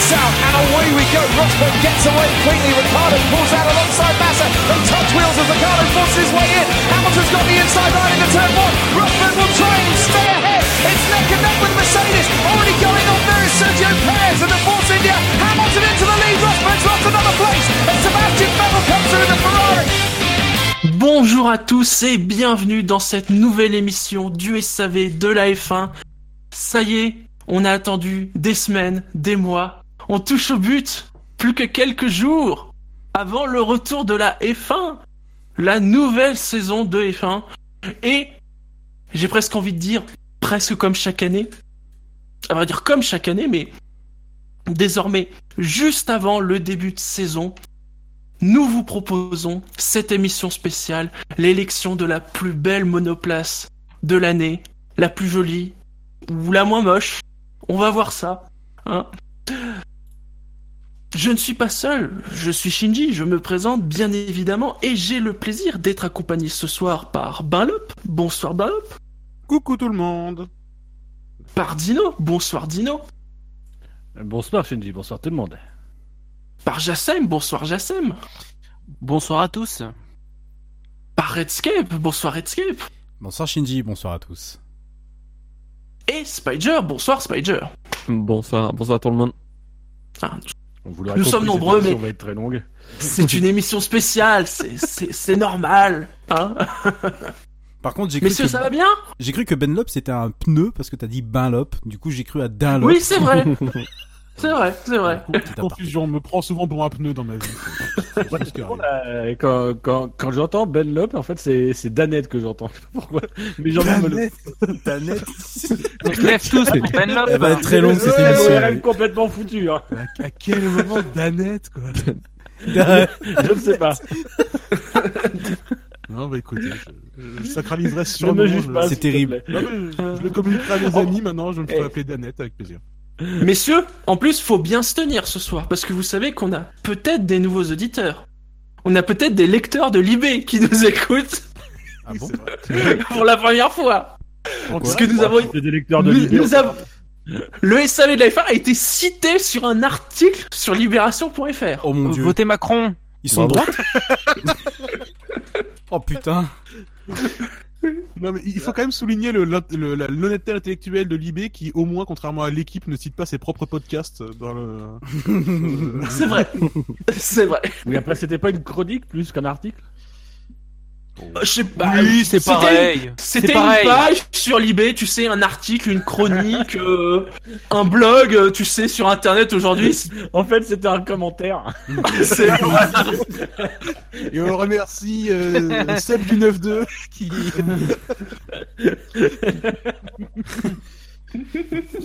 lights out, and away we go. Rosberg gets away cleanly. Ricardo pulls out alongside Massa. They touch wheels as Ricardo forces his way in. Hamilton's got the inside line into turn one. Rosberg will try and stay ahead. It's neck and neck with Mercedes. Already going on there is Sergio Perez and the Force India. Hamilton into the lead. Rosberg's lost another place. And Sebastian Vettel comes through the Ferrari. Bonjour à tous et bienvenue dans cette nouvelle émission du SAV de la F1. Ça y est, on a attendu des semaines, des mois. On touche au but. Plus que quelques jours avant le retour de la F1. La nouvelle saison de F1. Et j'ai presque envie de dire, presque comme chaque année. À vrai dire comme chaque année, mais désormais, juste avant le début de saison, nous vous proposons cette émission spéciale, l'élection de la plus belle monoplace de l'année, la plus jolie ou la moins moche. On va voir ça. Hein je ne suis pas seul, je suis Shinji, je me présente bien évidemment et j'ai le plaisir d'être accompagné ce soir par Benlop. Bonsoir Benlop. Coucou tout le monde. Par Dino. Bonsoir Dino. Bonsoir Shinji, bonsoir tout le monde. Par Jassem. Bonsoir Jassem. Bonsoir à tous. Par Redscape. Bonsoir Redscape. Bonsoir Shinji, bonsoir à tous. Et Spider. Bonsoir Spider. Bonsoir, bonsoir tout le monde. Ah, Vous Nous compris, sommes nombreux, mais- va être très longue. c'est une émission spéciale, c'est- c'est c'est normal. Hein Par contre, j'ai cru, Messieurs, que... ça va bien? j'ai cru que Benlop c'était un pneu parce que t'as dit Benlop. Du coup, j'ai cru à Dunlop. Oui, c'est vrai. C'est vrai, c'est vrai. Confusion, on me prend souvent pour un pneu dans ma vie. Quand quand, quand j'entends Ben Lop, en fait, c'est c'est Danette que j'entends. Je sais pas Pourquoi? Mais j'en me le. Danette? On se lève tous pour Ben Lop. Elle va être très longue cette Ouais, émission. elle est complètement foutu. Hein. À, à quel moment Danette, quoi? Je ne sais pas. Non, bah écoutez, je, je sacraliserai je- pas. C'est terrible. plaît. Non, mais je, je le communiquerai à mes amis maintenant, je me ferai appeler Danette avec plaisir. Messieurs, en plus, faut bien se tenir ce soir, parce que vous savez qu'on a peut-être des nouveaux auditeurs. On a peut-être des lecteurs de l'IB qui nous écoutent Ah bon pour la première fois. Parce que nous avons... C'est des lecteurs de nous- Libé. nous avons- Le SAV de la F1 a été cité sur un article sur libération.fr. Oh mon dieu. Votez Macron. Ils sont de droite Oh putain. Non, mais il faut quand même souligner le- le- l'honnêteté intellectuelle de l'IB qui, au moins, contrairement à l'équipe, ne cite pas ses propres podcasts dans le. C'est vrai. C'est vrai. Oui, après, c'était pas une chronique plus qu'un article? Je sais pas. Oui, c'est pareil. C'était C'est une pareil. page sur l'IB, tu sais, un article, une chronique, euh, un blog, euh, tu sais, sur Internet aujourd'hui. En fait, c'était un commentaire. C'est Et on remercie euh, Seb du 9-2 qui.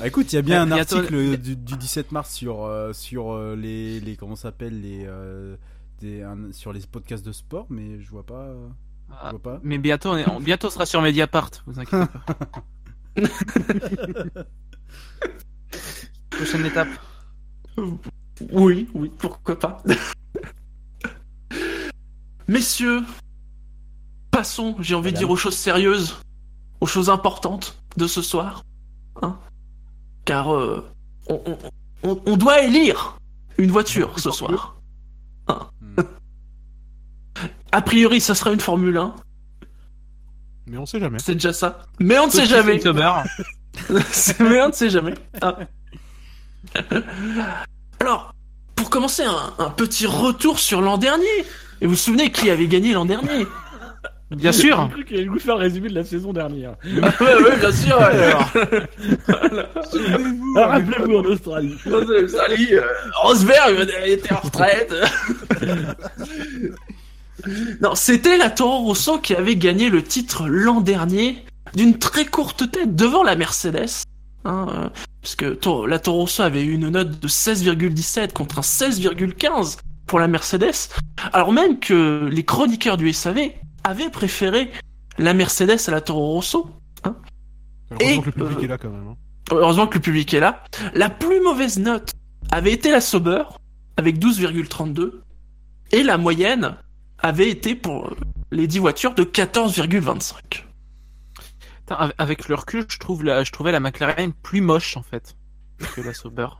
Ah, écoute, il y a bien un Euh, bientôt- article du, du 17 mars sur euh, sur euh, les les comment s'appelle les euh, des un- sur les podcasts de sport, mais je vois pas. Je vois pas. Mais bientôt, on, est- on- bientôt sera sur Mediapart. Vous inquiétez pas. Prochaine étape. Oui, oui, pourquoi pas. Messieurs, passons, j'ai envie de dire, aux choses sérieuses, aux choses importantes de ce soir. Hein Car euh, on, on- on- on doit élire une voiture ce soir. A priori, ça sera une Formule 1, Mais on sait jamais. c'est déjà ça. Mais on ne sait jamais. Mais on ne sait jamais. Ah. Alors, pour commencer, un, un petit retour sur l'an dernier. Et vous vous souvenez qui avait gagné l'an dernier? Bien sûr. J'ai cru qu'il allait nous faire un résumé de la saison dernière. Ouais, ouais, bien sûr. Souvenez-vous, Ah, Rappelez-vous en Australie. Salut, euh, Rosberg était en retraite. non, c'était la Toro Rosso qui avait gagné le titre l'an dernier d'une très courte tête devant la Mercedes. Hein, euh, puisque Toro- la Toro Rosso avait eu une note de 16,17 contre un 16,15 pour la Mercedes, alors même que les chroniqueurs du SAV avaient préféré la Mercedes à la Toro Rosso. Heureusement Et, que le public euh, est là quand même. hein. Heureusement que le public est là. La plus mauvaise note avait été la Sauber, avec 12,32. Et la moyenne avait été pour les 10 voitures de 14,25. Putain, av- Avec le recul, je trouve la, je trouvais la McLaren plus moche en fait que la Sauber.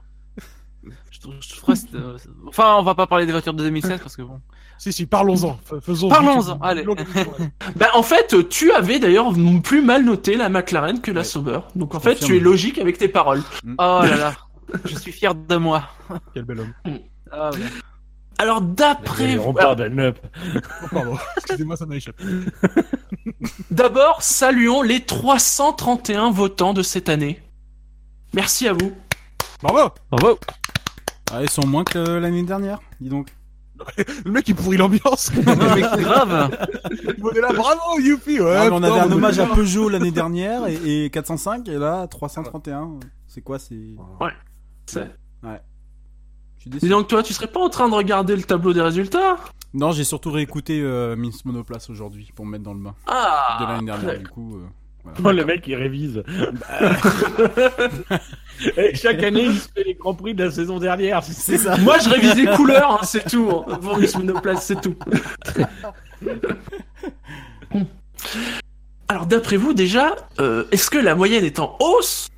Je trouve- je trouve que c'est, euh, Enfin, on va pas parler des voitures de 2016 parce que bon. Si, si, parlons-en. Faisons. Parlons-en, allez. Bah en fait, tu avais d'ailleurs plus mal noté la McLaren que la Ouais. Sauber. Donc en fait, tu es logique avec tes paroles. Oh là là. Je suis fier de moi. Quel bel homme. Ah, ouais. Alors d'après On vous, parle Dunlop. Oh, pardon. Excusez-moi, ça m'a échappé. d'abord saluons les 331 votants de cette année. Merci à vous. Bravo Bravo Ah, ils sont moins que l'année dernière, dis donc. Le mec, il pourrit l'ambiance. Mais grave. On est là, bravo, youpi Ouais, Ah, on avait un hommage à. Peugeot l'année dernière et, et 405 et là 331. C'est quoi C'est. C'est- Dis déçu. donc toi, tu serais pas en train de regarder le tableau des résultats? Non, j'ai surtout réécouté euh, Miss Monoplace aujourd'hui pour me mettre dans le bain. Ah De l'année dernière, du coup. euh, Oh, le mec, il révise. Et chaque année, il se fait les grands prix de la saison dernière. C'est ça. Moi, je révise les couleurs, hein, c'est tout. hein. Pour Miss Monoplace, c'est tout. Alors, d'après vous, déjà, euh, est-ce que la moyenne est en hausse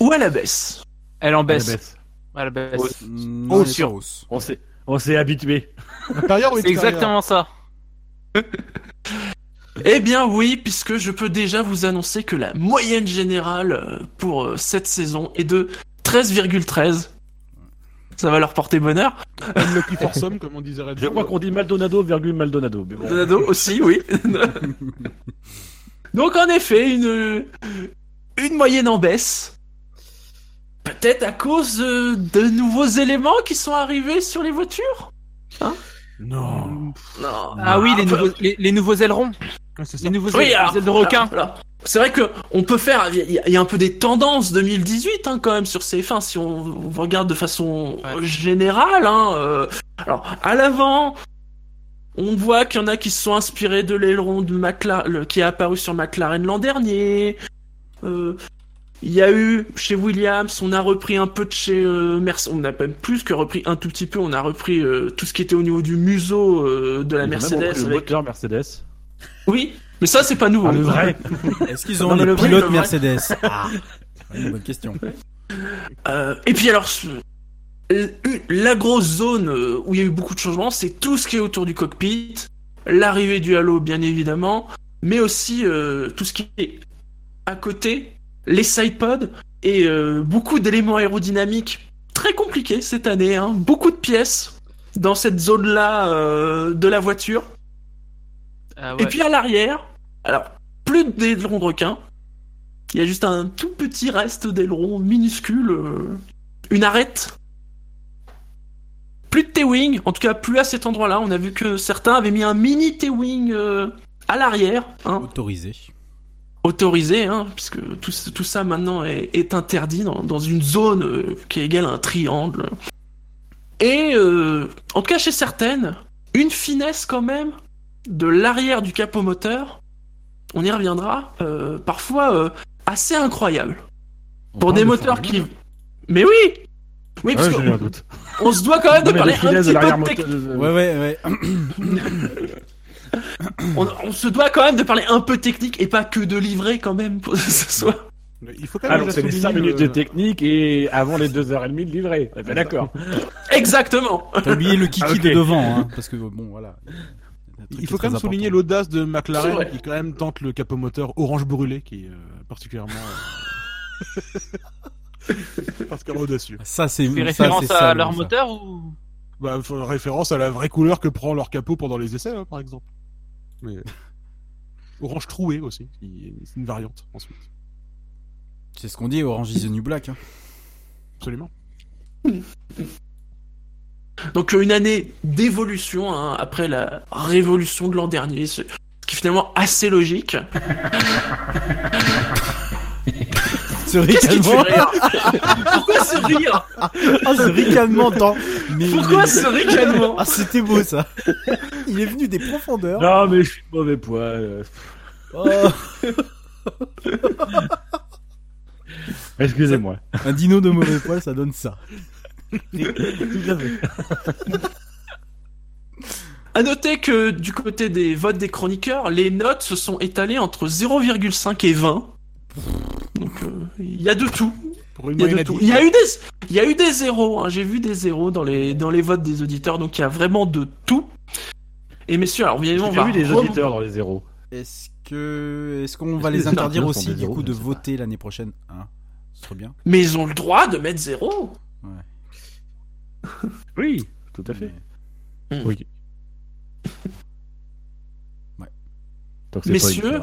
ou à la baisse? Elle en Elle baisse. Baisse. Non, hausse. On s'est, on s'est habitué. Intérieur ou C'est exactement ça. Eh bien oui, puisque je peux déjà vous annoncer que la moyenne générale euh, pour euh, cette saison est de 13,13. Ça va leur porter bonheur. Unlucky for some, comme on disait Je crois qu'on dit Maldonado, virgule Maldonado. Mais bon. Donado aussi, oui. Donc en effet, une, une moyenne en baisse. Peut-être à cause euh, de nouveaux éléments qui sont arrivés sur les voitures Non. Non. Ah oui, les nouveaux, les, les nouveaux ailerons. Ouais. Les nouveaux Oui, ailes, alors, les ailes de requin. c'est vrai que on peut faire. Il y, a- il y a un peu des tendances 2018 hein, quand même sur CF1 si on, on regarde de façon Ouais. générale. Hein, euh, alors à l'avant, on voit qu'il y en a qui se sont inspirés de l'aileron de McLaren qui est apparu sur McLaren l'an dernier. Euh, il y a eu chez Williams, on a repris un peu de chez euh, Mercedes, on a même plus que repris un tout petit peu, on a repris euh, tout ce qui était au niveau du museau euh, de la ont même Mercedes. repris Le avec- moteur Mercedes. Oui, mais ça c'est pas nouveau. Ah, le vrai. Est-ce qu'ils ont Non, le vrai, le vrai. Mercedes Ah, une bonne question. Euh, et puis alors, la grosse zone où il y a eu beaucoup de changements, c'est tout ce qui est autour du cockpit, l'arrivée du halo bien évidemment, mais aussi euh, tout ce qui est à côté, les sidepods et euh, beaucoup d'éléments aérodynamiques très compliqués cette année, hein, beaucoup de pièces dans cette zone-là euh, de la voiture. Ah Et puis à l'arrière, alors plus d'ailerons de requin, il y a juste un tout petit reste d'aileron minuscule, euh, une arête. Plus de T-wing, en tout cas plus à cet endroit-là. On a vu que certains avaient mis un mini T-wing euh, à l'arrière, hein, Autorisé. Autorisé, hein, puisque tout, tout ça maintenant est, est interdit dans, dans une zone euh, qui est égale à un triangle. Et euh, en tout cas chez certaines, une finesse quand même de l'arrière du capot moteur, on y reviendra, euh, parfois euh, assez incroyable. On Pour des de moteurs qui... Mais oui Oui, parce Ouais, on se doit quand même de parler un petit peu de de- Ouais, ouais, ouais. On, on se doit quand même de parler un peu technique et pas que de livrer quand même pour que ce soit... Il faut quand même Alors, c'est les souligner 5 minutes le- de technique et avant les 2h30 de livrer. Est bien d'accord. Exactement T'as oublié le kiki Ah, de devant, hein, parce que bon, voilà. Il faut quand même souligner important. l'audace de McLaren qui quand même tente le capot moteur orange brûlé qui est euh, particulièrement euh, particulièrement audacieux. Ça, c'est ça, référence c'est à ça, leur ça. moteur ou? Bah, référence à la vraie couleur que prend leur capot pendant les essais, hein, par exemple. Mais orange troué aussi, c'est une variante ensuite. C'est ce qu'on dit, Orange is the New Black. hein. Absolument. Donc euh, une année d'évolution hein, après la révolution de l'an dernier, ce ce qui est finalement assez logique. Ce ricanement, Pourquoi ce rire ah, ce ricanement dans. Mais, Pourquoi mais- ce ricanement Ah, c'était beau ça. Il est venu des profondeurs. Non, mais je suis de mauvais poil. Oh, Excusez-moi. un dino de mauvais poil, ça donne ça. Tout à fait. À noter que du côté des votes des chroniqueurs, les notes se sont étalées entre 0,5 et 20. Donc euh, il y a de tout. Pour une Il y a, de moyenne à tout. 10. Il y a eu des, il y a eu des zéros. hein. J'ai vu des zéros dans les dans les votes des auditeurs. Donc il y a vraiment de tout. Et messieurs, alors évidemment, on vu va des rem- auditeurs dans les zéros. Est-ce que est-ce qu'on va les interdire aussi des du zéros coup de voter l'année prochaine hein? Ce serait bien. Mais ils ont le droit de mettre zéro. Oui, tout à fait. Mais- Oui. Ouais. Donc c'est pas Messieurs.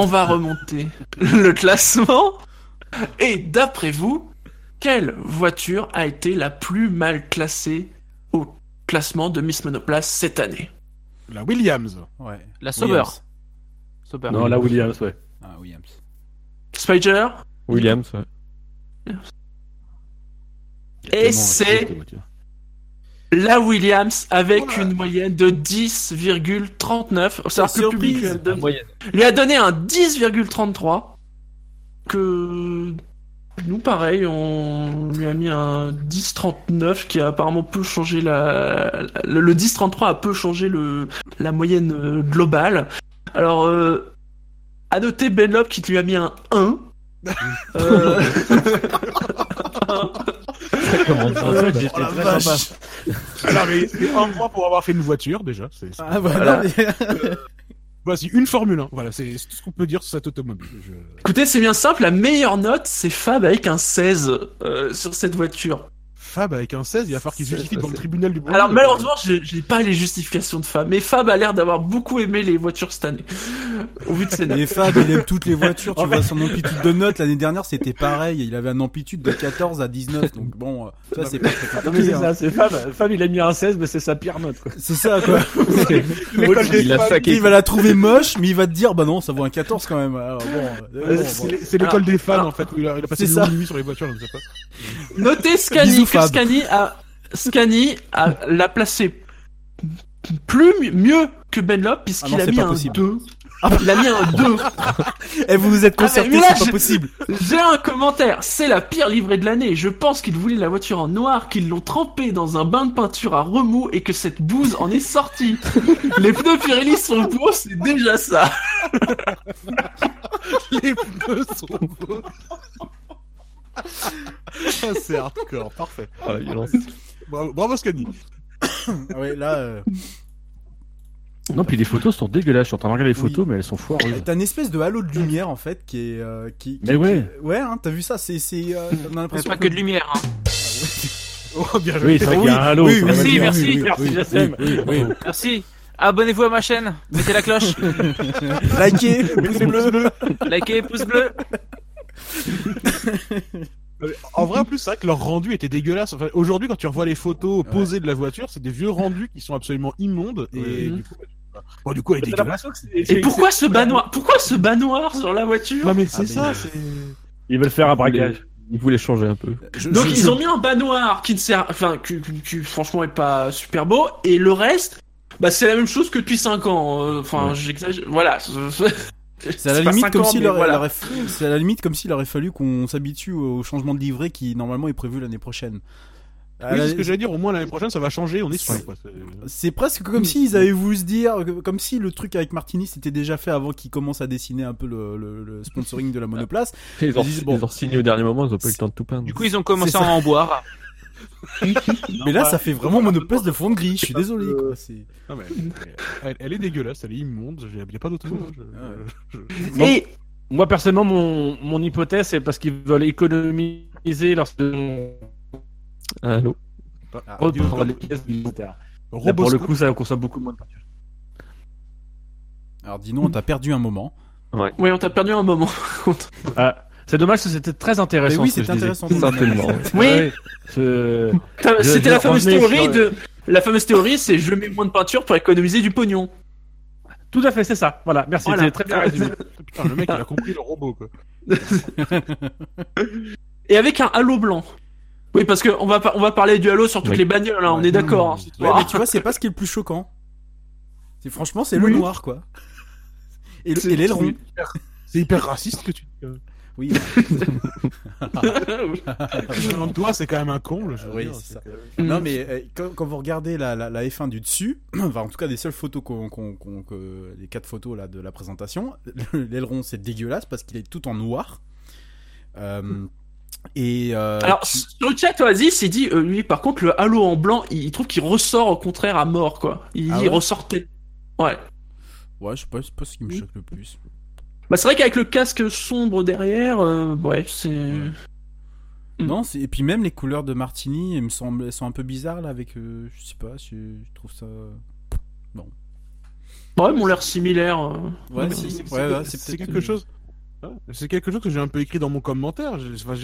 On va remonter le classement. Et d'après vous, quelle voiture a été la plus mal classée au classement de Miss Monoplace cette année? La Williams. Ouais. La Sauber. Sauber. Non, la Williams, ouais. Ah, Williams. Spider? Williams, ouais. Et c'est. La Williams avec une moyenne de 10,39. C'est-à-dire que le public lui a, donné, moyenne. lui a donné un 10,33. Que nous, pareil, on lui a mis un 10,39 qui a apparemment peu changé la. Le, le 10,33 a peu changé le, la moyenne euh, globale. Alors, euh, à noter Benlop qui lui a mis un 1. Euh, Comment ça, Euh, j'étais oh la très vache. sympa. Alors, mais c'est un point pour avoir fait une voiture, déjà. C'est, c'est- Ah voilà. mais- Voici une Formule 1. Voilà, c'est c'est tout ce qu'on peut dire sur cette automobile. Je- Écoutez, c'est bien simple, la meilleure note, c'est Fab avec un 16 euh, sur cette voiture. Fab avec un 16, il va falloir qu'il justifie ça, devant le tribunal du bruit. Alors malheureusement, j'ai pas les justifications de Fab, mais Fab a l'air d'avoir beaucoup aimé les voitures cette année, au vu de ses notes. Et Fab, il aime toutes les voitures. Tu En vois son amplitude de notes l'année dernière, c'était pareil. Il avait un amplitude de 14 à 19. Donc bon, euh, ça c'est pas très Non, mais compliqué. c'est hein. ça, c'est Fab. Fab, il a mis un 16, mais c'est sa pire note. C'est ça quoi. Des Il a. Il va la trouver moche, mais il va te dire bah non, ça vaut un 14 quand même. Bon, euh, bon, c'est l'école des fans, alors, en fait, où il a, il a passé c'est une longue ça. nuit sur les voitures, je sais pas. Notez Scani. Scani a, Scani a l'a placé plus mi- mieux que Benlop Ah puisqu'il non, a mis un possible. 2. Il a mis un 2. Eh, vous vous êtes Ah, là, c'est pas possible. J'ai un commentaire. C'est la pire livrée de l'année. Je pense qu'ils voulaient la voiture en noir, qu'ils l'ont trempée dans un bain de peinture à remous et que cette bouse en est sortie. Les pneus Pirelli sont beaux, c'est déjà ça. Les pneus sont beaux. Ah, c'est hardcore, parfait. Ah, la violence. Bravo, bravo Scani. Ah ouais, là. euh, Non, puis les photos sont dégueulasses. Je suis en train de regarder les Oui. photos, mais elles sont foireuses. T'as une espèce de halo de lumière en fait qui est. euh, qui, Mais ouais. qui- ouais, hein, t'as vu ça C'est. c'est, euh, on a Mais l'impression pas que de lumière. Hein. Oh, bien joué. Oui, c'est vrai qu'il y a un halo. Oui, ça oui, va Merci, dire. merci, merci, Jassem. oui, oui. Merci. Abonnez-vous à ma chaîne. Mettez la cloche. Likez, pouce bleu. Likez, pouce bleu. Euh, En vrai, en plus, c'est vrai que leur rendu était dégueulasse. Enfin, Aujourd'hui, quand tu revois les photos posées de la voiture, c'est des vieux rendus qui sont absolument immondes. Et du coup, bah, bon, du coup, elle est dégueulasse. Et pourquoi ce bas noir Pourquoi ce sur la voiture? Non, mais Ah, c'est mais ça, c'est. Ils veulent faire un braquage. Il voulait changer un peu. Je- Donc je- ils ont mis un bas noir qui ne sert, enfin, qui, qui- qui, franchement est pas super beau, et le reste, bah c'est la même chose que depuis 5 ans. euh, Enfin, Ouais. j'exagère. Voilà. C'est à la limite comme s'il aurait, aurait f- c'est à la limite comme s'il aurait fallu qu'on s'habitue au changement de livret qui normalement est prévu l'année prochaine. Oui, c'est ce que j'allais dire. Au moins, l'année prochaine, ça va changer. On est sûr. quoi. C'est- C'est presque comme s'ils avaient voulu se dire, comme si le truc avec Martini s'était déjà fait avant qu'il commence à dessiner un peu le, le- le sponsoring de la monoplace. Ils ont, disent, bon. ils ont signé au dernier moment, ils ont pas eu le temps de tout peindre. Du coup, ils ont commencé à en boire. Mais là, ça fait vraiment monoplace de fond de gris. Je suis désolé. Quoi. C'est- Non, mais elle, elle est dégueulasse. Elle est immonde. Il n'y a pas d'autre mot. hein. Je- Ouais. je- Bon. Et Moi, personnellement, mon, mon hypothèse, c'est parce qu'ils veulent économiser lorsque on Allô Ah, reprend les pièces militaires. Là, pour le coup, ça consomme beaucoup moins de peinture. Alors dis-nous, on t'a perdu un moment. oui, on t'a perdu un moment. Ah, c'est dommage, parce que c'était très intéressant. Mais oui, c'est intéressant. Certainement. Oui. C'était la fameuse théorie de. La fameuse théorie, c'est je mets moins de peinture pour économiser du pognon. Tout à fait, c'est ça. Voilà, merci. Voilà. C'est très bien résumé. Putain, le mec, il a compris le robot. Quoi. Et avec un halo blanc. Oui, parce que on va, par- on va parler du halo sur toutes Oui. les bagnoles, hein, on est d'accord. hein, Ouais, mais tu vois, c'est pas ce qui est le plus choquant. C'est franchement, c'est le noir, quoi. Et, l'aileron. c'est hyper- C'est hyper raciste que tu. Oui. Toi, c'est quand même un comble. je veux Oui, dire, c'est ça. que- Non, mais euh, quand, quand vous regardez la, la, la F1 du dessus, enfin en tout cas des seules photos qu'on, qu'on, qu'on- que les quatre photos là de la présentation, l'aileron c'est dégueulasse parce qu'il est tout en noir. Euh, Et euh, Alors, tu- sur le chat, Oasis, il dit, euh, lui, par contre, le halo en blanc, il, trouve qu'il ressort au contraire à mort, quoi. Il, Ah il ouais ressortait. Ouais. ouais, je sais pas, c'est pas ce qui me choque le plus. Bah, c'est vrai qu'avec le casque sombre derrière, euh, ouais, c'est. Mm. Non, et puis même les couleurs de Martini, elles me semblent, elles sont un peu bizarres là avec, euh, je sais pas, je, je trouve ça. Ouais, ils m'ont l'air similaires. euh. Ouais, c'est- ouais, ouais, quelque chose. Ouais, C'est quelque chose que j'ai un peu écrit dans mon commentaire.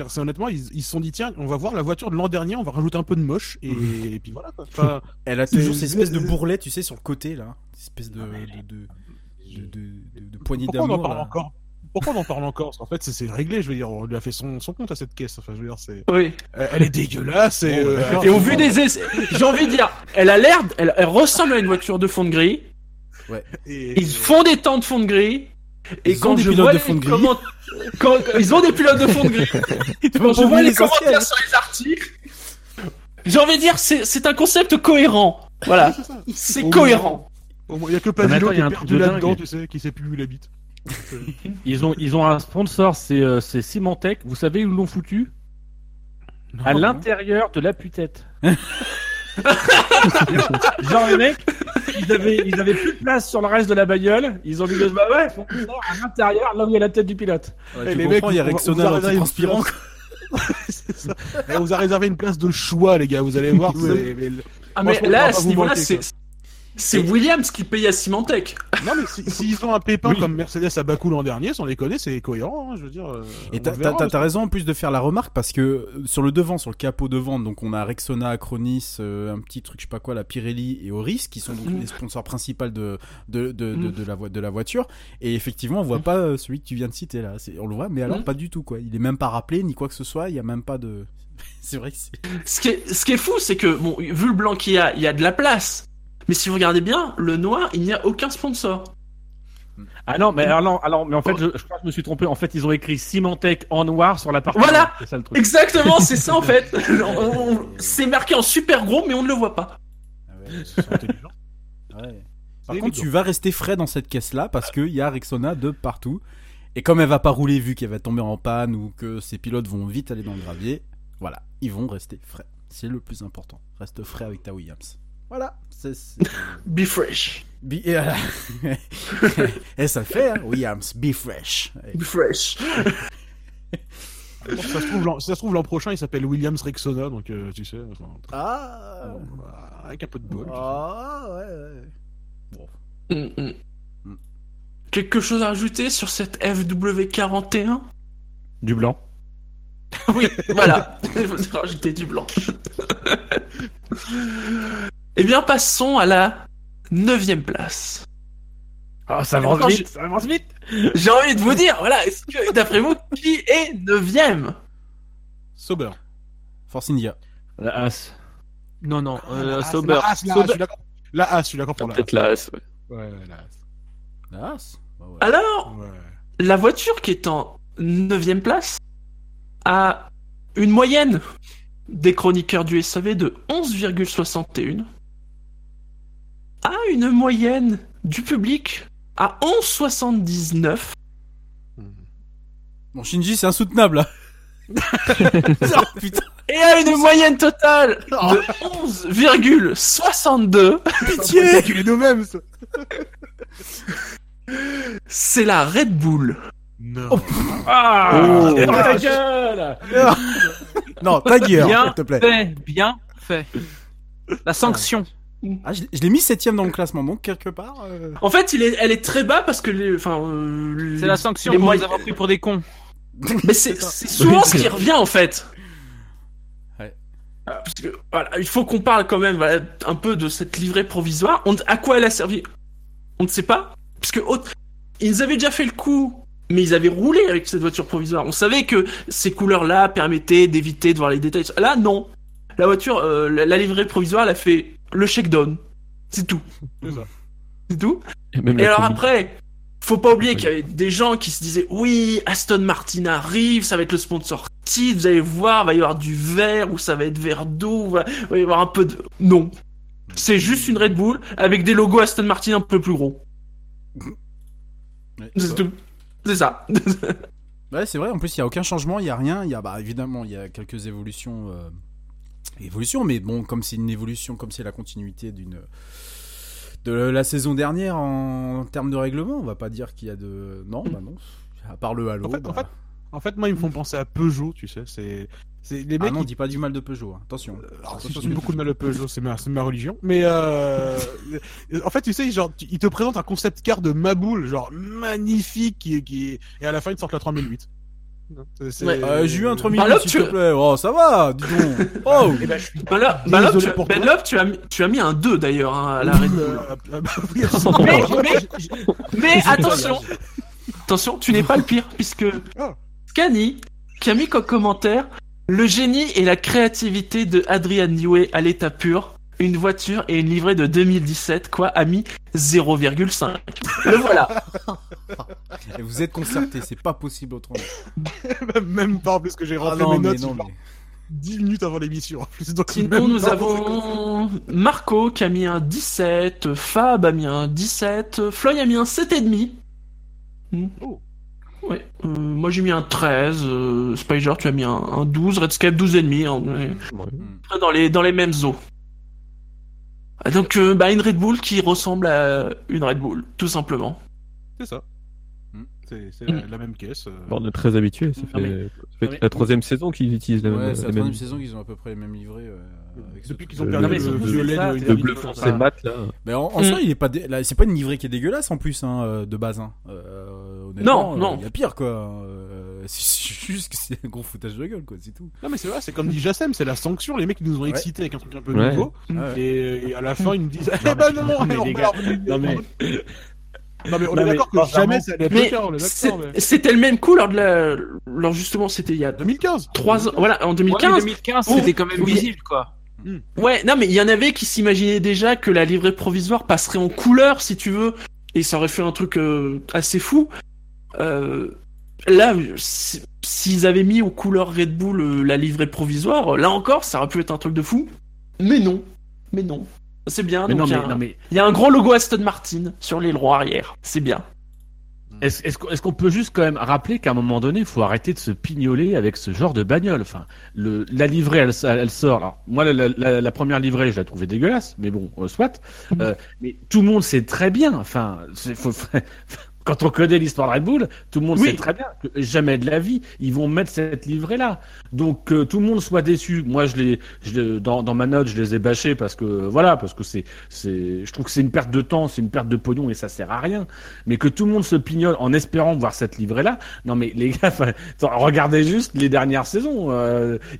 C'est honnêtement, ils ils se sont dit tiens, on va voir la voiture de l'an dernier, on va rajouter un peu de moche et, et puis voilà. Quoi. Enfin, Elle a toujours cette espèce de c'est- bourrelet, tu sais, sur le côté là, cette espèce de, Ah, mais de, de, de, de- de- de poignée pourquoi on en d'amour. parle là. encore Pourquoi on en parle encore Parce qu'en fait, c'est- réglé. Je veux dire, on lui a fait son, son compte à cette caisse. Enfin, je veux dire, c'est. Oui. Elle elle est dégueulasse et. Bon, bah, euh. Et au vu des essais, j'ai envie de dire, elle a l'air, elle, elle ressemble à une voiture de fond de gris. et- Ils font des temps de fond de gris. Et Ils quand ont des je pilotes vois de les fond de gris. comment- quand, ils ont des pilotes de fond de gris. Quand je vois les commentaires sur les articles, j'ai envie de dire, c'est un concept cohérent. Voilà, c'est cohérent. Il y a que attends, qui il y a est un perdu là-dedans, tu sais, qui sait plus où il habite. Ils ont, ils ont un sponsor, c'est euh, c'est Symantec. Vous savez où ils l'ont foutu? À l'intérieur de la putette. Genre les mecs, ils avaient, ils avaient plus de place sur le reste de la bagnole. Ils ont dit bah ouais, faut qu'on sort à l'intérieur, là où il y a la tête du pilote. Ouais, Eh, tu les mecs, il y a Rexona transpirant. ça. On vous a réservé une place de choix, les gars. Vous allez voir. le- Ah mais là, à ce niveau-là, c'est. C'est Williams qui paye à Symantec. Non, mais si- s'ils ont un pépin comme Mercedes à Bakou l'an dernier, sans les connaît, c'est cohérent. hein, je veux dire. euh, Et t'as- verra, t'as t'as- t'as raison en plus de faire la remarque parce que euh, sur le devant, sur le capot devant, donc on a Rexona, Acronis, euh, un petit truc, je sais pas quoi, la Pirelli et Oris qui sont donc Mhm. les sponsors principaux de, de, de, de, de la, de la voiture. Et effectivement, on voit pas euh, celui que tu viens de citer là. C'est- On le voit, mais alors pas du tout quoi. Il est même pas rappelé ni quoi que ce soit. Il y a même pas de. C'est vrai que c'est. Ce qui est, ce qui est fou, c'est que, bon, vu le blanc qu'il y a, il y a de la place. Mais si vous regardez bien, le noir, il n'y a aucun sponsor. Ah non, mais alors, non, alors mais en fait, je, je crois que je me suis trompé. En fait, ils ont écrit Symantec en noir sur la partie. Voilà. noire. C'est ça le truc. Exactement, c'est ça en fait. C'est marqué en super gros, mais on ne le voit pas. Ah intelligents. Par contre, tu vas rester frais dans cette caisse-là parce qu'il y a Rexona de partout. Et comme elle va pas rouler vu qu'elle va tomber en panne ou que ses pilotes vont vite aller dans le gravier, voilà, ils vont rester frais. C'est le plus important. Reste frais avec ta Williams. Voilà. C'est, c'est- Be fresh. Be- et ça le fait, hein, Williams. Be fresh. Be fresh. Bon, si ça se trouve, l'an- si ça se trouve, l'an prochain, il s'appelle Williams Rexona, donc euh, tu sais. enfin, Ah. bah, avec un peu de bol. Ah, ouais, ouais. Mm, mm. Quelque chose à rajouter sur cette FW41 Du blanc. Oui, voilà. Il faut rajouter du blanc. eh bien, passons à la neuvième place. Ah, ça avance vite, ça avance vite. J'ai envie de vous dire, voilà, est-ce que, d'après vous, qui est neuvième? Sauber. Force India. La As. Non, non, euh, La Sauber. La Haas, la suis d'accord. La Haas, je suis d'accord pour la Peut-être la As, ouais. Ouais, ouais, la Haas. La Haas Bah ouais. Alors, Ouais. la voiture qui est en neuvième place a une moyenne des chroniqueurs du SAV de 11,61 a une moyenne du public à 11,79 Bon, Shinji, c'est insoutenable là. oh, putain, et a une moyenne totale de 11,62 pitié. Nous-mêmes, c'est la Red Bull. Non. Ah. Oh. Dans ta gueule. Non, ta gueule, s'il te plaît. fait, bien fait. La sanction. Ah, je je l'ai mis septième dans le classement, donc quelque part. euh, en fait il est, elle est très bas parce que les, enfin, euh, C'est la sanction les pour nous avoir pris pour des cons. Mais c'est souvent ce qui revient en fait. Ouais. Euh, Parce que, voilà, il faut qu'on parle quand même voilà, un peu de cette livrée provisoire. On, à quoi elle a servi? On ne sait pas. Parce que autre- ils avaient déjà fait le coup, mais ils avaient roulé avec cette voiture provisoire. On savait que ces couleurs-là permettaient d'éviter de voir les détails. Là, non. La voiture, euh, la, la livrée provisoire, elle a fait le shakedown. C'est tout. C'est ça. C'est tout. Et même Et alors après, faut pas oublier qu'il y avait des gens qui se disaient oui, Aston Martin arrive, ça va être le sponsor titre, vous allez voir, va y avoir du vert ou ça va être vert d'eau, va, va y avoir un peu de non. C'est juste une Red Bull avec des logos Aston Martin un peu plus gros. ouais, C'est tout. C'est ça. Ouais, c'est vrai. En plus, il y a aucun changement, il y a rien. Il y a, bah, évidemment, il y a quelques évolutions, euh, évolutions, mais bon, comme c'est une évolution, comme c'est la continuité d'une de la saison dernière en, termes de règlement, on va pas dire qu'il y a de, non, bah non. À part le Halo. En fait, bah- en fait, en fait, moi, ils me font penser à Peugeot, tu sais. C'est, les Ah mecs. non, ils- dis pas du mal de Peugeot. hein. Attention. Alors, Attention, beaucoup de mal à Peugeot, c'est ma, ma religion. Mais euh, en fait, tu sais, genre, ils te présentent un concept car de Maboule, genre magnifique, qui, qui, et à la fin, ils te sortent la 3008. J'ai eu un 3000 Bah là, s'il tu- te plaît. Oh, ça va, dis donc. Oh. Eh ben, je suis Ben là, là, Désolé tu, ben là, as, mis- tu as mis un 2 d'ailleurs hein, à la Red Bull. Euh, euh, bah absolument. Mais, mais- mais attention, attention, tu n'es pas le pire, puisque Ah. Scani, qui a mis comme commentaire le génie et la créativité de Adrian Newey à l'état pur, une voiture et une livrée de 2017, quoi, a mis 0,5. Le voilà. Et vous êtes concertés, c'est pas possible autrement. même pas, parce que j'ai Ah rentré non, mes mais notes non, mais- 10 minutes avant l'émission. En plus, donc Sinon, nous avons Marco qui a mis un 17, Fab a mis un 17, Floyd a mis un 7,5. Hmm. Oh. Ouais, euh, moi j'ai mis un 13, euh, Spider tu as mis un, un 12, Redscape 12,5, hein, dans les, dans les mêmes eaux. Ah, Donc euh, bah, une Red Bull qui ressemble à une Red Bull, tout simplement. C'est ça. Hmm. C'est Hmm. la, la même caisse. euh. Bon, on est très habitué. Ça Non, mais- ça fait non, mais- la troisième saison qu'ils utilisent la Ouais, même. c'est la troisième saison qu'ils ont à peu près les mêmes livrets. ce Depuis truc. qu'ils ont Le- perdu non, mais le surtout, violet c'est ça, de Le bleu foncé ça. mat là. Mais en, en Mm. soi, il est pas, dé- c'est pas une livrée qui est dégueulasse en plus, hein, euh, de base. Hein. Euh, Non, non. Il y a pire, quoi. Euh, c'est juste que c'est un gros foutage de gueule, quoi, c'est tout. Non mais c'est vrai, c'est comme dit Jassem, c'est la sanction. Les mecs ils nous ont excités avec un truc un peu Ouais. nouveau, Ouais. et, et à la fin ils nous disent Non, Eh ben mais- non, mais on les va gars, revenir. non, mais- Non mais on Non, est d'accord que jamais ça allait être le c'était le même coup lors de la, lors justement c'était il y a 2015 3 ans, voilà en Ouais, 2015. 2015, Oh, c'était quand même visible, quoi. Ouais, non, mais il y en avait qui s'imaginaient déjà que la livrée provisoire passerait en couleur, si tu veux, et ça aurait fait un truc euh, assez fou. Euh, là, si- s'ils avaient mis aux couleurs Red Bull euh, la livrée provisoire, là encore, ça aurait pu être un truc de fou. Mais non, mais non. C'est bien, il y, a un- non, mais il y a un gros logo Aston Martin sur l'aileron arrière. C'est bien. Est-ce qu'on peut juste quand même rappeler qu'à un moment donné, il faut arrêter de se pignoler avec ce genre de bagnole? Enfin, le, la livrée, elle, elle sort. Alors, moi, la, la- la première livrée, je la trouvais dégueulasse, mais bon, euh, soit. Euh, mais tout le monde sait très bien. Enfin, faut- quand on connaît l'histoire de Red Bull, tout le monde Oui. sait très bien que jamais de la vie ils vont mettre cette livrée là. Donc que tout le monde soit déçu. Moi, je les, je dans, dans ma note, je les ai bâchés parce que voilà, parce que c'est, c'est, je trouve que c'est une perte de temps, c'est une perte de pognon et ça sert à rien. Mais que tout le monde se pignole en espérant voir cette livrée là. Non mais les gars, regardez juste les dernières saisons.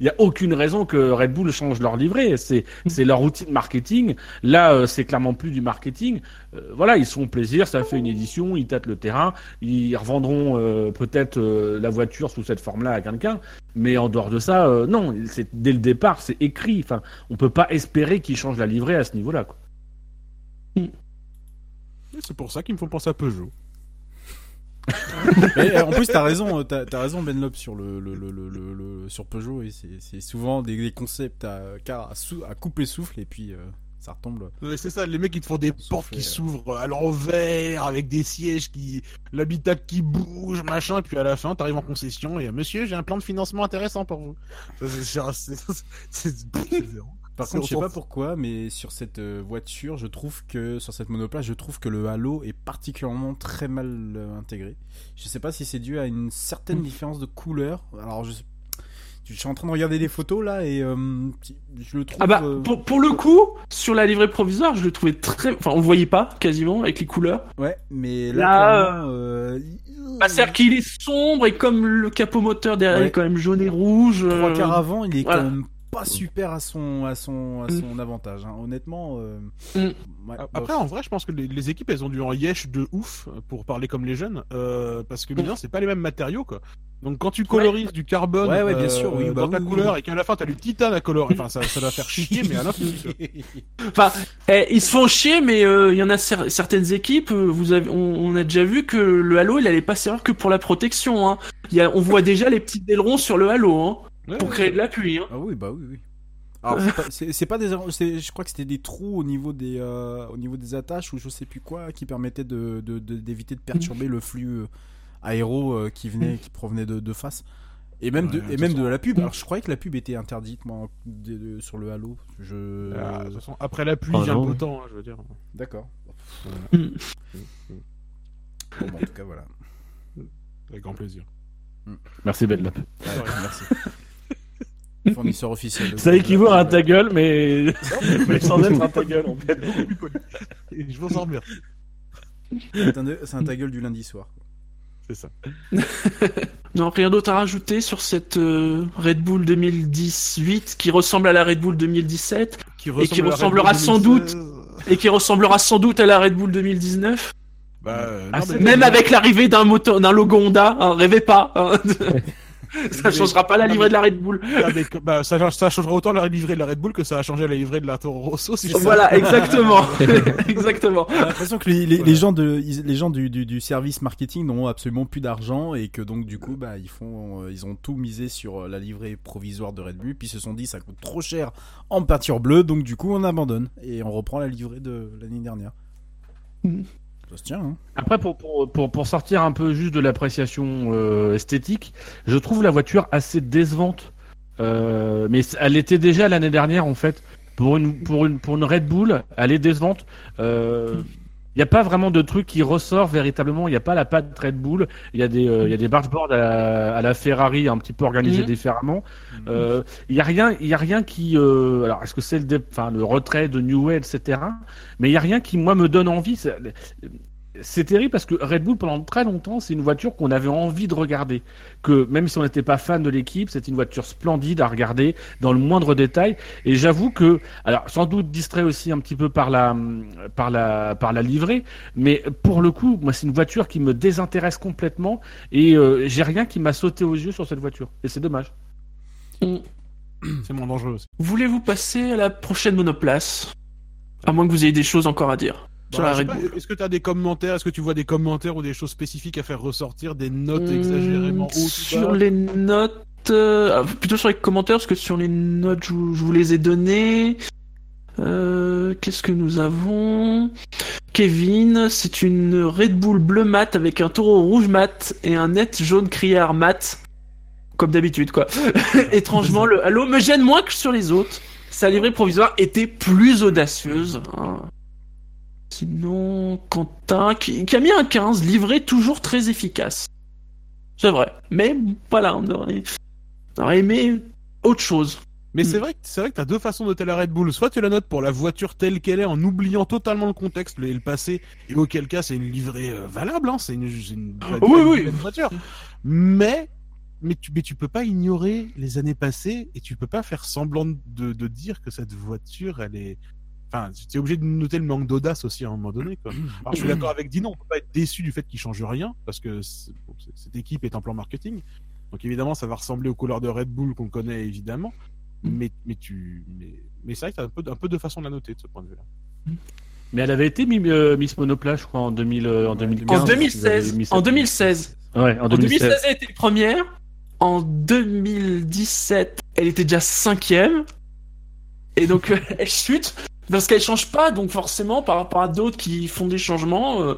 Il y a aucune raison que Red Bull change leur livrée. C'est, c'est leur outil de marketing. Là, euh, c'est clairement plus du marketing. Euh, voilà, ils se font plaisir, ça fait une édition, ils tâtent le terrain, ils revendront euh, peut-être euh, la voiture sous cette forme-là à quelqu'un, mais en dehors de ça, euh, non, c'est dès le départ, c'est écrit. Enfin, on peut pas espérer qu'ils changent la livrée à ce niveau-là. C'est pour ça qu'ils me font penser à Peugeot. Euh, en plus, t'as raison, euh, t'as as raison, Ben Lop, sur le, le, le, le, le- le- sur Peugeot. et c'est souvent des, des concepts à, à, sou- à couper souffle et puis euh, ça retombe. Ouais, C'est ça, les mecs ils te font des portes qui euh. s'ouvrent à l'envers, avec des sièges qui. l'habitacle qui bouge, machin, et puis à la fin t'arrives en concession et monsieur, j'ai un plan de financement intéressant pour vous. C'est-. Par contre, je sais pas pourquoi, mais sur cette euh, voiture, je trouve que sur cette monoplace, je trouve que le halo est particulièrement très mal euh, intégré. Je sais pas si c'est dû à une certaine différence de couleur. Alors, je, je suis en train de regarder les photos là et euh, je le trouve. Ah bah, euh, pour, pour le coup, sur la livrée provisoire, je le trouvais très. Enfin, on le voyait pas quasiment avec les couleurs. Ouais, mais là, Là, clairement, euh, Bah, c'est-à-dire qu'il est sombre et comme le capot moteur derrière Ouais. est quand même jaune et rouge. trois euh, quarts avant, il est voilà. quand même pas super à son à son à Mm. son avantage. hein. Honnêtement. euh, Mm. ouais, Après, bof. en vrai, je pense que les, les équipes, elles ont dû en yesh de ouf, pour parler comme les jeunes, euh, parce que bien, c'est pas les mêmes matériaux, quoi. Donc, quand tu colorises du carbone Ouais, ouais, bien euh, sûr, oui, bah dans ta oui, oui. couleur et qu'à la fin t'as du titane à colorer, enfin, ça, ça va faire chier, mais à l'infini. quoi. Enfin, eh, ils se font chier, mais euh, il y en a cer- certaines équipes. euh, vous avez, on, on a déjà vu que le halo, il allait pas servir que pour la protection. Hein. Il y a, on voit déjà les petits ailerons sur le halo, hein, Ouais, pour ouais. créer de l'appui. Hein. Ah oui, bah oui, oui. Alors, c'est pas- des, je crois que c'était des trous au niveau des, euh, au niveau des attaches ou je sais plus quoi qui permettaient de, de- de- d'éviter de perturber le flux euh, aéro euh, qui venait, qui provenait de, de face. Et même, de, et de même de la pub. Alors je croyais que la pub était interdite moi, de- de- sur le Halo. Je... Ah, de toute façon, après la pluie Ah, vient le beau temps, hein, je veux dire. D'accord. Bon, bah, en tout cas, voilà. Avec grand plaisir. Merci Ben Lap. Ouais, merci. Fournisseur officiel. de- Ça équivaut à un ta gueule, mais, mais sans être un ta gueule en fait. Et je vous en remercie. C'est un, c'est un ta gueule du lundi soir. C'est ça. Non, rien d'autre à rajouter sur cette euh, Red Bull 2018 qui ressemble à la Red Bull 2017 Qui qui la Red ressemblera sans 2016. et qui ressemblera sans doute à la Red Bull 2019. Bah, euh, Ah, non, c'est mais- Même avec l'arrivée d'un moto, d'un logo Honda, hein, rêvez pas. hein. ça changera pas la livrée de la Red Bull. Ah, mais bah, ça, ça changera autant la livrée de la Red Bull que ça a changé la livrée de la Toro Rosso. Si Voilà, exactement, exactement. J'ai l'impression que les, les, les gens, de, les gens du, du, du service marketing n'ont absolument plus d'argent et que donc du coup bah ils font euh, ils ont tout misé sur euh, la livrée provisoire de Red Bull puis ils se sont dit ça coûte trop cher en peinture bleue donc du coup on abandonne et on reprend la livrée de l'année dernière. Hein. Après, pour, pour, pour, pour sortir un peu juste de l'appréciation euh, esthétique, je trouve la voiture assez décevante. Euh, mais elle était déjà l'année dernière en fait. Pour une, pour une, pour une Red Bull, elle est décevante. Il n'y a pas vraiment de truc qui ressort véritablement. Il n'y a pas la patte Red Bull. Il y a des, euh, il y a des bargeboards à la, à la Ferrari un petit peu organisés Mhm. différemment. Euh, Il y a rien, il y a rien qui. euh, alors, est-ce que c'est le, enfin, le retrait de New Way, etc. Mais il y a rien qui moi me donne envie. C'est- terrible parce que Red Bull pendant très longtemps c'est une voiture qu'on avait envie de regarder. Que même si on n'était pas fan de l'équipe, c'est une voiture splendide à regarder dans le moindre détail. Et j'avoue que, alors sans doute distrait aussi un petit peu par la par la par la livrée, mais pour le coup, moi c'est une voiture qui me désintéresse complètement et euh, j'ai rien qui m'a sauté aux yeux sur cette voiture. Et c'est dommage. C'est moins dangereux aussi. Voulez-vous passer à la prochaine monoplace? À moins que vous ayez des choses encore à dire Bah. Est-ce que tu as des commentaires Est-ce que tu vois des commentaires ou des choses spécifiques à faire ressortir Des notes exagérément hautes ou Sur les notes, euh, ah, plutôt sur les commentaires, parce que sur les notes, je, vous- je vous les ai données. Euh, Qu'est-ce que nous avons? Kevin, c'est une Red Bull bleu mat avec un taureau rouge mat et un net jaune criard mat. Comme d'habitude, quoi. Étrangement, le Halo me gêne moins que sur les autres. Sa livrée provisoire était plus audacieuse. hein. Sinon, Quentin, qui, qui a mis un 15, livré toujours très efficace. C'est vrai. Mais voilà, on aurait, on aurait aimé autre chose. Mais Mm. c'est vrai que c'est vrai que t'as deux façons de la Red Bull. Soit tu la notes pour la voiture telle qu'elle est en oubliant totalement le contexte et le passé, et auquel cas c'est une livrée euh, valable, hein, c'est une, une, oui, une oui. voiture. Mais mais tu mais tu peux pas ignorer les années passées et tu peux pas faire semblant de, de dire que cette voiture elle est Enfin, tu es obligé de noter le manque d'audace aussi à un moment donné. Quoi. Alors, je suis d'accord avec Dino, on peut pas être déçu du fait qu'il change rien, parce que bon, cette équipe est en plan marketing. Donc évidemment, ça va ressembler aux couleurs de Red Bull qu'on connaît évidemment. Mais, mais tu, mais, mais c'est vrai que t'as un peu, un peu de façon de la noter de ce point de vue-là. Mais elle avait été euh, Miss Monoplace, je crois, en, 2000, euh, en 2015. En 2016. Ils avaient mis En cette- 2016. Ouais, en En 2016. 2016, elle était première. En 2017, elle était déjà cinquième. Et donc, elle chute. Parce qu'elle change pas, donc forcément, par rapport à d'autres qui font des changements, euh,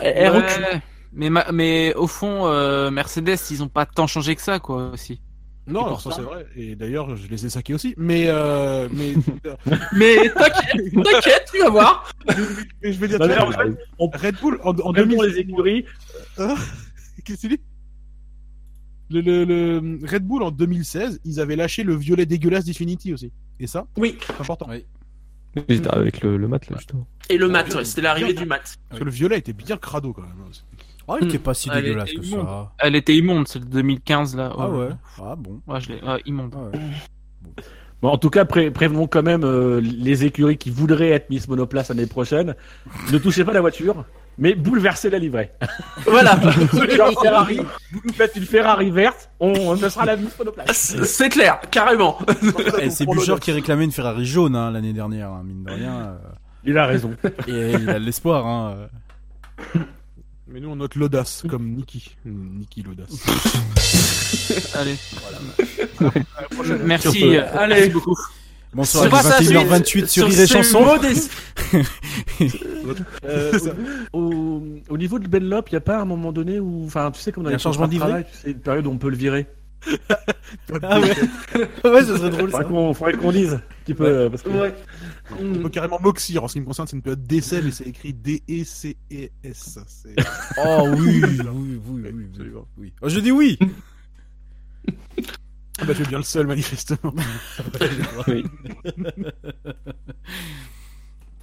elle, Ouais, recule. Mais, ma- mais au fond, euh, Mercedes, ils ont pas tant changé que ça, quoi, aussi. Non, alors ça c'est vrai. Et d'ailleurs, je les ai saqués aussi. Mais, euh, mais, Mais t'inquiète, t'inquiète, tu vas voir. mais je vais dire, Bah, on- Red Bull en, en Même pour 2000 les écuries, Qu'est-ce que tu dis? Le, le, le Red Bull en 2016, ils avaient lâché le violet dégueulasse d'Infinity aussi. Et ça, Oui. c'est important. Oui. J'étais avec le, le mat là, justement. Et le mat, ouais, c'était l'arrivée du mat. Parce que le violet était bien crado quand même. Oh, il était pas si Elle dégueulasse que immonde. ça. Elle était immonde, celle de 2015, là. Ah Oh. ouais. Ah bon. Ouais, je l'ai. ouais, immonde. Ah ouais. Bon, en tout cas, pré- prévenons quand même euh, les écuries qui voudraient être Miss Monoplace l'année prochaine. Ne touchez pas la voiture, mais bouleversez la livrée. Voilà. Genre Ferrari, vous nous faites une Ferrari verte, on, on ne sera la Miss Monoplace. C'est c'est clair, carrément. Eh, c'est l'audace. qui réclamait une Ferrari jaune hein, l'année dernière, hein, mine de rien. euh, Il a raison. et il a de l'espoir. Hein. euh. Mais nous on note l'audace comme Niki. Niki l'audace. Allez. Merci. Allez. merci beaucoup. Bonsoir, il est ça, 21h28 sur sur Rire et Chanson. Euh, au, au niveau de Benlop, il n'y a pas un moment donné où, enfin, tu sais, comme dans Il y a les un changement contrats de livret travail, tu sais, une période où on peut le virer. Ah ouais, ouais, ça serait drôle ça. Faudrait qu'on faudrait qu'on dise. un petit peu, euh, parce que- Ouais. On peut carrément Moxir en ce qui me concerne, c'est une période d'essai, mais c'est écrit D-E-C-E-S. C'est- Oh oui, oui, oui, oui, oui, oui, oui. Oh, je dis oui. Ah bah, tu es bien le seul, manifestement. Oui.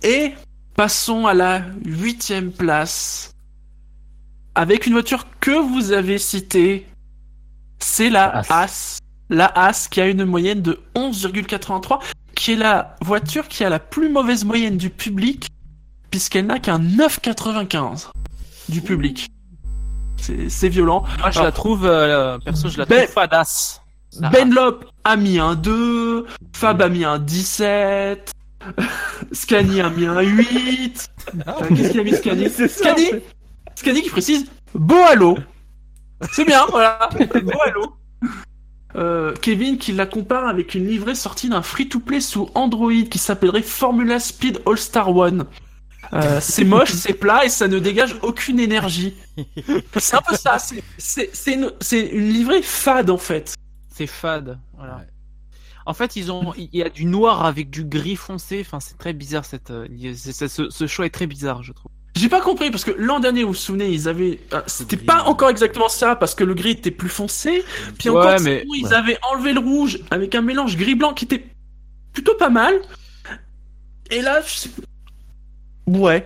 Et passons à la huitième place. Avec une voiture que vous avez citée, c'est la As. As. La As qui a une moyenne de 11,83, qui est la voiture qui a la plus mauvaise moyenne du public, puisqu'elle n'a qu'un 9,95 du public. C'est violent. Moi, je Alors- la trouve, euh, perso, je la Ben- trouve fadasse. Benlop a mis un 2, Fab a mis un 17, Scani a mis un 8. Euh, Qu'est-ce qu'il a mis en fait. Scani qui précise beau halo. C'est bien, voilà. Beau halo. Euh, Kevin qui la compare avec une livrée sortie d'un free-to-play sous Android qui s'appellerait Formula Speed All-Star One. Euh, c'est moche, c'est plat et ça ne dégage aucune énergie. C'est un peu ça. une, c'est une livrée fade en fait. C'est fade. Voilà. Ouais. En fait, ils ont, il y a du noir avec du gris foncé. Enfin, c'est très bizarre cette, euh, il y a- c'est- c'est- ce, ce choix est très bizarre, je trouve. J'ai pas compris parce que l'an dernier, vous vous souvenez, ils avaient, euh, c'était pas ouais. encore exactement ça parce que le gris était plus foncé. Puis Ouais, encore, mais- sinon, ils avaient enlevé le rouge avec un mélange gris-blanc qui était plutôt pas mal. Et là, je sais- ouais,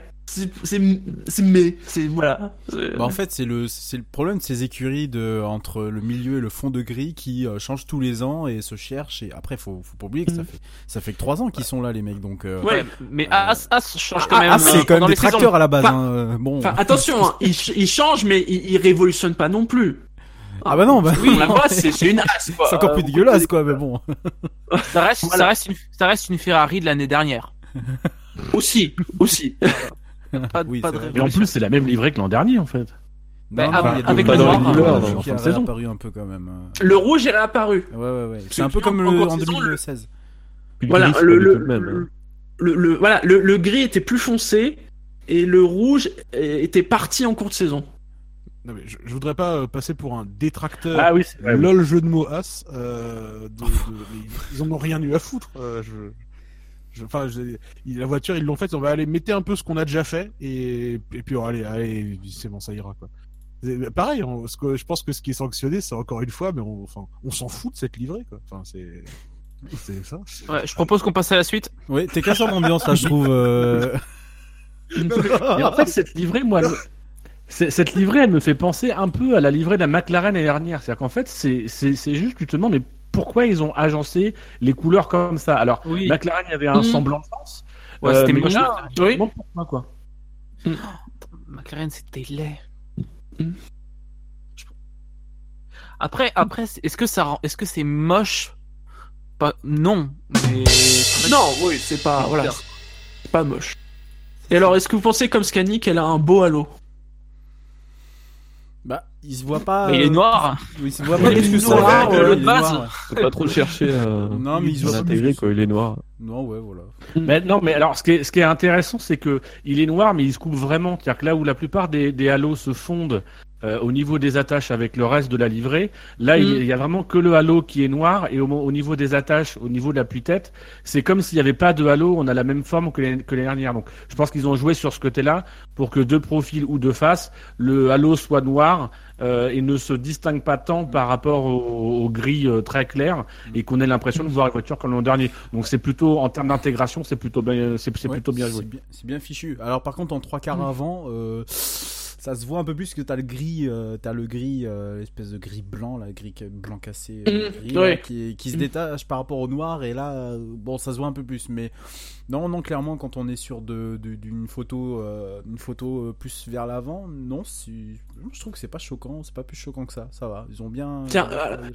c'est, mais, c'est voilà. Bah, en fait, c'est le, c'est le problème de ces écuries de, entre le milieu et le fond de gris qui euh, changent tous les ans et se cherchent. Et après, faut, faut pas oublier que ça Mm. fait, ça fait que trois ans qu'ils sont là, les mecs. Donc, euh, Ouais. Mais Euh, As, As change quand même. c'est euh, quand même des saisons. tracteurs à la base. Enfin, hein, euh, Bon. Attention, hein, ils, ch- ils changent, mais ils, ils révolutionnent pas non plus. Ah bah non, bah Oui, la base, c'est, une as, quoi. c'est encore plus Euh, dégueulasse, quoi. Mais bon. Ça reste, Voilà. ça reste une, ça reste une Ferrari de l'année dernière. Aussi, aussi. Pas, Oui, pas c'est de vrai. Et en plus, c'est la même livrée que l'an dernier, en fait. Bah, Non, avec- le noir, hein, qui a un peu quand même. euh. Le rouge est réapparu. Ouais, ouais, ouais. C'est un peu comme le, en saison, le- 2016. Puis Voilà, gris, c'est le, du le, le même. le, hein. le- le- voilà, le, le gris était plus foncé et le rouge était parti en cours de saison. Non, mais je, je voudrais pas euh, passer pour un détracteur. Ah oui, c'est vrai. oui. lol jeu de mots as. Euh, de, de- mais ils en ont rien eu à foutre. euh, je, je, enfin, je- la voiture, ils l'ont faite. On va aller mettre un peu ce qu'on a déjà fait et, et puis oh, allez, allez, c'est bon, ça ira quoi. C'est- Pareil, on- ce que- je pense que ce qui est sanctionné, c'est encore une fois, mais on, enfin, on s'en fout de cette livrée quoi. Enfin, c'est, c'est ça. Ouais, je propose qu'on passe à la suite. Ouais, t'es casseur d'ambiance là, je trouve. euh. Et en fait, cette livrée, moi, elle cette livrée, elle me fait penser un peu à la livrée de la McLaren l'année dernière. C'est-à-dire qu'en fait, c'est juste, tu te demandes, mais pourquoi ils ont agencé les couleurs comme ça Alors, Oui. McLaren, il y avait un Mhm. semblant de sens. Ouais, Euh, c'était Oui. demandes pourquoi, quoi. McLaren, c'était laid. Mm. Après, après, c'est- est-ce que ça, rend- est-ce que c'est moche? Pas, non. Mais Non, oui, c'est pas, voilà, c'est pas moche. Et alors, est-ce que vous pensez comme Scani qu'elle a un beau halo? Bah, il se voit pas. Mais il est euh, noir. Il se voit pas plus que ça. noir, ouais, euh, il noir, ouais. Faut pas trop chercher à, Non, mais il se voit que quand il est noir. Non, ouais, voilà. Mais non, mais alors, ce qui est, ce qui est intéressant, c'est que il est noir, mais il se coupe vraiment. C'est-à-dire que là où la plupart des, des halos se fondent euh, au niveau des attaches avec le reste de la livrée, là, il y a- Mm. il a vraiment que le halo qui est noir, et au, niveau des attaches, au niveau de la tête c'est comme s'il n'y avait pas de halo, on a la même forme que les, que les dernières. Donc, je pense qu'ils ont joué sur ce côté-là pour que deux profils ou deux faces, le halo soit noir euh, et ne se distingue pas tant par rapport au, au gris euh, très clair et qu'on ait l'impression de voir une voiture comme l'an dernier. Donc, c'est plutôt, en termes d'intégration, c'est plutôt bien, c'est Ouais, plutôt bien c'est joué. bien- C'est bien fichu. Alors par contre en trois quarts avant, euh, ça se voit un peu plus que t'as le gris, euh, t'as le gris, euh, l'espèce de gris blanc, là, gris blanc cassé, euh, Mm, gris, là, ouais. qui, qui se Mm. détache par rapport au noir. Et là, bon, ça se voit un peu plus. Mais non, non, clairement, quand on est sur de, d'une photo, une photo plus vers l'avant, non, je trouve que c'est pas choquant, c'est pas plus choquant que ça. Ça va, ils ont bien. Tiens,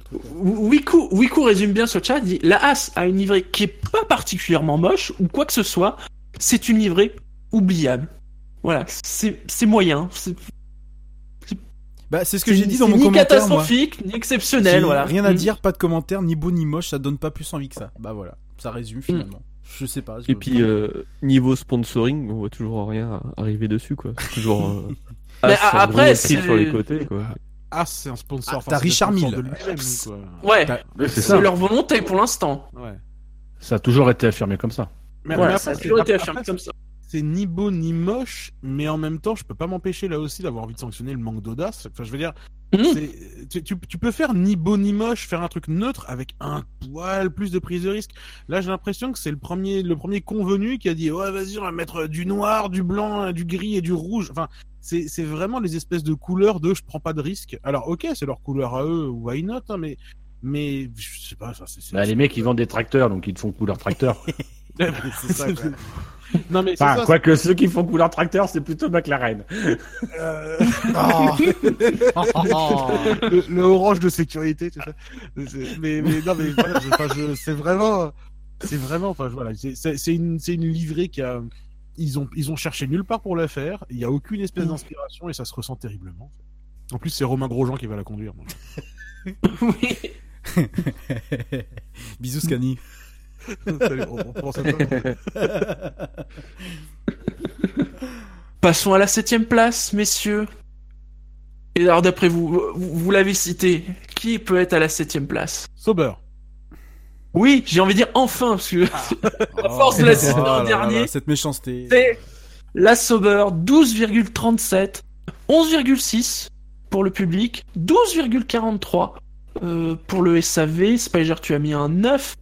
truc. Wiku, Wiku résume bien ce chat, dit La As a une livrée qui est pas particulièrement moche ou quoi que ce soit, c'est une livrée oubliable. Voilà, c'est c'est moyen. C'est Bah, c'est ce que j'ai dit dans mon ni commentaire. moi. catastrophique, ni exceptionnel. Voilà. Rien à Mm. dire, pas de commentaire, ni beau ni moche, ça donne pas plus envie que ça. Bah voilà, ça résume finalement. Je sais pas. je- Et puis, euh, niveau sponsoring, on voit toujours rien arriver dessus, quoi. C'est toujours. euh, Mais As, a- un après, c'est- sur les côtés, quoi. Ah, c'est un sponsor. Ah, enfin, t'as Richard Mille. quoi. Ouais, c'est leur volonté pour l'instant. Ouais. Ça a toujours été affirmé comme ça. Mais, Voilà, mais ça a après, toujours été après, affirmé comme ça. C'est ni beau ni moche, mais en même temps, je peux pas m'empêcher là aussi d'avoir envie de sanctionner le manque d'audace. Enfin, je veux dire, c'est- tu, tu- tu peux faire ni beau ni moche, faire un truc neutre avec un poil plus de prise de risque. Là, j'ai l'impression que c'est le premier, le premier convenu qui a dit ouais, vas-y, on va mettre du noir, du blanc, du gris et du rouge. Enfin, c'est vraiment les espèces de couleurs de je prends pas de risque. Alors, ok, c'est leur couleur à eux, why not hein, Mais mais je sais pas, Bah, les mecs, ils vendent des tracteurs, donc ils te font couleur tracteur. c'est ça. quoi. non mais Enfin, ça, quoique ceux qui font couleur tracteur, c'est plutôt McLaren. euh, Ah. le, le orange de sécurité, tout ça. C'est- Mais, mais non, mais voilà, je- enfin, je- c'est vraiment, c'est vraiment, enfin, voilà, c'est- une, c'est une livrée qui a, ils ont, ils ont cherché nulle part pour la faire. Il y a aucune espèce d'inspiration et ça se ressent terriblement. En plus, c'est Romain Grosjean qui va la conduire. Oui. Bisous, Scani. Salut, on- on pense à toi. Passons à la septième place, messieurs. Et alors, d'après vous, vous, vous l'avez cité, qui peut être à la septième place? Sauber. Oui, j'ai envie de dire enfin, parce que à force de la saison Oh dernière, cette méchanceté. c'est la Sauber 12,37, 11,6 pour le public, 12,43 euh, pour le SAV. Spiger, tu as mis un 9.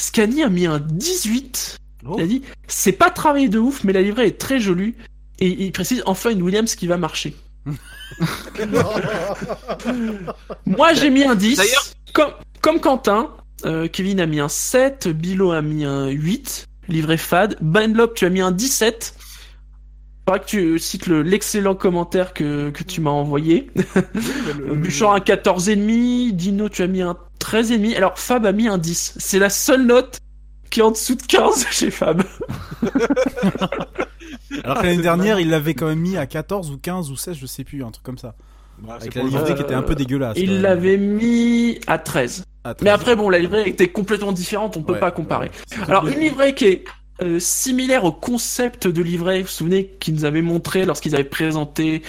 Scani a mis un 18. Oh. Il a dit c'est pas travaillé de ouf, mais la livrée est très jolie. Et il précise enfin une Williams qui va marcher. Moi j'ai mis un 10. D'ailleurs- comme, comme Quentin, euh, Kevin a mis un 7, Bilo a mis un 8, livré fad. Benlop, tu as mis un 17. Faudra que tu cites le- l'excellent commentaire que, que tu m'as envoyé. le- Bouchard un 14,5, Dino tu as mis un 13,5. Alors Fab a mis un 10. C'est la seule note qui est en dessous de 15 chez Fab. Alors que l'année dernière, il l'avait quand même mis à 14 ou 15 ou 16, je sais plus, un truc comme ça. Bah, c'est Avec la livrée qui était un peu dégueulasse. Il l'avait mis à 13. Ah, très Mais après, bon, la livrée était complètement différente, on peut Ouais, pas comparer. ouais, Alors, une livrée qui est euh, similaire au concept de livret, vous vous souvenez, qu'ils nous avaient montré lorsqu'ils avaient présenté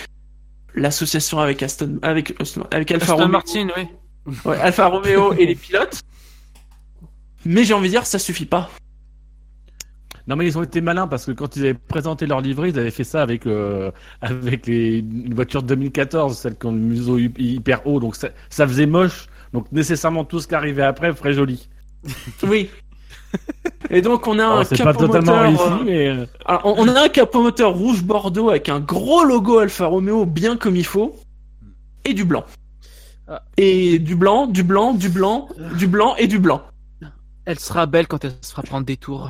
l'association avec Aston, avec, Alfa Aston Romeo, Martin, oui. Ouais, Alfa Romeo et les pilotes. Mais j'ai envie de dire, ça suffit pas. Non mais ils ont été malins parce que quand ils avaient présenté leur livret, ils avaient fait ça avec euh, avec les une voiture de 2014, celle qui ont le museau hy- hyper haut, donc ça, ça faisait moche. Donc nécessairement tout ce qui arrivait après ferait joli. Oui. Et donc, on a Alors, un C'est pas capot totalement moteur, réussi, euh, mais euh, Alors, on on a un capot moteur rouge bordeaux avec un gros logo Alfa Romeo bien comme il faut et du blanc. Ah. Et du blanc, du blanc, du blanc, du blanc et du blanc. Elle sera belle quand elle se fera prendre des tours.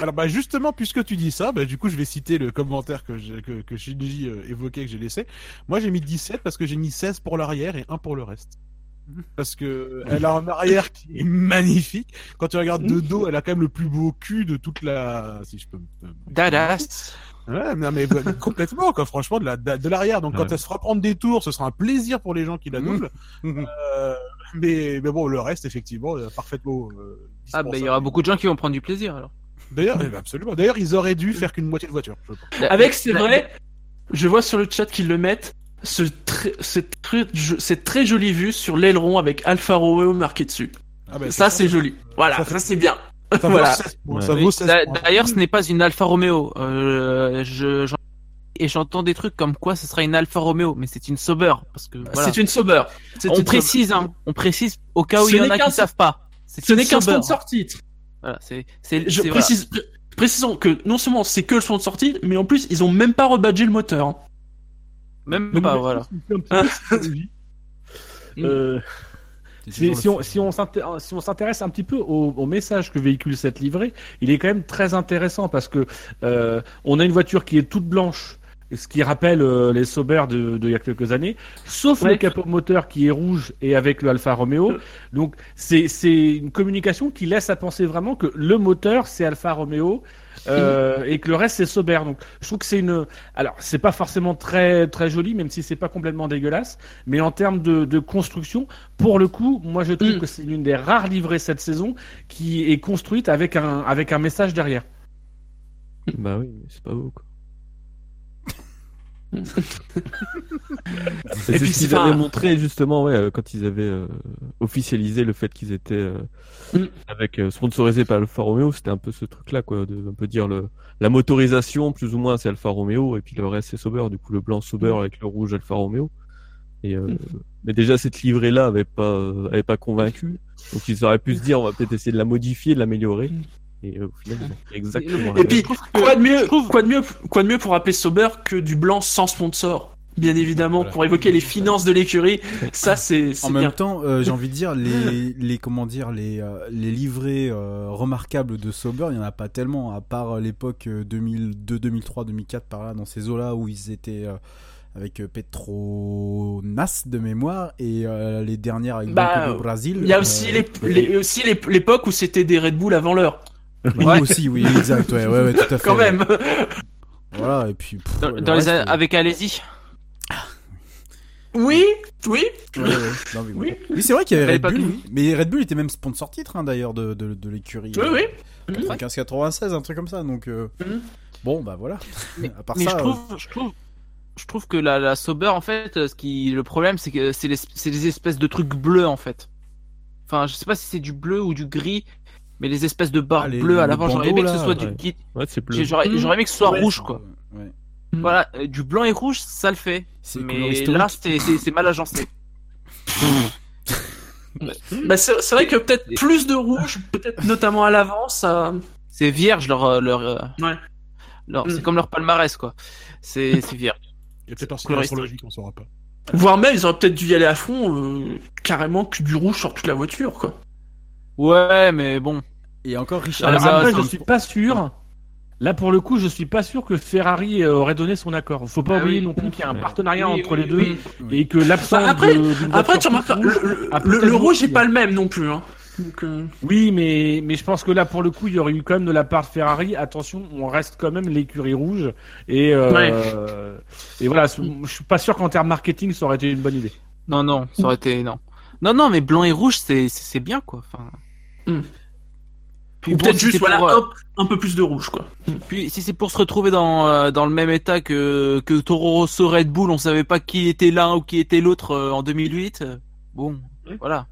Alors bah justement, puisque tu dis ça, bah, du coup je vais citer le commentaire que, j'ai- que, que Shinji euh, évoquait, que j'ai laissé. Moi j'ai mis 17 parce que j'ai mis 16 pour l'arrière et 1 pour le reste. Parce que elle a un arrière qui est magnifique. Quand tu regardes de dos, elle a quand même le plus beau cul de toute la... Si je peux... me- Dadass. Ouais, non, mais bah, complètement, quoi, franchement, de la- de, de l'arrière. Donc quand elle se fera prendre des tours, ce sera un plaisir pour les gens qui la doublent. Euh, mais, mais bon, le reste, effectivement, euh, parfaitement... euh, Ah, bah, il y aura beaucoup de gens qui vont prendre du plaisir, alors. D'ailleurs, absolument. D'ailleurs, ils auraient dû faire qu'une moitié de voiture. je pense. Avec, c'est vrai, je vois sur le chat qu'ils le mettent, ce très, cette, très, cette très jolie vue sur l'aileron avec Alfa Romeo marqué dessus. Ah, bah, Ça, c'est joli. Voilà, Ça, ça, c'est bien. Voilà. 16 points, Ouais. ça Oui, vaut 16 d'a- points. D'ailleurs, ce n'est pas une Alfa Romeo. Euh, je, j'en- et j'entends des trucs comme quoi ce sera une Alfa Romeo, mais c'est une Sauber. Parce que, voilà. C'est une Sauber. C'est On une précise, hein. On précise au cas où Ce il y en a qui savent pas. C'est Ce une n'est qu'un sponsor titre. Voilà, c'est, c'est, Je précise, pré- précisons que non seulement c'est que le son de sortie, mais en plus ils ont même pas rebadgé le moteur. Même Donc, pas, voilà. Euh, Si, on, fun. si on s'inté- si on s'intéresse un petit peu au, au message que véhicule cette livrée, il est quand même très intéressant parce que euh, on a une voiture qui est toute blanche, ce qui rappelle euh, les Sauber de, de il y a quelques années, sauf Ouais. le capot moteur qui est rouge et avec le Alfa Romeo. Donc c'est c'est une communication qui laisse à penser vraiment que le moteur c'est Alfa Romeo. Euh, et que le reste c'est Sauber. Donc je trouve que c'est une. Alors c'est pas forcément très très joli, même si c'est pas complètement dégueulasse, mais en termes de, de construction, pour le coup, moi je trouve Mm. que c'est l'une des rares livrées cette saison qui est construite avec un avec un message derrière. Bah oui, c'est pas beau quoi. Et c'est puis, ce qu'ils avaient montré justement ouais, euh, quand ils avaient euh, officialisé le fait qu'ils étaient euh, Mm. avec euh, sponsorisés par Alfa Romeo, c'était un peu ce truc là quoi, de un peu dire le la motorisation plus ou moins c'est Alfa Romeo et puis le reste c'est Sauber, du coup le blanc Sauber Mm. avec le rouge Alfa Romeo. Et euh, mais déjà cette livrée là avait pas avait pas convaincu, donc ils auraient pu se dire on va peut-être essayer de la modifier, de l'améliorer. Et euh, au final ils ont fait exactement. la Et puis, quoi de mieux, quoi de mieux, quoi de mieux pour appeler Sauber que du blanc sans sponsor Bien évidemment, Voilà. pour évoquer les finances de l'écurie, ça c'est En bien. même temps, euh, j'ai envie de dire les les comment dire les euh, les livrées euh, remarquables de Sauber, il y en a pas tellement à part l'époque euh, 2002, 2003, 2004 par là dans ces eaux-là où ils étaient euh, avec Petronas de mémoire et euh, les dernières avec Bah, Banco do Brasil. Il y a aussi euh, les- les- aussi les- l'époque où c'était des Red Bull avant l'heure. Oui, aussi, oui, exact, ouais, ouais, ouais, tout à fait. Quand même. Voilà, et puis pff, Dans, le dans les a- euh, avec Alési. Oui, oui. ouais, ouais, non, mais Oui. Oui, c'est vrai qu'il y avait Red Bull, oui. mais Red Bull était même sponsor titre hein, d'ailleurs de, de, de l'écurie. Oui, oui. 95-96, un truc comme ça, donc euh, Mhm. bon, bah voilà. Mais, à part mais ça, je euh, trouve, je trouve, je trouve que la, la Sauber, en fait, euh, ce qui, le problème, c'est que c'est les, c'est les espèces de trucs bleus, en fait. Enfin, je sais pas si c'est du bleu ou du gris, mais les espèces de barres Ah, les- bleues à l'avant, j'aurais aimé que ce soit du ouais. guide. Ouais, c'est bleu. J'ai- J'aurais, j'aurais aimé que ce soit Ouais, rouge, quoi. ouais. Voilà, euh, du blanc et rouge, ça le fait. Mais là, c'est, c'est, c'est mal agencé. Bah, c'est c'est vrai que peut-être plus de rouge, peut-être notamment à l'avant, ça. C'est vierge leur, euh, leur, euh, Ouais. leur- Mm. c'est comme leur palmarès, quoi. C'est, c'est vierge. Il y a peut-être un signe astrologique, on saura pas. Voire même, ils auraient peut-être dû y aller à fond, euh, carrément que du rouge sur toute la voiture, quoi. Ouais, mais bon. Et encore Richard. Alors ça, après, je suis pas sûr. Là, pour le coup, je suis pas sûr que Ferrari euh, aurait donné son accord. Faut pas Ah oublier oui. non plus qu'il y a un partenariat Oui, entre oui, les deux oui. et que l'absence Bah, après- de- Après, tu remarques, le, rouge le- le- rouge beaucoup est pas le même non plus. Hein. Donc, euh, Oui, mais, mais je pense que là, pour le coup, il y aurait eu quand même de la part de Ferrari. Attention, on reste quand même l'écurie rouge. Et, euh, et voilà, je suis pas sûr qu'en termes marketing, ça aurait été une bonne idée. Non, non, ça aurait été, non. Non, non, mais blanc et rouge, c'est, c'est c'est bien, quoi. Enfin. Mm. Puis ou bon, peut-être si juste, c'est voilà, pour, euh, hop, un peu plus de rouge, quoi. Puis si c'est pour se retrouver dans, euh, dans le même état que, que Toro Rosso Red Bull, on savait pas qui était l'un ou qui était l'autre euh, en 2008. euh, Bon, voilà.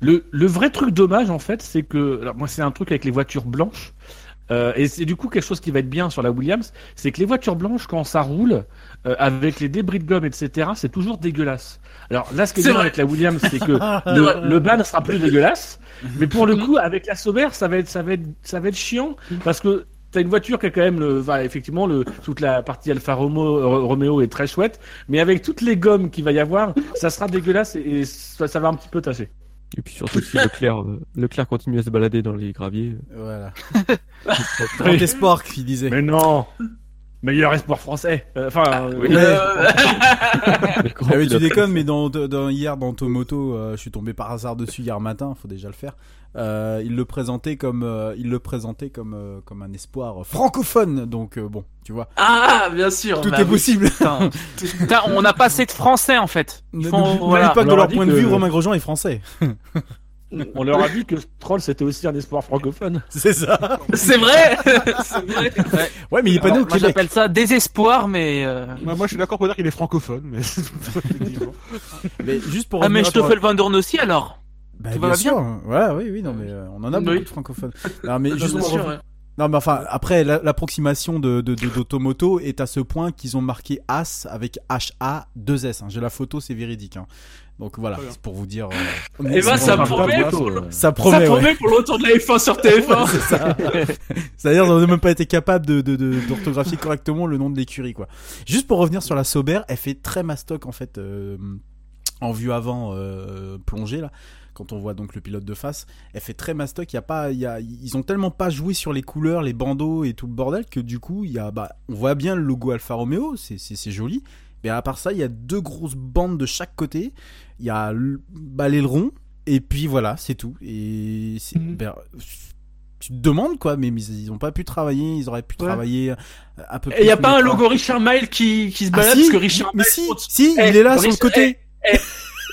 Le, le vrai truc dommage, en fait, c'est que, alors moi, c'est un truc avec les voitures blanches. Euh, et c'est du coup quelque chose qui va être bien sur la Williams, c'est que les voitures blanches, quand ça roule, euh, avec les débris de gomme, etc., c'est toujours dégueulasse. Alors là, ce qui est, bien vrai. avec la Williams, c'est que le, le ban sera plus dégueulasse, mais pour le coup, avec la Sauber, ça va être, ça va être, ça va être chiant parce que t'as une voiture qui a quand même le, enfin, effectivement, le, toute la partie Alfa Romeo, Romeo est très chouette, mais avec toutes les gommes qu'il va y avoir, ça sera dégueulasse et, et ça, ça va un petit peu tâcher. Et puis surtout si Leclerc, euh, Leclerc continue à se balader dans les graviers. Voilà. Grand espoir qu'il disait. Mais non Meilleur espoir français Euh, Enfin, euh, Oui. Ouais. Ah tu déconnes, mais dans, dans- hier dans Tomoto, euh, je suis tombé par hasard dessus hier matin. Faut déjà le faire. Euh, il le présentait comme, euh, il le présentait comme, euh, comme un espoir francophone. Donc euh, bon, tu vois, Ah, bien sûr. tout bah est oui. possible. Putain, on n'a pas assez de français en fait. Ils font, voilà. pas que de leur point de vue, Romain Grosjean est français. on leur a dit que Stroll c'était aussi un espoir francophone. C'est ça. C'est vrai. C'est vrai. Ouais. Ouais, mais il est pas né au moi Québec. j'appelle ça désespoir, mais. euh, Moi, moi, je suis d'accord pour dire qu'il est francophone, mais. Mais juste pour Ah mais Stoffel Van Dorn aussi alors? Bah, bien sûr. Ouais, oui, oui, non, mais euh, on en a Oui. beaucoup de francophones. Non, mais juste Bien pour sûr, revenir- ouais. Non, mais enfin, après, la- l'approximation de, de, de- d'Automoto est à ce point qu'ils ont marqué As avec H-A-2-S. hein. J'ai la photo, c'est véridique. hein. Donc voilà, c'est pour vous dire. euh, Eh ben, c'est ça bon, promet ça pour, Ça promet, ça ouais. promet pour le retour de la F1 sur TF1. C'est ça. C'est-à-dire, on n'a même pas été capable de, de, de- d'orthographier correctement le nom de l'écurie, quoi. Juste pour revenir sur la Sauber, elle fait très mastoc, en fait, euh, en vue avant, euh, plongée, là. Quand on voit donc le pilote de face, elle fait très mastoc. Il y a pas, il y a, ils ont tellement pas joué sur les couleurs, les bandeaux et tout le bordel que du coup, il y a, bah, on voit bien le logo Alfa Romeo, c'est, c'est, c'est joli. Mais à part ça, il y a deux grosses bandes de chaque côté. Il y a bah, l'aileron et puis voilà, c'est tout. Et c'est, Mhm. ben, tu te demandes quoi, mais, ils ont pas pu travailler, ils auraient pu Ouais. travailler euh, un peu Et y a plus, pas un logo Richard Mille qui, qui se Ah, balade si, parce que Richard mais si, compte- si, Eh, il est là sur le côté.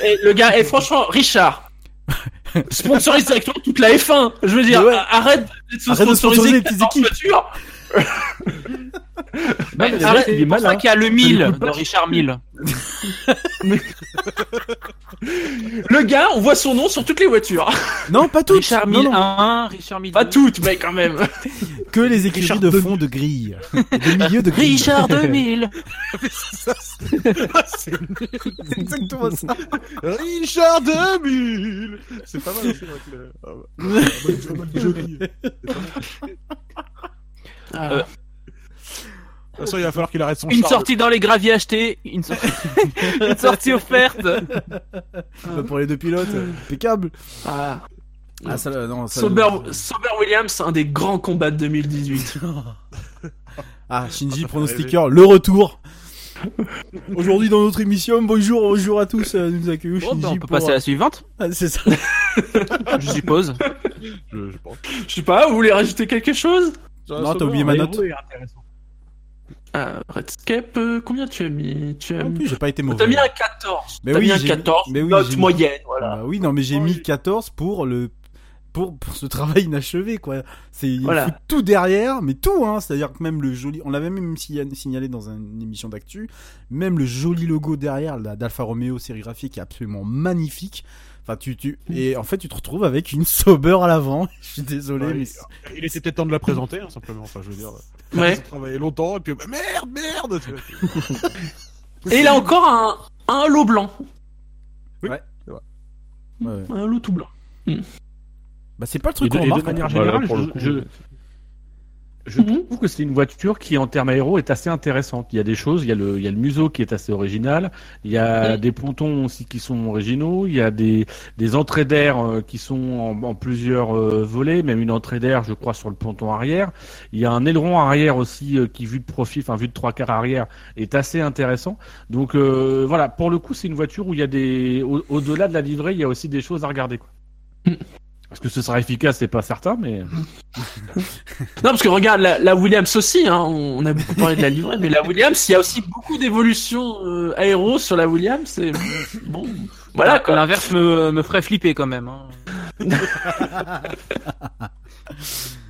Et le gars, et franchement, Richard, sponsorise directement toute la F1. Je veux dire, ouais. arrête de se Arrête de sponsoriser les petites 14 équipes. Bah, mais c'est pour ça qu'il y a le Ça 1000 lui coûte de. Richard Mille. Le gars, on voit son nom sur toutes les voitures. Non, pas toutes. Richard Mille non, 1, Richard Mille Pas 2. toutes, mais quand même. que les écrits Richard de fond de grille, de milieu de grille. Richard 2000. C'est exactement ça. Richard 2000 C'est pas mal aussi avec le. Ah. Ah. Euh, De toute façon, il va falloir qu'il arrête son Une sortie dans les graviers achetés, une sortie, une sortie offerte. Bah, Pour les deux pilotes, euh, impeccable. ah. Ah, ça, non, ça- Sauber, Sauber Williams, un des grands combats de 2018. Ah, Shinji, le pronostiqueur, le retour. Aujourd'hui dans notre émission, bonjour, bonjour à tous, euh, nous accueillons Shinji bah, on peut pour- passer à la suivante, Ah, c'est ça. je suppose. Je, je pense. Je sais pas, vous voulez rajouter quelque chose? Non, t'as oublié ma note. ah, Redscape, euh, combien tu as mis Tu as En mis, plus, j'ai pas été mauvais. T'as mis un 14. Mais T'as oui, mis un j'ai- 14. mais oui, note moyenne, voilà. Bah oui, non, mais j'ai mis 14 pour le pour, pour ce travail inachevé quoi. C'est il Voilà. tout derrière, mais tout hein, c'est-à-dire que même le joli, on l'avait même signa- signalé dans une émission d'actu, même le joli logo derrière là, d'Alfa Romeo sérigraphique est absolument magnifique. Enfin tu tu et en fait tu te retrouves avec une Sauber à l'avant. Je suis désolé Ouais, mais il- Il était peut-être temps de la présenter, hein, simplement. Enfin, je veux dire. Ouais. Ils ont travaillé longtemps, et puis bah, merde, merde. Et il a encore un, un halo blanc. ouais, ouais. Un halo tout blanc. Bah c'est pas le truc qu'on et de remarque. manière hein. générale, je, je- Mhm. trouve que c'est une voiture qui, en termes aéro, est assez intéressante. Il y a des choses, il y a le, il y a le museau qui est assez original, il y a Oui. des pontons aussi qui sont originaux, il y a des, des entrées d'air euh, qui sont en, en plusieurs euh, volets, même une entrée d'air, je crois, sur le ponton arrière. Il y a un aileron arrière aussi euh, qui, vu de profil, enfin vu de trois quarts arrière, est assez intéressant. Donc euh, voilà, pour le coup, c'est une voiture où il y a des, au- au-delà de la livrée, il y a aussi des choses à regarder. Quoi. Mm. Est-ce que ce sera efficace, c'est pas certain, mais. Non, parce que regarde, la, la Williams aussi, hein, on a beaucoup parlé de la livrée, mais la Williams, il y a aussi beaucoup d'évolutions euh, aéro sur la Williams. Et, bon, voilà quoi. L'inverse me, me ferait flipper quand même. hein.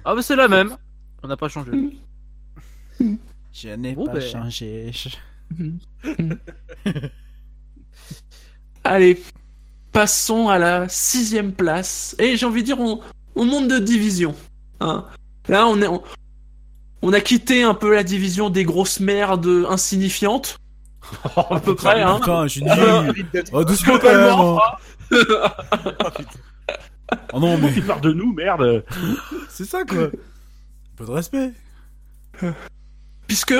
ah, bah c'est la même. On n'a pas changé. Je n'ai Bon, pas ben. changé. Allez, passons à la sixième place. Et j'ai envie de dire, on, on monte de division. Hein. Là, on, est, on, on a quitté un peu la division des grosses merdes insignifiantes. à peu près, hein. Putain, Oh, doucement quand même. globalement, hein. Oh non mais Qui part de nous, merde c'est ça quoi. Un peu de respect. puisque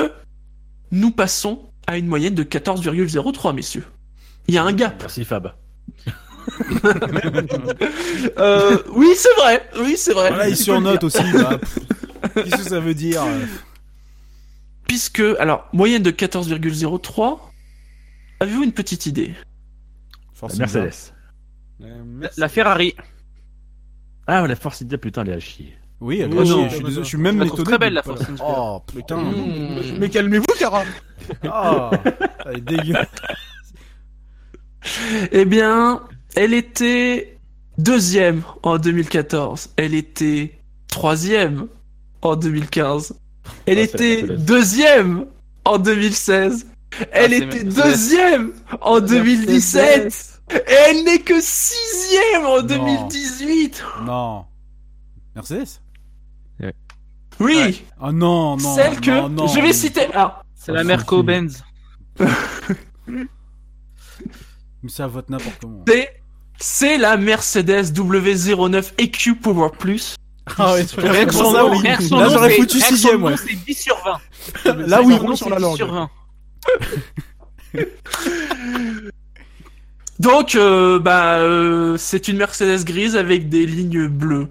nous passons à une moyenne de 14,03, messieurs. Il y a un gap. Merci Fab. Euh, oui, c'est vrai. Oui, c'est vrai. Voilà, il surnote aussi. bah, Qu'est-ce que ça veut dire euh, Puisque, alors, moyenne de 14,03. Avez-vous une petite idée? Force La. Mercedes. La, la Ferrari. Ah, la Force India, putain, elle est à chier. Oui, elle Oh est chier, non. je suis désolé, je suis même Je étonné très belle, la Force India. Oh putain. Mmh. Mais calmez-vous, Cara Ah, elle est dégueu. Eh bien, elle était deuxième en 2014. Elle était troisième en 2015. Elle Ah, était deuxième en 2016. Elle c'est était deuxième en 2017. Et elle n'est que sixième en Non. 2018. Non. Mercedes? Oui, Ouais. Ah non, non. celle que non, non. je vais citer. Ah, C'est la Merco-Benz. Mais ça vote n'importe comment. c'est c'est la Mercedes W09 EQ Power Plus. Ah ouais, Rien que son nom, Là, j'aurais foutu rien que son sixième, nom, ouais. C'est 10 sur 20. Là, oui. Son nom, sur la 10 langue. sur 20. Donc, euh, bah, euh, c'est une Mercedes grise avec des lignes bleues.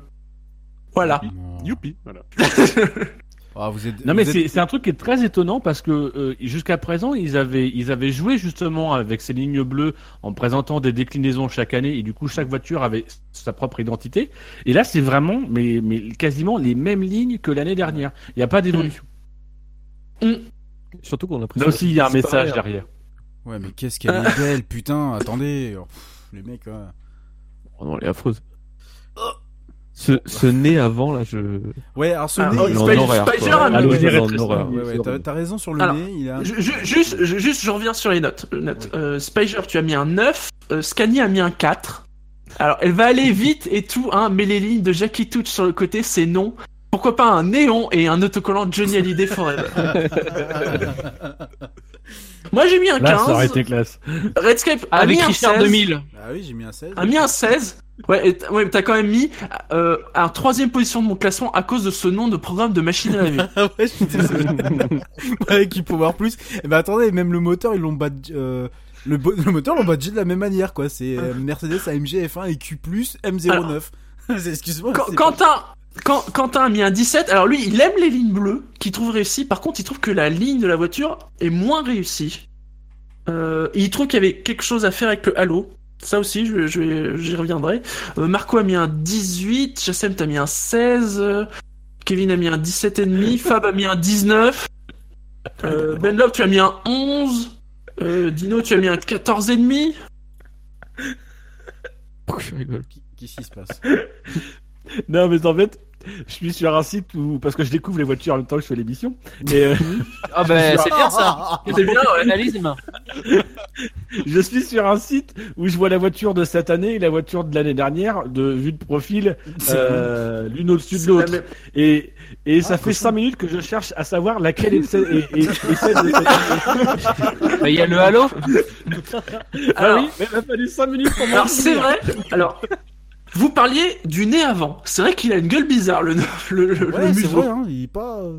Voilà. Youpi, voilà. Ah, vous êtes, Non mais êtes- c'est un truc qui est très étonnant parce que euh, jusqu'à présent ils avaient ils avaient joué justement avec ces lignes bleues en présentant des déclinaisons chaque année et du coup chaque voiture avait sa propre identité et là c'est vraiment mais mais quasiment les mêmes lignes que l'année dernière. Il n'y a pas d'évolution. Surtout qu'on a Là l'impression aussi il y a un message derrière. Ouais, mais qu'est-ce qu'elle est belle, putain. Attendez. Oh, pff, les mecs, ouais. Oh non, elle est affreuse. Ce, ce nez avant, là, je. Ouais, alors ce Ah, nez. oh, il en Spider- horreur, Ah, Ouais, ouais, ouais. Ouais, ouais, t'as, raison sur le Alors, nez. Il a. Ju- ju- Juste, ju- juste, je reviens sur les notes. les notes. Euh, Spider, tu as mis un 9, euh, Scani a mis un 4. Alors, elle va aller vite et tout, hein, mais les lignes de Jackie Touch sur le côté, c'est non. Pourquoi pas un néon et un autocollant Johnny Hallyday Forever? Moi, j'ai mis un 15. Là ça aurait été classe. Redscape a Avec mis un Richard 16. 2000. Ah oui, j'ai mis un 16. A mis un 16. Ouais, et ouais, mais t'as quand même mis euh, en troisième position de mon classement à cause de ce nom de programme de machine à laver. Ah ouais, je suis désolé. ouais, qui peut voir plus. Et ben attendez, même le moteur, ils l'ont badgé. euh, le, moteur l'ont badgé de la même manière, quoi. C'est euh, Mercedes AMG F1 et Q M09. Excuse-moi. Quentin, quand, Quentin a mis un 17, alors lui, il aime les lignes bleues, qu'il trouve réussies. Par contre, il trouve que la ligne de la voiture est moins réussie. Euh, il trouve qu'il y avait quelque chose à faire avec le halo. Ça aussi, je, je vais- j'y reviendrai. Euh, Marco a mis un 18, Chassem t'as mis un 16, euh, Kevin a mis un 17,5, Fab a mis un 19, euh, Ben Love tu as mis un 11, euh, Dino tu as mis un 14,5. Pourquoi je rigole. Qui- Qu'est-ce qui se passe? Non mais en fait je suis sur un site où parce que je découvre les voitures en même temps que je fais l'émission. Mais euh, Ah ben c'est bien ça. C'est bien, ouais. Analysme. Je suis sur un site où je vois la voiture de cette année et la voiture de l'année dernière, de vue de profil, euh, l'une au-dessus de l'autre. même- Et, et ça Ah, fait franchement. 5 minutes que je cherche à savoir laquelle est celle, est, est- est celle de cette Il y a le halo. Ah Alors- oui, mais il a fallu 5 minutes pour Alors c'est vrai. Alors vous parliez du nez avant. C'est vrai qu'il a une gueule bizarre le le, le, le Ouais, c'est museau. vrai, hein, il est pas. euh,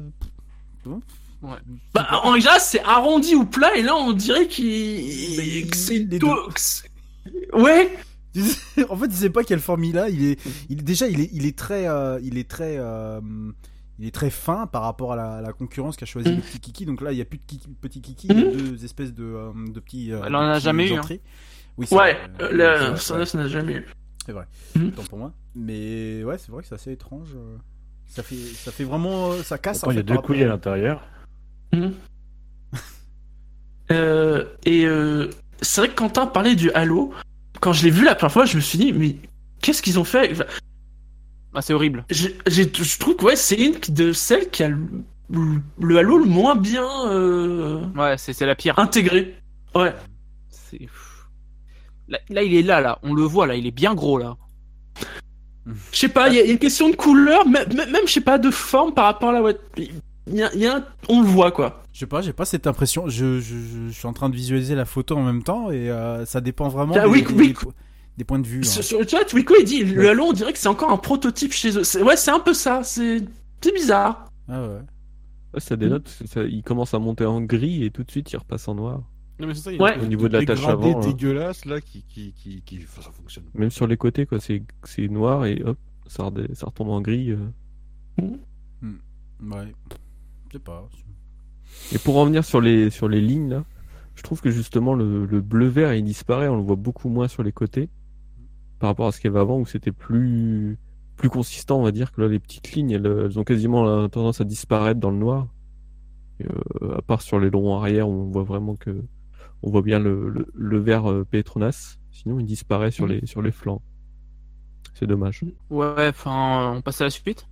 Bah, en général c'est arrondi ou plat et là on dirait qu'il c'est Ouais. en fait, il sait pas quelle forme il a. Il est, il est déjà, il est, il est très, euh, il est très, euh, il est très fin par rapport à la, la concurrence qui a choisi Mm. le petit kiki. Donc là, il y a plus de kiki, petit kiki, il y a Mm. deux espèces de, euh, de petits. euh, Elle en a jamais eu, hein. Oui, c'est Ouais. ça, ça n'a jamais eu. C'est vrai. Mm. Pour moi. Mais ouais, c'est vrai que c'est assez étrange. euh. Ça fait, ça fait vraiment, euh, ça casse. Attends, en il y a deux couilles à l'intérieur. Euh, et euh, c'est vrai que Quentin parlait du Halo. Quand je l'ai vu la première fois, je me suis dit mais qu'est-ce qu'ils ont fait? Enfin, Ah, c'est horrible. j'ai- Je trouve que ouais, c'est une de celles qui a le, le Halo le moins bien euh, Ouais, c'est c'est la pire. intégré. Ouais. C'est-. Là, là, il est là, là. On le voit, là. Il est bien gros, là. Je sais pas, il y, a une question de couleur, même, même je sais pas, de forme par rapport à la y a, il y a un- On le voit quoi. Je sais pas, j'ai pas cette impression. Je, je, je, je suis en train de visualiser la photo en même temps et euh, ça dépend vraiment Ah, des, oui, des- oui. des po- des points de vue. hein. Sur, sur le chat, Wiko il dit le Halo, on dirait que c'est encore un prototype chez eux. Ouais, c'est un peu ça. C'est c'est bizarre. Ah ouais. Ouais, Ça dénote, ça- il commence à monter en gris et tout de suite il repasse en noir. Non, mais c'est ça, il y a Ouais. Au niveau de la tâche avant, hein. dégueulasse là qui, qui, qui, qui, enfin, ça fonctionne. Même sur les côtés, quoi, c'est c'est noir et hop, ça, redé- ça retombe en gris. euh. Ouais. Je sais pas. Et pour en venir sur les, sur les lignes, là, je trouve que justement le, le bleu-vert il disparaît, on le voit beaucoup moins sur les côtés par rapport à ce qu'il y avait avant où c'était plus, plus consistant, on va dire, que là les petites lignes elles, elles ont quasiment la tendance à disparaître dans le noir. Et, euh, à part sur les longs arrière où on voit vraiment que on voit bien le, le, le vert euh, Petronas, sinon il disparaît sur les, sur les flancs. C'est dommage. Ouais, enfin, on passe à la suite.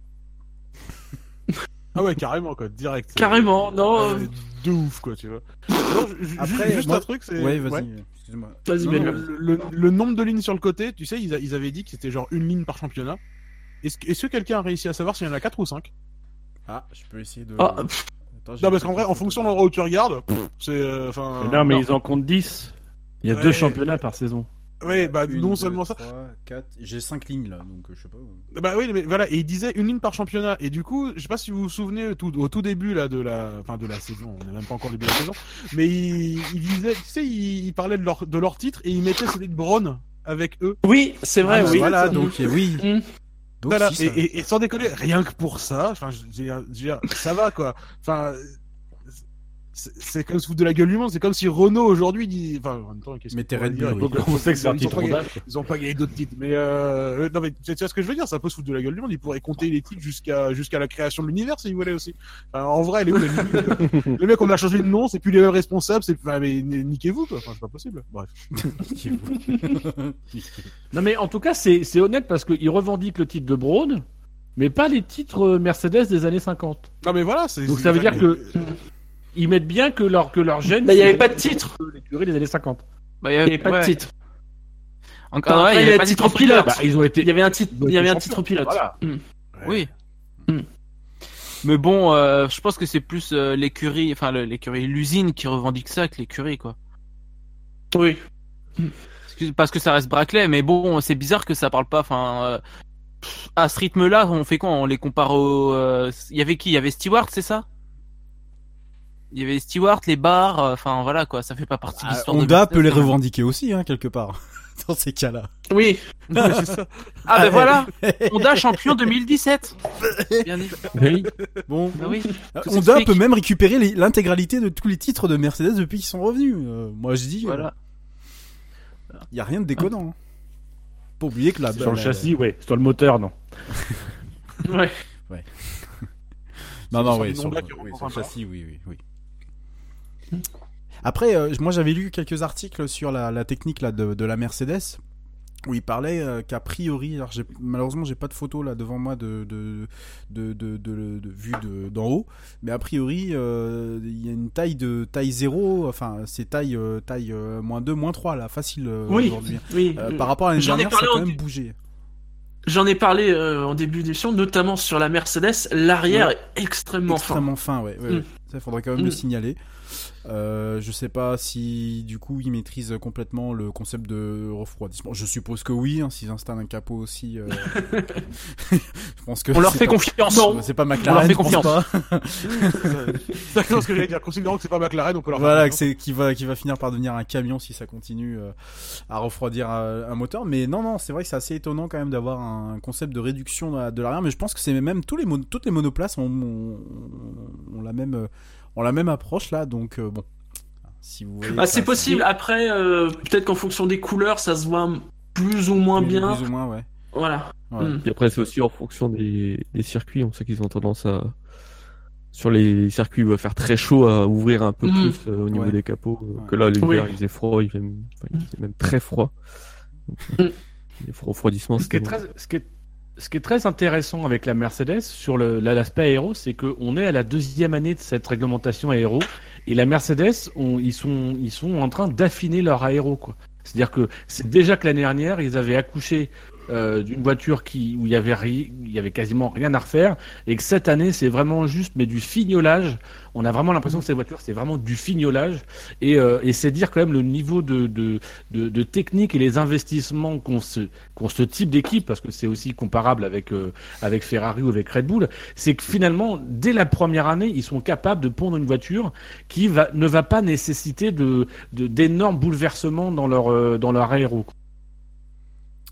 Ah ouais, carrément quoi, direct. Carrément, non. Euh, de ouf quoi, tu vois. Non, Après, juste moi- un truc, c'est. Ouais, vas-y. Excuse-moi. Vas-y, Non, le, le- le nombre de lignes sur le côté, tu sais, ils, a- ils avaient dit que c'était genre une ligne par championnat. Est-ce que, est-ce que quelqu'un a réussi à savoir s'il y en a 4 ou 5 Ah, je peux essayer de. Ah, Attends, Non, parce qu'en vrai, en fonction de l'endroit où tu regardes, c'est. euh, Enfin. non, mais ils en comptent 10. Il y a Ouais. deux championnats par saison. Ouais, bah Une, non deux, seulement ça. trois, quatre. J'ai 5 lignes là, donc euh, je sais pas. Bah oui, mais voilà, et il disait une ligne par championnat. Et du coup, je sais pas si vous vous souvenez tout, au tout début là de la, enfin de la saison, on n'est même pas encore début de la saison, mais il, il disait, tu sais, il, il parlait de leur de leur titre et il mettait celui de Braun avec eux. Oui, c'est vrai, Ah, oui. Voilà, donc euh, oui. Mm. Donc, Voilà, si, et, ça- et- et sans déconner, rien que pour ça, enfin, ça va quoi. Enfin, c'est comme se foutre de la gueule du monde. C'est comme si Renault aujourd'hui dit. Enfin, en même temps, qu'est-ce Mais pourrait Red Bull, oui. On sait que c'est un ils petit ont pas gagné-. Ils ont pas gagné d'autres titres, mais euh, non, mais tu vois ce que je veux dire C'est un peu se foutre de la gueule du monde. Ils pourraient compter les titres jusqu'à jusqu'à la création de l'univers s'ils voulaient aussi. Enfin, en vrai, elle est où la limite Le mec, on a changé de nom, c'est plus les mêmes responsables. C'est enfin, mais niquez-vous quoi. Enfin, c'est pas possible. Bref. Non mais en tout cas, c'est c'est honnête parce qu'ils revendiquent le titre de Braun, mais pas les titres euh, Mercedes des années 50. Non, mais voilà. c'est- Donc ça veut dire que ils mettent bien que leur que leur. Bah, il y avait c'est pas de titre. l'écurie des années 50. Bah, Il n'y avait pas ouais. de titre. Encore, Enfin, ouais, après, il y avait pas de titre pilote. Bah, ils ont été. Il y avait un titre, il y avait un titre pilote. Voilà. Mm. Oui. Hmm. Mais bon, euh, je pense que c'est plus euh, l'écurie, enfin l'écurie, l'usine qui revendique ça que l'écurie, quoi. Oui. Parce que ça reste Brackley, mais bon, c'est bizarre que ça parle pas. Enfin, euh, à ce rythme-là, on fait quoi? On les compare au. euh, Il y avait qui? Il y avait Stewart, c'est ça? Il y avait Stewart, les bars. euh, Enfin voilà quoi, ça fait pas partie de Ah, l'histoire. Honda peut les revendiquer aussi, hein, quelque part. Dans ces cas-là. Oui. Ah ben voilà, Honda champion 2017. Bien dit. Oui. Bon, oui. Euh, Honda peut même récupérer les- l'intégralité de tous les titres de Mercedes depuis qu'ils sont revenus. Euh, moi, je dis, Voilà. il y a rien de déconnant. hein. Pas oublier que la, Sur le la- châssis, ouais. Sur le moteur, non. Ouais. Non, non, sur oui, les sur, le- oui, sur le châssis, oui, oui, oui. Après, euh, moi j'avais lu quelques articles sur la, la technique là, de, de la Mercedes où il parlait euh, qu'a priori, alors malheureusement j'ai pas de photo là devant moi de, de, de, de, de- de vue de- d'en haut, mais a priori euh, il y a une taille de taille 0, enfin c'est taille, taille moins 2, moins 3 là, facile Oui. aujourd'hui. Oui. Par rapport à l'année dernière, ça a quand même bougé. J'en ai parlé en début d'émission, notamment sur la Mercedes. L'arrière Ouais. est extrêmement, extrêmement fin, ouais. ouais, Mm. Ça, faudrait quand même Mm. le signaler. Euh, je sais pas si du coup ils maîtrisent complètement le concept de refroidissement. Je suppose que oui, hein, s'ils installent un capot aussi. euh, je pense que fort. On leur fait pas- confiance. C'est pas On McLaren. leur fait confiance. pas. C'est ce que j'allais dire. Considérant que c'est pas McLaren, on peut leur Voilà, que confiance. c'est qui va qui va finir par devenir un camion si ça continue euh, à refroidir un moteur. Mais non, non, c'est vrai que c'est assez étonnant quand même d'avoir un concept de réduction de la- de l'arrière. Mais je pense que c'est même tous les toutes les monoplaces ont, ont, ont la même euh, ont la même approche là. Donc euh, bon, si vous voyez Bah, c'est possible. Après, euh, peut-être qu'en fonction des couleurs, ça se voit plus ou moins plus- bien. Plus ou moins, ouais. Voilà. Ouais. Mm. Puis après, c'est aussi en fonction des, des circuits. On sait qu'ils ont tendance à. Sur les circuits il va faire très chaud, à ouvrir un peu Mhm. plus euh, au niveau Ouais. des capots. euh, Ouais. Que là, l'hiver, Oui. il faisait froid, il faisait, même, enfin, il faisait même très froid. Donc, Mhm. Les refroidissements, Ce qui, est très, ce, qui est, ce qui est très intéressant avec la Mercedes sur l'aspect aéro, c'est qu'on est à la deuxième année de cette réglementation aéro et la Mercedes, ils, sont, ils sont en train d'affiner leur aéro. C'est-à-dire que c'est déjà que l'année dernière, ils avaient accouché euh, d'une voiture qui, où il y, avait il y avait quasiment rien à refaire et que cette année, c'est vraiment juste mais du fignolage. On a vraiment l'impression que cette voiture, c'est vraiment du fignolage et, euh, et c'est dire quand même le niveau de, de, de, de technique et les investissements qu'ont ce, qu'ont ce type d'équipe, parce que c'est aussi comparable avec, euh, avec Ferrari ou avec Red Bull, c'est que finalement, dès la première année, ils sont capables de pondre une voiture qui va, ne va pas nécessiter de, d'énormes bouleversements dans leur, euh, dans leur aéro.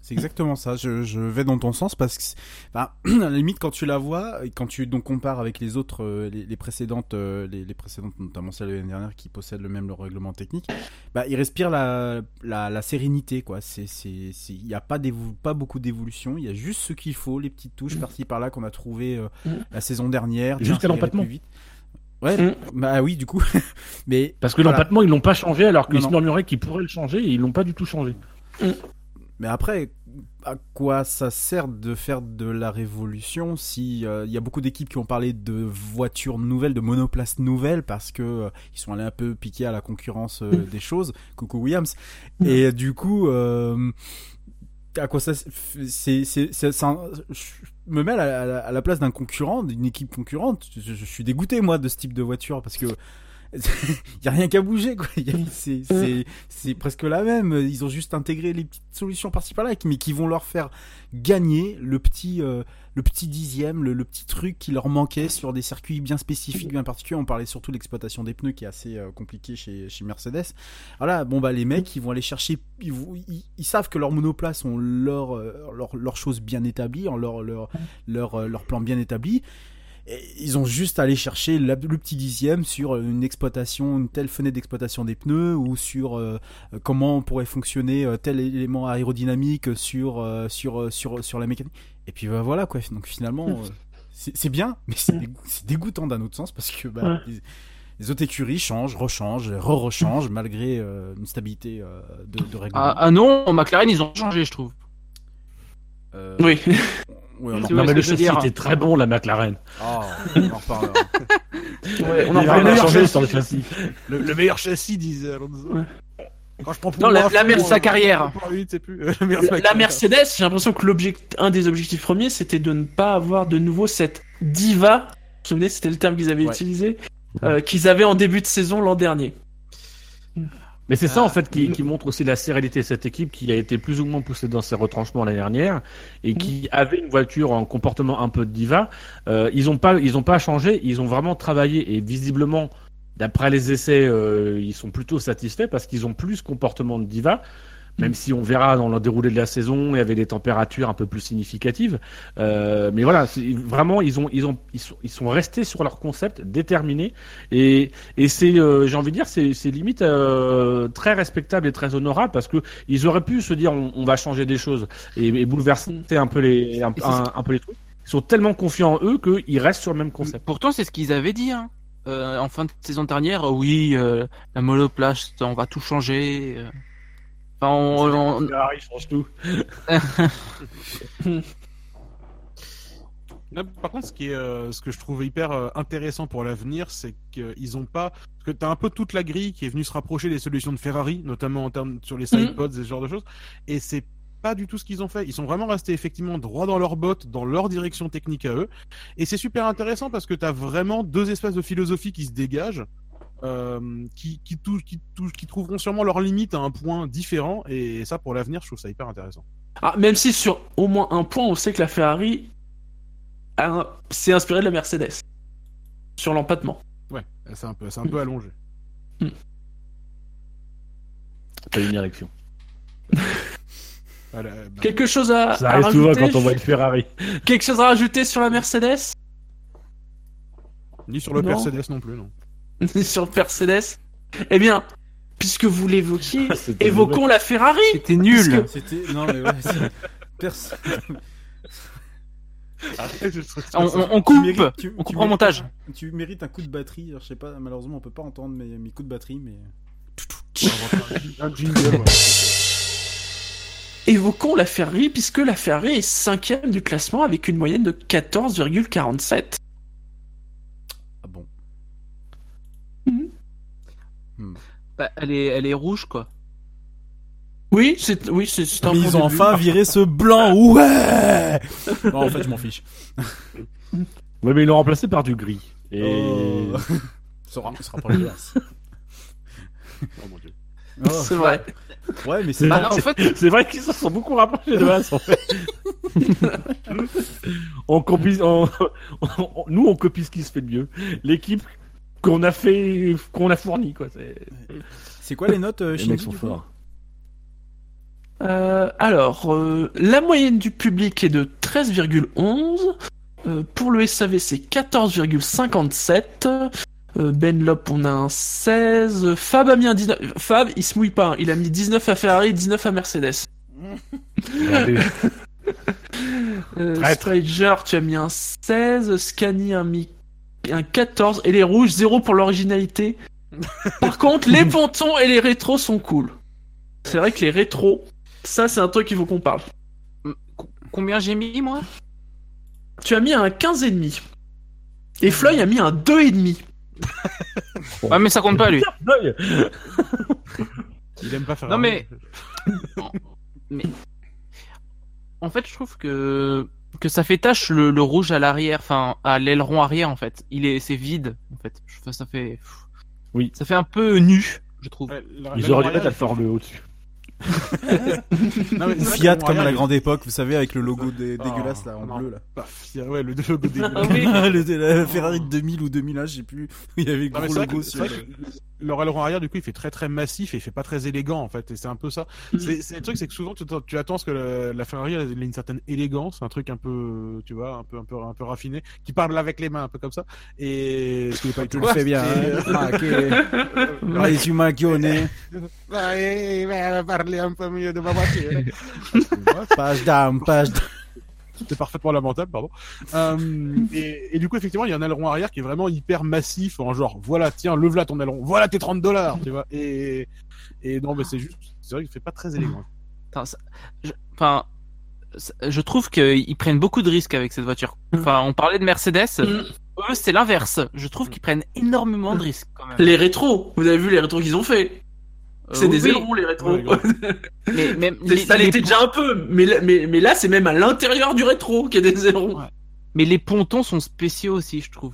C'est exactement ça. Je, je vais dans ton sens parce que, à la limite, quand tu la vois, et quand tu donc compares avec les autres, euh, les, les précédentes, euh, les, les précédentes, notamment celle de l'année dernière, qui possèdent le même le règlement technique, bah, ils respirent la, la, la sérénité, quoi. C'est, c'est, il n'y a pas pas beaucoup d'évolution. Il y a juste ce qu'il faut, les petites touches par-ci par-là qu'on a trouvé euh, Mm. la saison dernière. Jusqu'à l'empattement. plus vite. Ouais, Mm. bah oui, du coup. Mais Parce que Voilà. l'empattement, ils l'ont pas changé, alors qu'ils se murmuraient qu'ils pourraient le changer, et ils l'ont pas du tout changé. Mais après, à quoi ça sert de faire de la révolution si euh, il y a beaucoup d'équipes qui ont parlé de voitures nouvelles, de monoplaces nouvelles parce que euh, ils sont allés un peu piquer à la concurrence euh, des choses? Coucou Williams. Et euh, du coup, euh, à quoi ça c'est c'est je me mets à la place d'un concurrent, d'une équipe concurrente. Je, je suis dégoûté moi de ce type de voiture parce que il y a rien qu'à bouger quoi. Il y a- C'est c'est c'est presque la même. Ils ont juste intégré les petites solutions par-ci par-là, mais qui vont leur faire gagner le petit euh, le petit dixième, le, le petit truc qui leur manquait sur des circuits bien spécifiques, bien particuliers. On parlait surtout de l'exploitation des pneus qui est assez euh, compliquée chez chez Mercedes. Voilà, bon bah les mecs ils vont aller chercher, ils, vont- ils, ils savent que leurs monoplaces ont leur euh, leur leur choses bien établies, ont leur leur leur euh, leur plan bien établi. Et ils ont juste à aller chercher la- le petit dixième sur une exploitation, une telle fenêtre d'exploitation des pneus ou sur euh, comment pourrait fonctionner euh, tel élément aérodynamique sur euh, sur euh, sur sur la mécanique. Et puis bah, voilà quoi. Donc finalement, euh, c'est bien, mais c'est dég- c'est dégoûtant d'un autre sens parce que bah, Ouais. les, les autres écuries changent, rechangent, re-rechangent malgré euh, une stabilité euh, de, de règlement. Ah, ah non, McLaren, ils ont changé, je trouve. Euh, Oui. ouais, on en Tu Non, mais le châssis était très bon, la McLaren. Ah, on en reparlera. Ouais, on en y a rien à parlera. changer sur le châssis. Le, le meilleur chassis, disait Alonso. Ouais. Quand je prends pour Non, la- la Mer- sa carrière. euh, la. Mercedes, j'ai l'impression que l'object, un des objectifs premiers, c'était de ne pas avoir de nouveau cette diva. Vous vous souvenez, c'était le terme qu'ils avaient Ouais. utilisé, euh, qu'ils avaient en début de saison l'an dernier. Mais c'est ça Ah. en fait qui, qui montre aussi la sérénité de cette équipe qui a été plus ou moins poussée dans ses retranchements l'année dernière et qui avait une voiture en comportement un peu de diva. Euh, ils ont pas ils ont pas changé, ils ont vraiment travaillé et visiblement d'après les essais euh, ils sont plutôt satisfaits parce qu'ils ont plus comportement de diva. Même si on verra dans le déroulé de la saison, il y avait des températures un peu plus significatives. Euh, mais voilà, vraiment, ils ont, ils ont, ils sont, ils sont restés sur leur concept déterminé. Et, et c'est, euh, j'ai envie de dire, c'est, c'est limite euh, très respectable et très honorable parce que ils auraient pu se dire, on, on va changer des choses et, et bouleverser un peu les, un, peu les trucs. Ils sont tellement confiants en eux qu'ils restent sur le même concept. Pourtant, c'est ce qu'ils avaient dit hein. Euh, en fin de saison dernière. oui, euh, la monoplace, on va tout changer. euh. Enfin, on, on- Ferrari change tout. Non, Par contre, ce, qui est, euh, ce que je trouve hyper euh, intéressant pour l'avenir, c'est qu'ils ont pas. Parce que tu as un peu toute la grille qui est venue se rapprocher des solutions de Ferrari, notamment en termes sur les sidepods et ce genre de choses. Et c'est pas du tout ce qu'ils ont fait. Ils sont vraiment restés effectivement droit dans leurs bottes, dans leur direction technique à eux. Et c'est super intéressant parce que tu as vraiment deux espèces de philosophie qui se dégagent. Euh, qui, qui, tou- qui, trouveront sûrement leurs limites à un point différent. Et ça pour l'avenir je trouve ça hyper intéressant. Ah, même si sur au moins un point, on sait que la Ferrari un- s'est inspirée de la Mercedes. Sur l'empattement. ouais c'est un peu c'est un peu allongé T'as une érection. Voilà, bah, Quelque chose à, Ça à arrive souvent rajouter quand on voit une Ferrari. Quelque chose à rajouter sur la Mercedes? Ni sur le Non. Mercedes non plus non Sur le Mercedes Eh bien, puisque vous l'évoquiez, C'était évoquons la Ferrari C'était nul. Puisque- C'était non mais ouais, c'est- perso- On, on- on tu coupe. mérites- tu- on tu coupe en mérites- montage. Tu mérites un coup de batterie. alors, je sais pas, malheureusement on peut pas entendre mes, mes coups de batterie, mais un jingle ouais. Évoquons la Ferrari, puisque la Ferrari est cinquième du classement avec une moyenne de 14,47. ah bon. Bah, elle est, elle est rouge quoi. Oui, c'est oui, c'est un Mais bon ils ont début. enfin viré ce blanc. Ouais. Non, en fait, je m'en fiche. Ouais, mais ils l'ont remplacé par du gris. Et Oh. Ça sera, ça sera pas le glace. oh mon dieu Oh. C'est vrai. Ouais, mais c'est Bah, en fait, c'est vrai qu'ils se sont beaucoup rapprochés de As en fait. on copie, on- on- nous on copie ce qui se fait de mieux. L'équipe qu'on a fait, qu'on a fourni quoi. C'est... Quoi les notes euh, Les Shinji, mecs sont forts. Euh, alors, euh, la moyenne du public est de 13,11. Euh, pour le SAV, c'est 14,57. Euh, Benlop, on a un 16. Fab a mis un 19. Fab, il se mouille pas. hein. Il a mis 19 à Ferrari, 19 à Mercedes. Euh. Stranger, tu as mis un 16. Scani a mis un 14. Et les rouges, 0 pour l'originalité. Par contre, les pontons et les rétros sont cool. C'est vrai que les rétros, ça, c'est un truc qu'il faut qu'on parle. combien j'ai mis moi? Tu as mis un 15,5. Et Floyd a mis un 2,5. Ouais, mais ça compte pas lui. Il aime pas faire Non, mais- mais en fait, je trouve que que ça fait tache le, le rouge à l'arrière, enfin à l'aileron arrière en fait. Il est c'est vide en fait. Ça fait Ça fait un peu nu, je trouve. Ouais, Ils la auraient dû mettre la forme au-dessus. Non, mais Fiat comme à la grande époque, vous savez, avec le logo dé- Oh, dégueulasse là, en non. bleu là. Bah, Fiat, ouais, le logo dégueulasse. Le- la Ferrari de 2000 ou 2001, je sais plus. Il y avait le gros logo sur vrai que le raileron arrière, du coup, il fait très très massif et il fait pas très élégant en fait. Et c'est un peu ça. C'est c'est le truc, c'est que souvent tu, tu attends ce que la, la Ferrari elle ait une certaine élégance, un truc un peu, tu vois, un peu un peu un peu raffiné, qui parle avec les mains, un peu comme ça. Et ce qui est pas Tu le fais bien, hein. Ok. Raisu Macchione. Ouais, va parler un peu mieux de ma voiture. Page down, page down. C'était parfaitement lamentable, pardon. Euh, et, et du coup, effectivement, il y a un aileron arrière qui est vraiment hyper massif, en genre, voilà, tiens, leve là ton aileron, voilà tes 30 dollars, tu vois. Et, et non, mais c'est juste, c'est vrai qu'il fait pas très élégant. Attends, ça- je- Enfin, ça- je trouve qu'ils prennent beaucoup de risques avec cette voiture. Enfin, on parlait de Mercedes. Mm. Eux, c'est l'inverse. Je trouve qu'ils prennent énormément de risques quand même. Les rétros, vous avez vu les rétros qu'ils ont fait C'est Euh, des oui, ailerons les rétros. Mais même C'est- les, ça l'était déjà un peu, mais, là- mais, mais là c'est même à l'intérieur du rétro qu'il y a des ailerons. Ouais. mais les pontons sont spéciaux aussi, je trouve.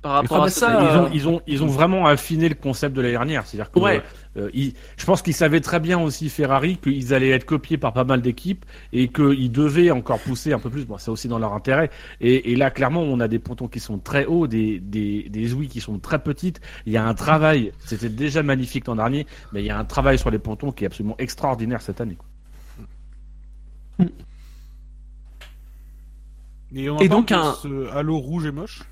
Par rapport à ça. ça, ils, euh, ont, ils, ont, ils ont vraiment affiné le concept de l'année dernière. C'est-à-dire que Ouais. euh, ils- je pense qu'ils savaient très bien aussi Ferrari qu'ils allaient être copiés par pas mal d'équipes et qu'ils devaient encore pousser un peu plus. Bon, c'est aussi dans leur intérêt. Et, et là, clairement, on a des pontons qui sont très hauts, des, des, des ouïes qui sont très petites. Il y a un travail. C'était déjà magnifique l'an dernier, mais il y a un travail sur les pontons qui est absolument extraordinaire cette année. Et, on Et donc un- ce halo rouge est moche.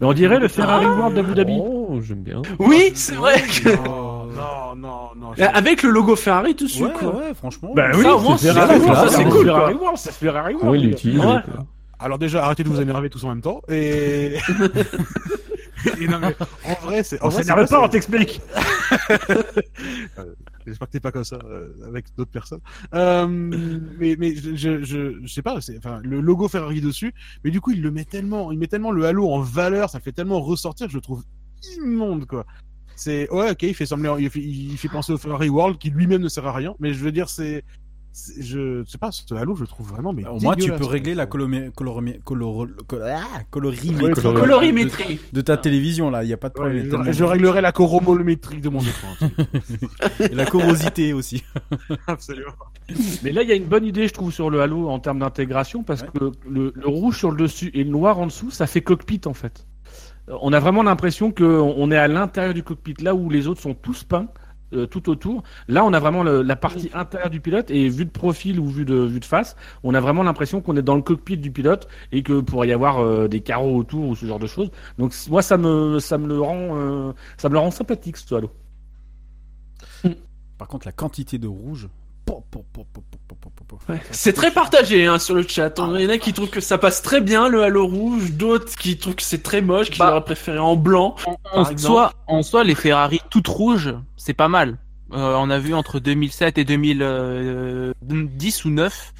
Mais on dirait le Ferrari Ah. World d'Abu Dhabi. Oh, j'aime bien. Oui, c'est vrai que. Non, non, non, non. Avec le logo Ferrari dessus, Ouais, quoi. ouais, franchement. Bah Ça, oui, au moins, c'est Ferrari World, ça, c'est cool, Ferrari. World, c'est Ferrari il World. l'utilise Ouais. quoi. Alors déjà, arrêtez de vous énerver tous en même temps. Et, et non, mais en vrai, c'est. On s'énerve pas, on t'explique. J'espère que t'es pas comme ça euh, avec d'autres personnes. Euh, mais mais je, je, je, je sais pas, enfin le logo Ferrari dessus, mais du coup il le met tellement, il met tellement le halo en valeur, ça fait tellement ressortir, je le trouve immonde quoi. C'est ouais ok, il fait sembler, il fait, il fait penser au Ferrari World qui lui-même ne sert à rien, mais je veux dire c'est- je sais pas, ce halo je trouve vraiment mais Au moins, tu peux régler la ah, colorimétrie Ouais, de- Colorimétrie. de ta télévision là, il y a pas de Ouais, problème. je, tellement- je réglerai la coromolométrie de mon écran. Et la corosité aussi. Absolument. Mais là, il y a une bonne idée, je trouve, sur le Halo en termes d'intégration, parce Ouais. que le, le rouge sur le dessus et le noir en dessous, ça fait cockpit en fait. Euh, On a vraiment l'impression qu'on on est à l'intérieur du cockpit, là où les autres sont tous peints euh, tout autour. Là, on a vraiment le- la partie intérieure du pilote et vue de profil ou vue de vue de face, on a vraiment l'impression qu'on est dans le cockpit du pilote et que pourrait y avoir euh, des carreaux autour ou ce genre de choses. Donc moi, ça me ça me le rend euh, ça me le rend sympathique ce Halo. Par contre, la quantité de rouge. po, po, po, Ouais. C'est très partagé hein, sur le chat. Il y en a qui trouvent que ça passe très bien le halo rouge, d'autres qui trouvent que c'est très moche, qui Bah. auraient préféré en blanc. En, Par en soi, en soi, les Ferrari toutes rouges, c'est pas mal. Euh, on a vu entre 2007 et 2010 ou 9,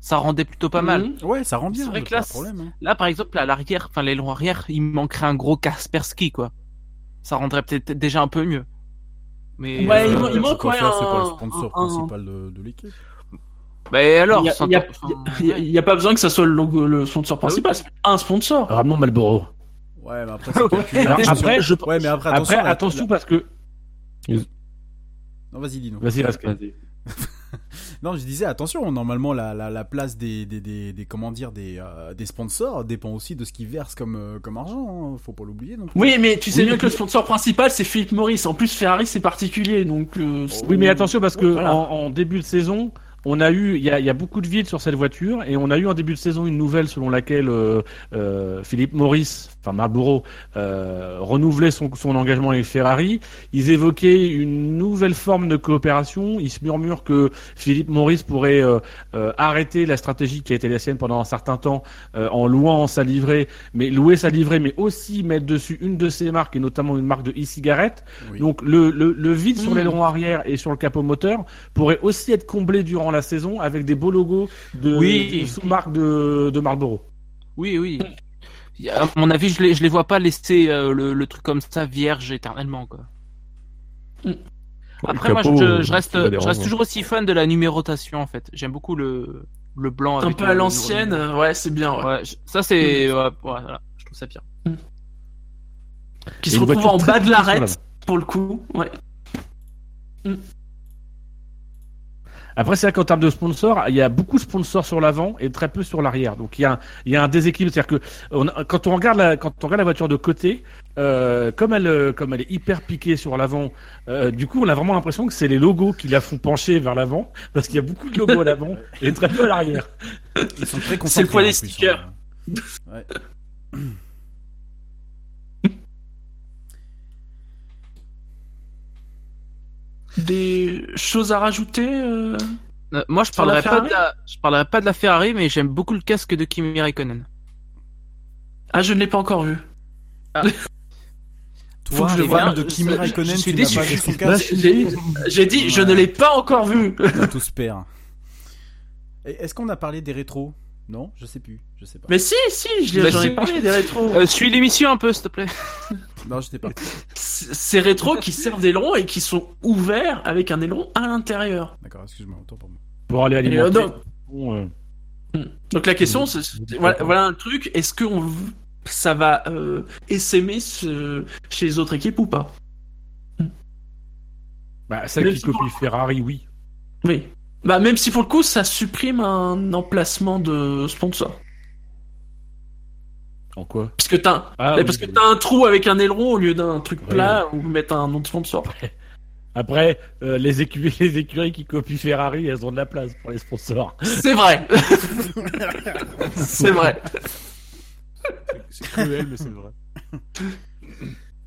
ça rendait plutôt pas mal. Mhm. Ouais, ça rend bien. C'est vrai que là, problème. hein. Là, par exemple, à l'arrière, enfin l'aileron arrière, il manquerait un gros Kaspersky, quoi. Ça rendrait peut-être déjà un peu mieux. Mais Ouais, euh, il manque- il manque Quoi ouais, faire, c'est pas le un- sponsor un- principal de, de l'équipe. Bah, alors, Il y a- pas besoin que ça soit le, logo, le sponsor principal, c'est un sponsor. Ramenons Malboro. Ouais, mais après, calculé. Alors, après, je- ouais, mais après, attention. Après, la- attention parce que Non, vas-y, dis-nous. vas-y. Vas-y. Non, je disais, attention, normalement, la, la, la place des, des, des, des- comment dire, des, euh, des sponsors dépend aussi de ce qu'ils versent comme, euh, comme argent. hein. Faut pas l'oublier. Oui, mais tu sais Oui, bien mais- que le sponsor principal c'est Philippe Morris. En plus, Ferrari c'est particulier, donc. euh, Oui, mais attention parce que Voilà. en, en début de saison, on a eu, il y a, beaucoup de vide sur cette voiture et on a eu en début de saison une nouvelle selon laquelle euh, euh, Philippe Maurice, enfin Marlboro, euh, renouvelait son, son engagement avec Ferrari. Ils évoquaient une nouvelle forme de coopération. Il se murmure que Philippe Maurice pourrait euh, euh, arrêter la stratégie qui a été la sienne pendant un certain temps euh, en louant sa livrée, mais louer sa livrée, mais aussi mettre dessus une de ses marques et notamment une marque de e-cigarette. Oui. Donc le, le, le vide sur Mm. l'aileron arrière et sur le capot moteur pourrait aussi être comblé durant la saison avec des beaux logos de, Oui. de sous-marques de, de Marlboro. Oui, oui. À mon avis, je les, je les vois pas laisser euh, le, le truc comme ça vierge éternellement, quoi. Après, Le moi, capot, je, je reste, je toujours aussi fan de la numérotation, en fait. J'aime beaucoup le, le blanc. un peu à l'ancienne, ouais, c'est bien. Ouais. Ouais, je- ça c'est, ouais, ouais, voilà, je trouve ça bien. Qui Et se retrouve en bas de l'arête, pour le coup. Ouais. Après, c'est vrai qu'en termes de sponsors, il y a beaucoup de sponsors sur l'avant et très peu sur l'arrière. Donc il y a un, il y a un déséquilibre. C'est-à-dire que on a- quand on regarde la, quand on regarde la voiture de côté, euh, comme elle, euh, comme elle est hyper piquée sur l'avant, euh, du coup, on a vraiment l'impression que c'est les logos qui la font pencher vers l'avant, parce qu'il y a beaucoup de logos à l'avant et très peu à l'arrière. Ils sont très C'est le poids des plus, stickers. hein. Ouais. Des choses à rajouter euh Euh, moi, je parlerai pas de la, je parlerai pas de la Ferrari, mais j'aime beaucoup le casque de Kimi Raikkonen. Ah, je ne l'ai pas encore vu. Faut Toi, que je le fans de Kimi Raikkonen, je suis déçu. casque j'ai dit, je ne l'ai pas encore vu. On a tous peur. Et Est-ce qu'on a parlé des rétros? Non, je sais plus. Je sais pas. Mais si, si, je- Bah, j'en ai parlé des rétros. Euh, suis l'émission un peu, s'il te plaît. Non, j'étais pas. Ces rétros qui servent d'aileron et qui sont ouverts avec un aileron à l'intérieur. D'accord, excuse-moi, autant pour moi. Pour aller euh, alimenter. donc, Bon, euh, donc la question, c'est c'est- voilà, voilà un truc. Est-ce que on- ça va euh, essaimer ce- chez les autres équipes ou pas? Bah, celle qui copie Ferrari, oui. Oui. Bah même si pour le coup, ça supprime un emplacement de sponsor. En quoi Parce que t'as Ah, oui, parce que oui. t'as un trou avec un aileron au lieu d'un truc Ouais. plat où mettre un nom de sponsor. Après, euh, les, écuries, les écuries qui copient Ferrari, elles ont de la place pour les sponsors. C'est vrai. c'est vrai. C'est cruel, mais c'est vrai.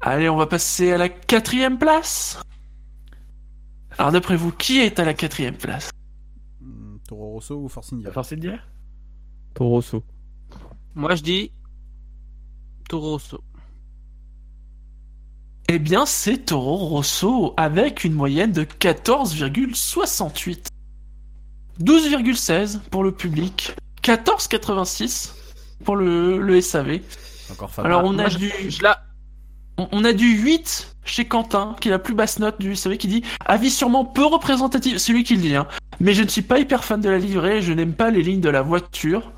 Allez, on va passer à la quatrième place. Alors d'après vous, qui est à la quatrième place? Hmm, Toro Rosso ou Force India force dire Toro Rosso. Moi, je dis Toro Rosso. Eh bien, c'est Toro Rosso avec une moyenne de 14,68. 12,16 pour le public. 14,86 pour le, le SAV. Encore. Alors on a du... Je la, On on a du 8 chez Quentin, qui est la plus basse note du SAV, qui dit avis sûrement peu représentatif, c'est lui qui le dit, hein. mais je ne suis pas hyper fan de la livrée, je n'aime pas les lignes de la voiture.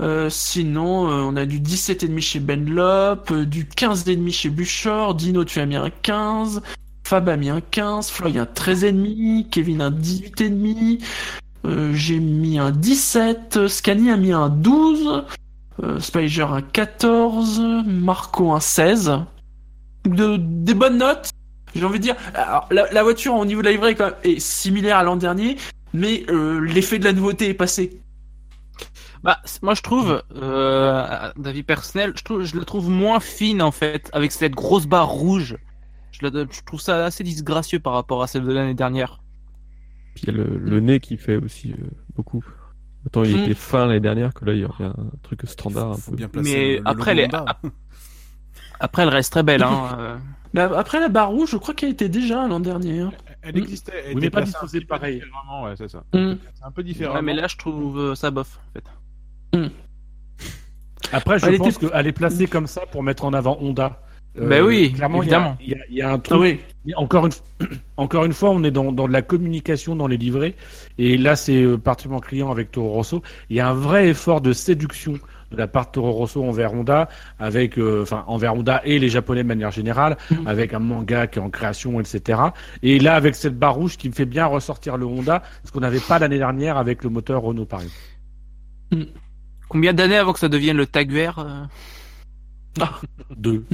Euh, sinon, euh, on a du 17,5 chez Benlop, euh, du 15,5 chez Buchor, Dino tu as mis un 15, Fab a mis un 15, Floyd un 13,5, Kevin un 18,5, euh, j'ai mis un 17, euh, Scani a mis un 12, euh, Spiger un 14, Marco un 16 de, des bonnes notes. J'ai envie de dire, la, voiture au niveau de la livrée est similaire à l'an dernier, mais l'effet de la nouveauté est passé. Bah, moi, je trouve, euh, d'avis personnel, je trouve, je la trouve moins fine en fait, avec cette grosse barre rouge. Je, la, je trouve ça assez disgracieux par rapport à celle de l'année dernière. Puis il y a le, le nez qui fait aussi euh, beaucoup. Autant il Mm. était fin l'année dernière que là il y a un truc standard un peu. bien Mais le- le après, les-. Après, elle reste très belle. Hein. euh. Mais après, la barre rouge, je crois qu'elle était déjà l'an dernier. hein. Elle existait. Elle Oui, mais pas disposée pareil. ouais, c'est ça. Mm. C'est un peu différent. Ouais, mais là, je trouve euh, ça bof en fait. Après, je Elle pense était- qu'elle est placée comme ça pour mettre en avant Honda. Euh, Bah oui, clairement, il y a- évidemment. Il y, a- il y a un Ah truc. oui. Encore une, encore une fois, on est dans, dans de la communication dans les livrets. Et là, c'est euh, particulièrement client avec Toro Rosso. Il y a un vrai effort de séduction de la part de Toro Rosso envers Honda, avec, euh, enfin, envers Honda et les Japonais de manière générale, Mhm. avec un manga qui est en création, etc. Et là, avec cette barre rouge qui me fait bien ressortir le Honda, ce qu'on n'avait pas l'année dernière avec le moteur Renault, par exemple. Combien d'années avant que ça devienne le tag vert euh Deux.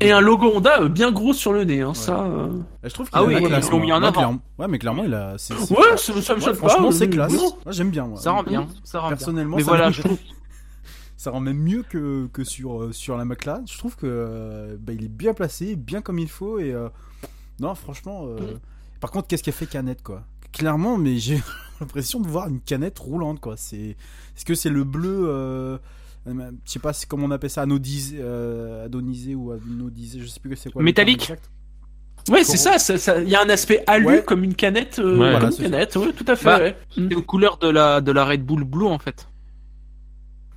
Et un logo Honda euh, bien gros sur le nez, hein, ça. euh. Je trouve qu'il Ah a oui, ils l'ont mis en avant. clairement- Ouais, mais clairement, il a. Ouais, ça, ça me Ouais, choque pas. franchement, c'est classe. j'aime bien. moi. Ça rend bien. Ça rend bien. Personnellement, Mais ça voilà, rend- je trouve. ça rend même mieux que, que sur, euh, sur la McLaren. Je trouve que euh, bah, il est bien placé, bien comme il faut. Et euh, non, franchement. euh, Par contre, qu'est-ce qu'a fait Canette, quoi? Clairement, mais j'ai l'impression de voir une canette roulante, quoi. C'est est-ce que c'est le bleu euh, euh, Je sais pas, c'est comment on appelle ça, anodisé, euh, adonisé ou anodisé, je sais plus c'est quoi. Métallique. Ouais, c'est ça, ça- ça- il y a un aspect alu Ouais. comme une canette. euh, Ouais, comme voilà, une canette, ouais, tout à fait. Bah, ouais. Mm. C'est aux couleurs de la, de la Red Bull Blue en fait.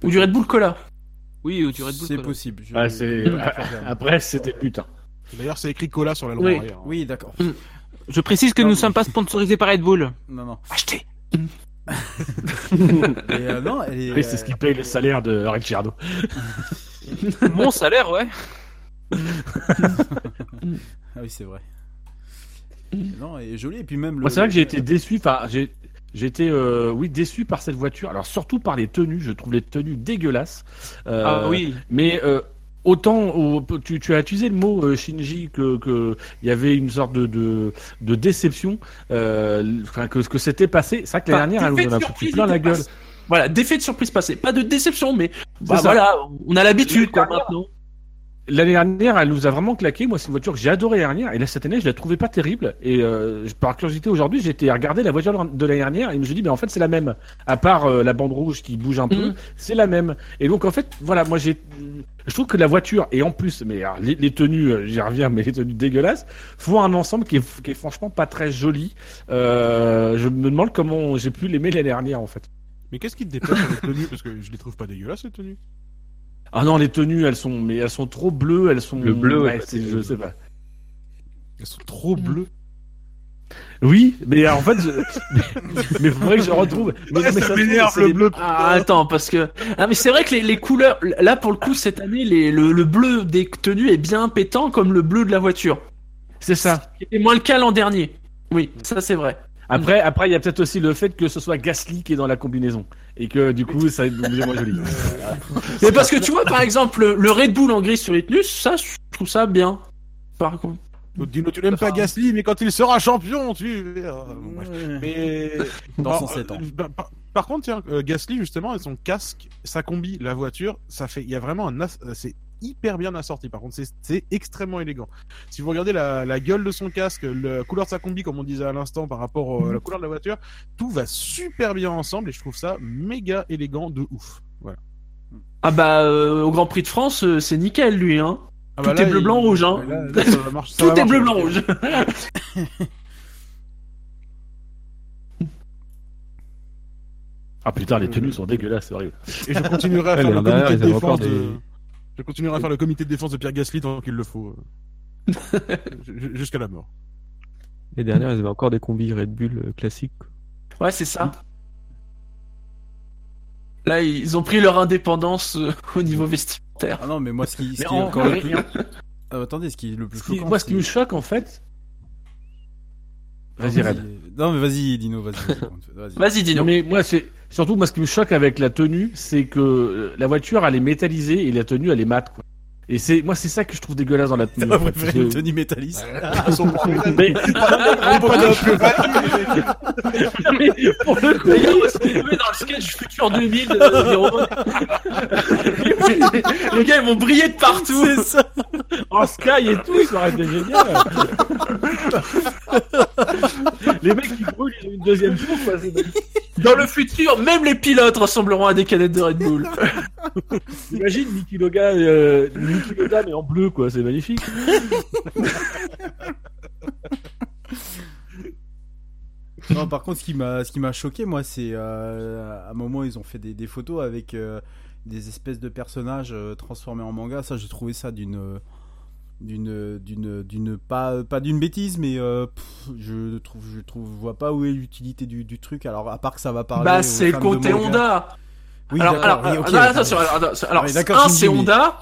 Ou du Red Bull Cola. Oui, ou du Red Bull. C'est Cola. possible. je- Ah. Après, c'était but. hein. D'ailleurs, c'est écrit cola sur la Oui. arrière. Oui, d'accord. Je précise que Non, nous ne mais- sommes pas sponsorisés par Red Bull. Non, non. Achetez Et, euh, c'est ce qui paye le salaire de Ricciardo. Mon salaire, ouais. Ah oui, c'est vrai. Non, et joli. Et puis même. Moi, c'est vrai que j'ai été déçu. J'ai été euh, oui déçu par cette voiture. Alors surtout par les tenues. Je trouve les tenues dégueulasses. Euh, Ah oui. Mais euh, autant au- tu, tu as utilisé le mot euh, Shinji que que il y avait une sorte de de, de déception. euh, Enfin que ce que c'était passé. C'est vrai que l'année dernière, elle nous en a foutu plein la gueule. passé. Voilà, d'effet de surprise passé. Pas de déception, mais bah voilà, on a l'habitude maintenant. L'année dernière, elle nous a vraiment claqué. Moi, c'est une voiture que j'ai adorée l'année dernière. Et là, cette année, je la trouvais pas terrible. Et euh, par curiosité, aujourd'hui, j'ai été regarder la voiture de l'année dernière et je me suis dit, mais en fait, c'est la même. À part euh, la bande rouge qui bouge un peu, Mhm. c'est la même. Et donc, en fait, voilà, moi, j'ai, je trouve que la voiture et en plus, mais alors, les, les tenues, euh, j'y reviens, mais les tenues dégueulasses, font un ensemble qui est, qui est franchement pas très joli. Euh, je me demande comment j'ai pu l'aimer l'année dernière, en fait. Mais qu'est-ce qui te déplace sur les tenues? Parce que je les trouve pas dégueulasses, les tenues. Ah non, les tenues, elles sont, mais elles sont trop bleues, elles sont. Le bleu, ouais, c'est- je sais pas. Elles sont trop bleues. Oui, mais en fait, je... mais faudrait que je retrouve. Mais, Ouais, mais ça m'énerve, le bleu. Ah, attends, parce que ah mais c'est vrai que les, les couleurs, là pour le coup cette année, les, le, le bleu des tenues est bien pétant comme le bleu de la voiture. C'est ça. Ce qui était moins le cas l'an dernier. Oui, ça c'est vrai. Après, après, il y a peut-être aussi le fait que ce soit Gasly qui est dans la combinaison et que du coup, ça est moins joli. Mais parce que tu vois par exemple le, le Red Bull en gris sur les tenues, ça je trouve ça bien. Par contre. Dino, tu n'aimes pas Gasly, mais quand il sera champion, tu. Mais Dans Alors, 107 ans. euh, bah, par, par contre, tiens, euh, Gasly justement, et son casque, sa combi, la voiture, ça fait, il y a vraiment un, as- euh, c'est hyper bien assorti. Par contre, c'est- c'est extrêmement élégant. Si vous regardez la, la gueule de son casque, la couleur de sa combi, comme on disait à l'instant, par rapport à la couleur de la voiture, tout va super bien ensemble et je trouve ça méga élégant de ouf. Voilà. Ah bah euh, au Grand Prix de France, euh, c'est nickel lui hein. Ah Tout est bleu, blanc, rouge, hein. Là, là, ça va marcher- ça Tout est bleu blanc rouge. Ah putain, les tenues sont dégueulasses, c'est horrible. Et je continuerai à faire le comité de défense de... Je continuerai à faire le comité de défense de Pierre Gasly tant qu'il le faut. euh. Jusqu'à la mort. Les dernières, ils avaient encore des combis Red Bull euh, classiques. Ouais, c'est ça. Là, ils ont pris leur indépendance euh, au niveau vestimentaire. Ah non, mais moi, ce qui, ce qui est en- encore le plus. Ah, attendez, ce qui est le plus Ce qui- choquant. moi, ce qui me choque en fait. Vas-y, Red. Non, mais vas-y, Dino, vas-y. vas-y. Non, mais moi, c'est surtout moi ce qui me choque avec la tenue, c'est que euh, la voiture elle est métallisée et la tenue elle est mate. Quoi. Et c'est moi c'est ça que je trouve dégueulasse dans la tenue. T'as préféré une tenue métalliste Mais, pour le coup, Les gars, on se retrouver dans le sketch futur 2000 de Véro. Les gars, ils vont briller de partout. C'est ça en sky et tout, ça aurait été génial. Les mecs qui brûlent, ils ont une deuxième tour. Quoi. c'est- Dans le futur, même les pilotes ressembleront à des canettes de Red Bull. Imagine Niki Loga, euh, Niki en bleu quoi, c'est magnifique. Non, par contre, ce qui m'a, ce qui m'a choqué, moi, c'est euh, à un moment ils ont fait des, des photos avec euh, des espèces de personnages euh, transformés en manga. Ça, j'ai trouvé ça d'une, d'une, d'une, d'une pas, pas d'une bêtise, mais euh, pff, je trouve, je trouve, je vois pas où est l'utilité du, du truc. Alors, à part que ça va parler. Bah, c'est côté manga. Oui, alors, oui, un, c'est Honda.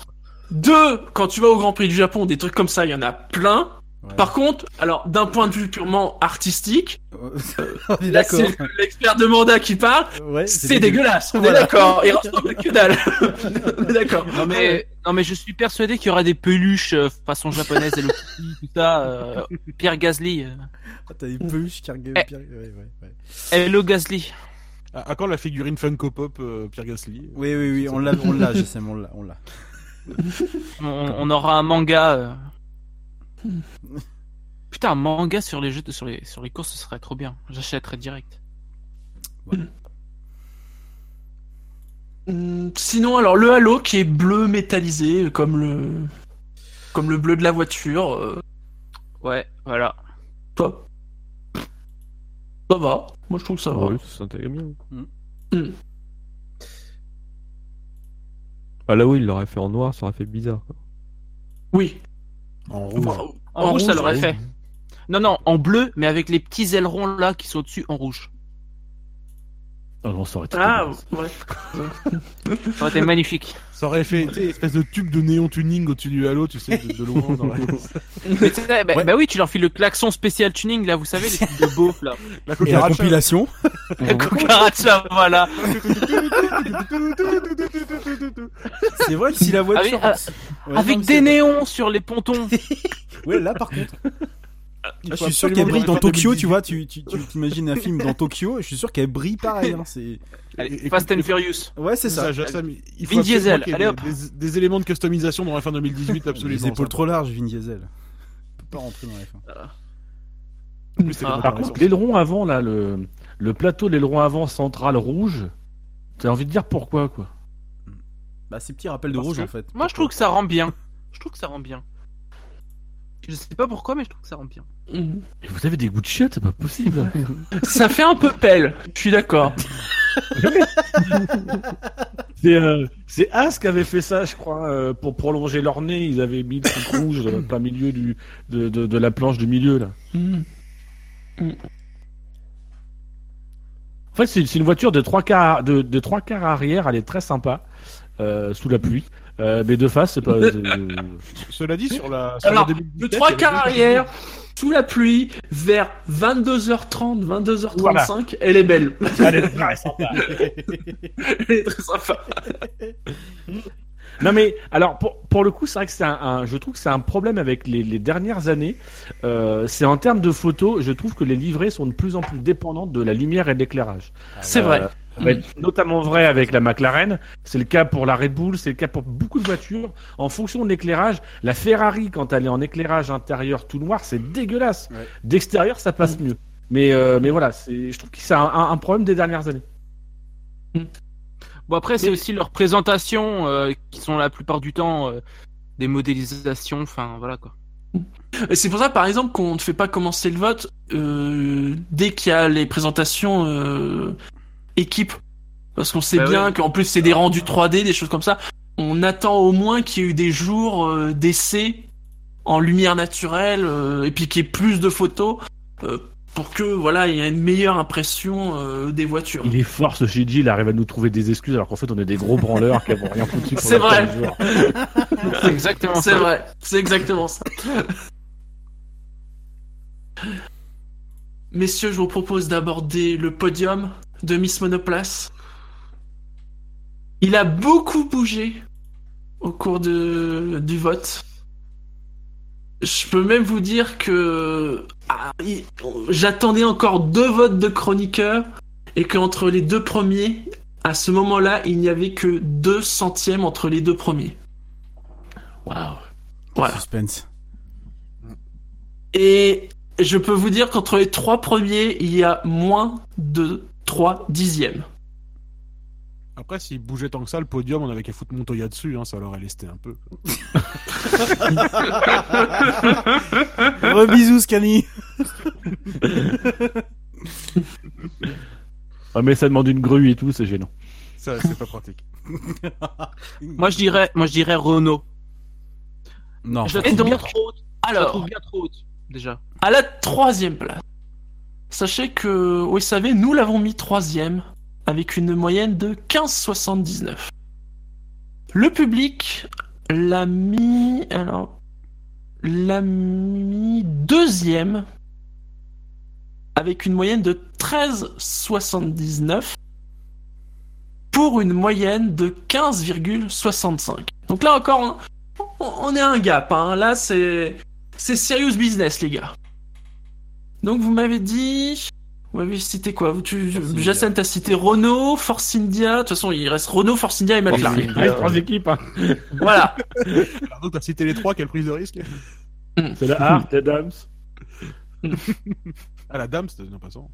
Deux, quand tu vas au Grand Prix du Japon, des trucs comme ça, il y en a plein. Ouais. Par contre, alors, d'un point de vue purement artistique, est là, c'est l'expert de mandat qui parle. Ouais, C'est dégueulasse, on est Voilà. d'accord. Il ressemble que dalle. on est d'accord. Non mais, non mais je suis persuadé qu'il y aura des peluches euh, façon japonaise, Hello Kitty, tout ça. euh, Pierre Gasly. euh. Ah, T'as des peluches regardent. Eh. Pierre- ouais, ouais, ouais. Hello Gasly. À, à quand la figurine Funko Pop euh, Pierre Gasly Oui, oui, oui, on l'a, on l'a, je sais, mais on l'a, on l'a. On, on aura un manga. Euh. Putain, un manga sur les jeux, de- sur les sur les courses, ce serait trop bien. J'achèterais direct. Hum, Sinon, alors, le halo qui est bleu métallisé, comme le, comme le bleu de la voiture, euh, Ouais, voilà. ça, ça va. Moi, je trouve que ça va. Ouais, ça s'intègre bien. Mm. Mm. Ah là où il l'aurait fait en noir, ça aurait fait bizarre. quoi. Oui. En rouge. Enfin, En, rouge, ça l'aurait fait. Non, non, en bleu, mais avec les petits ailerons là qui sont dessus en rouge. Oh non, ça aurait été. Ah, ouais. Ça aurait été magnifique. Ça aurait fait sais, espèce de tube de néon tuning au-dessus du halo, tu sais, de, de loin. dans la- Mais bah, Ouais. bah oui, tu leur files le klaxon spécial tuning, là, vous savez, les trucs de beauf, là. La Et la compilation. La cucaracha, voilà. C'est vrai que si la voiture. Avec- Ouais, Avec mais des néons sur les pontons. Ouais, là par contre. Il je suis sûr qu'elle brille le dans Tokyo, 2018. tu vois. Tu tu- tu t'imagines un film dans Tokyo, et je suis sûr qu'elle brille pareil. Hein, c'est... Fast and Furious. Ouais, c'est ça. ça, Jassam, il faut Vin Diesel, allez, des, hop. des- des éléments de customisation dans la fin 2018, absolument. Les épaules ça. trop larges, Vin Diesel. peut pas rentrer dans la fin. Plus, Ah. pas Par contre, l'aileron avant, là, le, le plateau de l'aileron avant central rouge, t'as envie de dire pourquoi, quoi? Bah, ces petits rappels de Parce rouge que- en fait. Moi, je trouve que ça rend bien. Je trouve que ça rend bien. Je sais pas pourquoi, mais je trouve que ça rend bien. Vous avez des goûts de chiottes, c'est pas possible. Ça fait un peu pelle, je suis d'accord. C'est euh, As qui avait fait ça, je crois, euh, pour prolonger leur nez. Ils avaient mis le truc rouge euh, plein milieu du, de, de, de la planche du milieu, là. Mhm. En fait, c'est une voiture de trois quarts, de, de trois quarts arrière. Elle est très sympa, euh, sous la pluie. Euh, mais de face, c'est pas. c'est- Cela dit, sur la. Sur Alors, la Le 2017, 3 il y avait quarts arrière, sous la pluie, vers 22h30, 22h35, elle est belle. Elle est très sympa. elle est très sympa. Non mais alors pour, pour le coup c'est vrai que c'est un, un- je trouve que c'est un problème avec les, les dernières années. Euh, c'est en termes de photos, je trouve que les livrées sont de plus en plus dépendantes de la lumière et de l'éclairage. C'est Euh, vrai. Ça va être notamment vrai avec la McLaren, c'est le cas pour la Red Bull, c'est le cas pour beaucoup de voitures. En fonction de l'éclairage, la Ferrari quand elle est en éclairage intérieur tout noir, c'est dégueulasse. Ouais. D'extérieur ça passe mieux. Mais euh, mais voilà, c'est je trouve que c'est un, problème des dernières années. Bon, après, c'est Mais- aussi leurs présentations euh, qui sont la plupart du temps euh, des modélisations. Enfin, voilà quoi. C'est pour ça, par exemple, qu'on ne fait pas commencer le vote euh, dès qu'il y a les présentations euh, équipe. Parce qu'on sait Bah bien oui. qu'en plus, c'est des rendus 3D, des choses comme ça. On attend au moins qu'il y ait eu des jours euh, d'essai en lumière naturelle euh, et puis qu'il y ait plus de photos euh, pour que voilà, il y ait une meilleure impression euh, des voitures. Il est fort ce Gigi, il arrive à nous trouver des excuses alors qu'en fait on est des gros branleurs qui avons rien foutu. C'est vrai. C'est exactement C'est vrai, c'est exactement ça. Messieurs, je vous propose d'aborder le podium de Miss Monoplace. Il a beaucoup bougé au cours de, du vote. Je peux même vous dire que ah, j'attendais encore deux votes de chroniqueurs et qu'entre les deux premiers, à ce moment-là, il n'y avait que deux centièmes entre les deux premiers. Waouh. Voilà. Suspense. Et je peux vous dire qu'entre les trois premiers, il y a moins de 3 dixièmes. Après, s'il bougeait tant que ça, le podium, on avait qu'à foutre Montoya dessus, hein, ça l'aurait lesté un peu. Rebisous, Scani. Ah, mais ça demande une grue et tout, c'est gênant. Ça, c'est pas pratique. Moi, je dirais, moi, je dirais Renault. Non. Je la trouve bien trop haute. Je la alors, trouve bien trop haute, déjà. à la troisième place, sachez que, vous savez, nous l'avons mis troisième avec une moyenne de 15,79. Le public l'a mis, alors, l'a mis deuxième avec une moyenne de 13,79 pour une moyenne de 15,65. Donc là encore, on, est un gap. Hein. Là, c'est c'est serious business, les gars. Donc vous m'avez dit, vous m'avez cité quoi? Tu, t'as cité Renault, Force India. De toute façon, il reste Renault, Force India et McLaren. Il reste trois équipes. Hein. voilà. Pardon, t'as cité les trois, quelle prise de risque? C'est la Hart, la Dams. Ah, la dame, c'était non passant.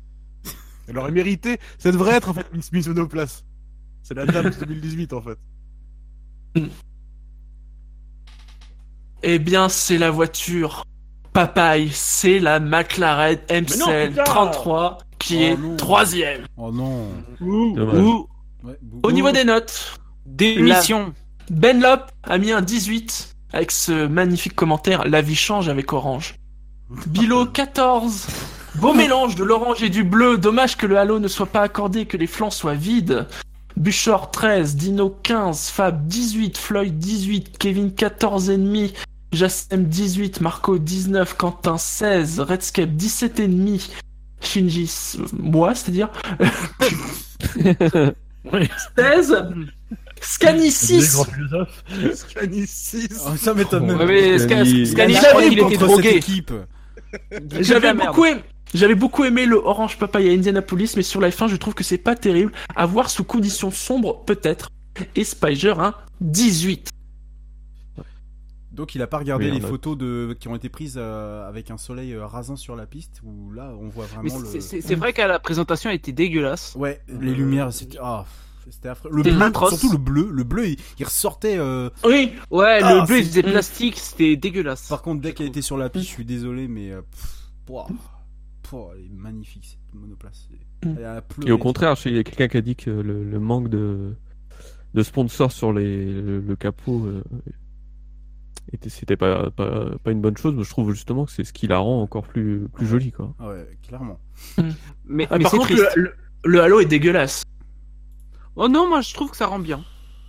Elle aurait mérité. Ça devrait être en fait Miss Miss Monoplace. C'est la dame 2018 en fait. Eh bien, c'est la voiture papaye, c'est la McLaren non, MCL putain 33 qui Oh est non. troisième. Oh non. Dommage. Ou Ouais, bou- Au niveau des notes, démission. Ben Lop a mis un 18 avec ce magnifique commentaire La vie change avec Orange. Bilo 14, Beau mélange de l'orange et du bleu. Dommage que le halo ne soit pas accordé, que les flancs soient vides. Buchor 13, Dino 15, Fab 18, Floyd 18, Kevin 14 et demi, Jassem 18, Marco 19, Quentin 16, Redscape 17 et demi, Shinji moi, c'est-à-dire Oui. 16, Scani Des 6. grands philosophes. Scani 6. Oh, ça m'étonne même. Ouais, mais je crois qu'il était drogué. J'avais beaucoup aimé. J'avais beaucoup aimé le Orange Papaya Indianapolis, mais sur la F1, je trouve que c'est pas terrible. À voir sous conditions sombres, peut-être. Et Spiger, hein, 18. Donc il a pas regardé Oui, les photos de qui ont été prises euh, avec un soleil euh, rasant sur la piste où là on voit vraiment le. c'est- vrai qu'à la présentation, elle était dégueulasse. Ouais, les lumières c'était ah, c'était affreux. Le C'était bleu, atroce. surtout le bleu, le bleu il, il ressortait. euh, Oui, Ouais, Ah, le bleu, il faisait plastique, c'était dégueulasse. Par contre dès qu'elle était sur la piste, je suis désolé mais euh, pouah, pouah, elle est magnifique cette monoplace. Mm. Elle a pleuré. Et au contraire, il y a quelqu'un qui a dit que le, le manque de, de sponsors sur les, le, le capot euh, était, c'était pas, pas, pas une bonne chose, mais je trouve justement que c'est ce qui la rend encore plus, plus jolie. Quoi. Ah ouais, clairement. Mais, Ah, mais par contre, triste. le, le- le Halo est dégueulasse. Oh non, moi je trouve que ça rend bien.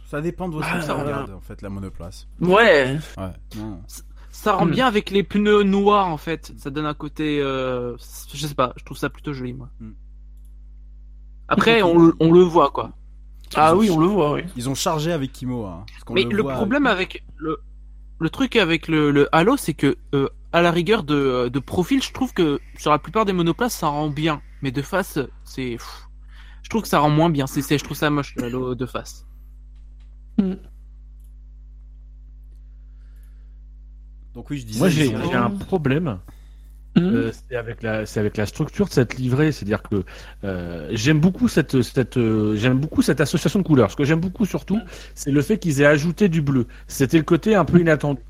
Ça dépend de où Ah, ça là, regarde en fait la monoplace. Ouais. Ouais. Non. Ça rend Hmm. bien avec les pneus noirs en fait. Ça donne un côté. euh, Je sais pas, je trouve ça plutôt joli moi. Hmm. Après, on, le- on le voit quoi. Ah oui, on le voit, oui. Ils ont chargé avec Kimo. Hein, parce Mais le voit- problème avec le, le truc avec le, le Halo, c'est que euh, à la rigueur de, de profil, je trouve que sur la plupart des monoplaces, ça rend bien. Mais de face, c'est. Je trouve que ça rend moins bien. C'est, c'est- je trouve ça moche le Halo de face. Donc oui, je disais. Moi, j'ai un problème. Mhm. Euh, c'est avec la c'est avec la structure de cette livrée, c'est-à-dire que euh, j'aime beaucoup cette cette euh, j'aime beaucoup cette association de couleurs. Ce que j'aime beaucoup surtout, c'est le fait qu'ils aient ajouté du bleu. C'était le côté un peu inattendu.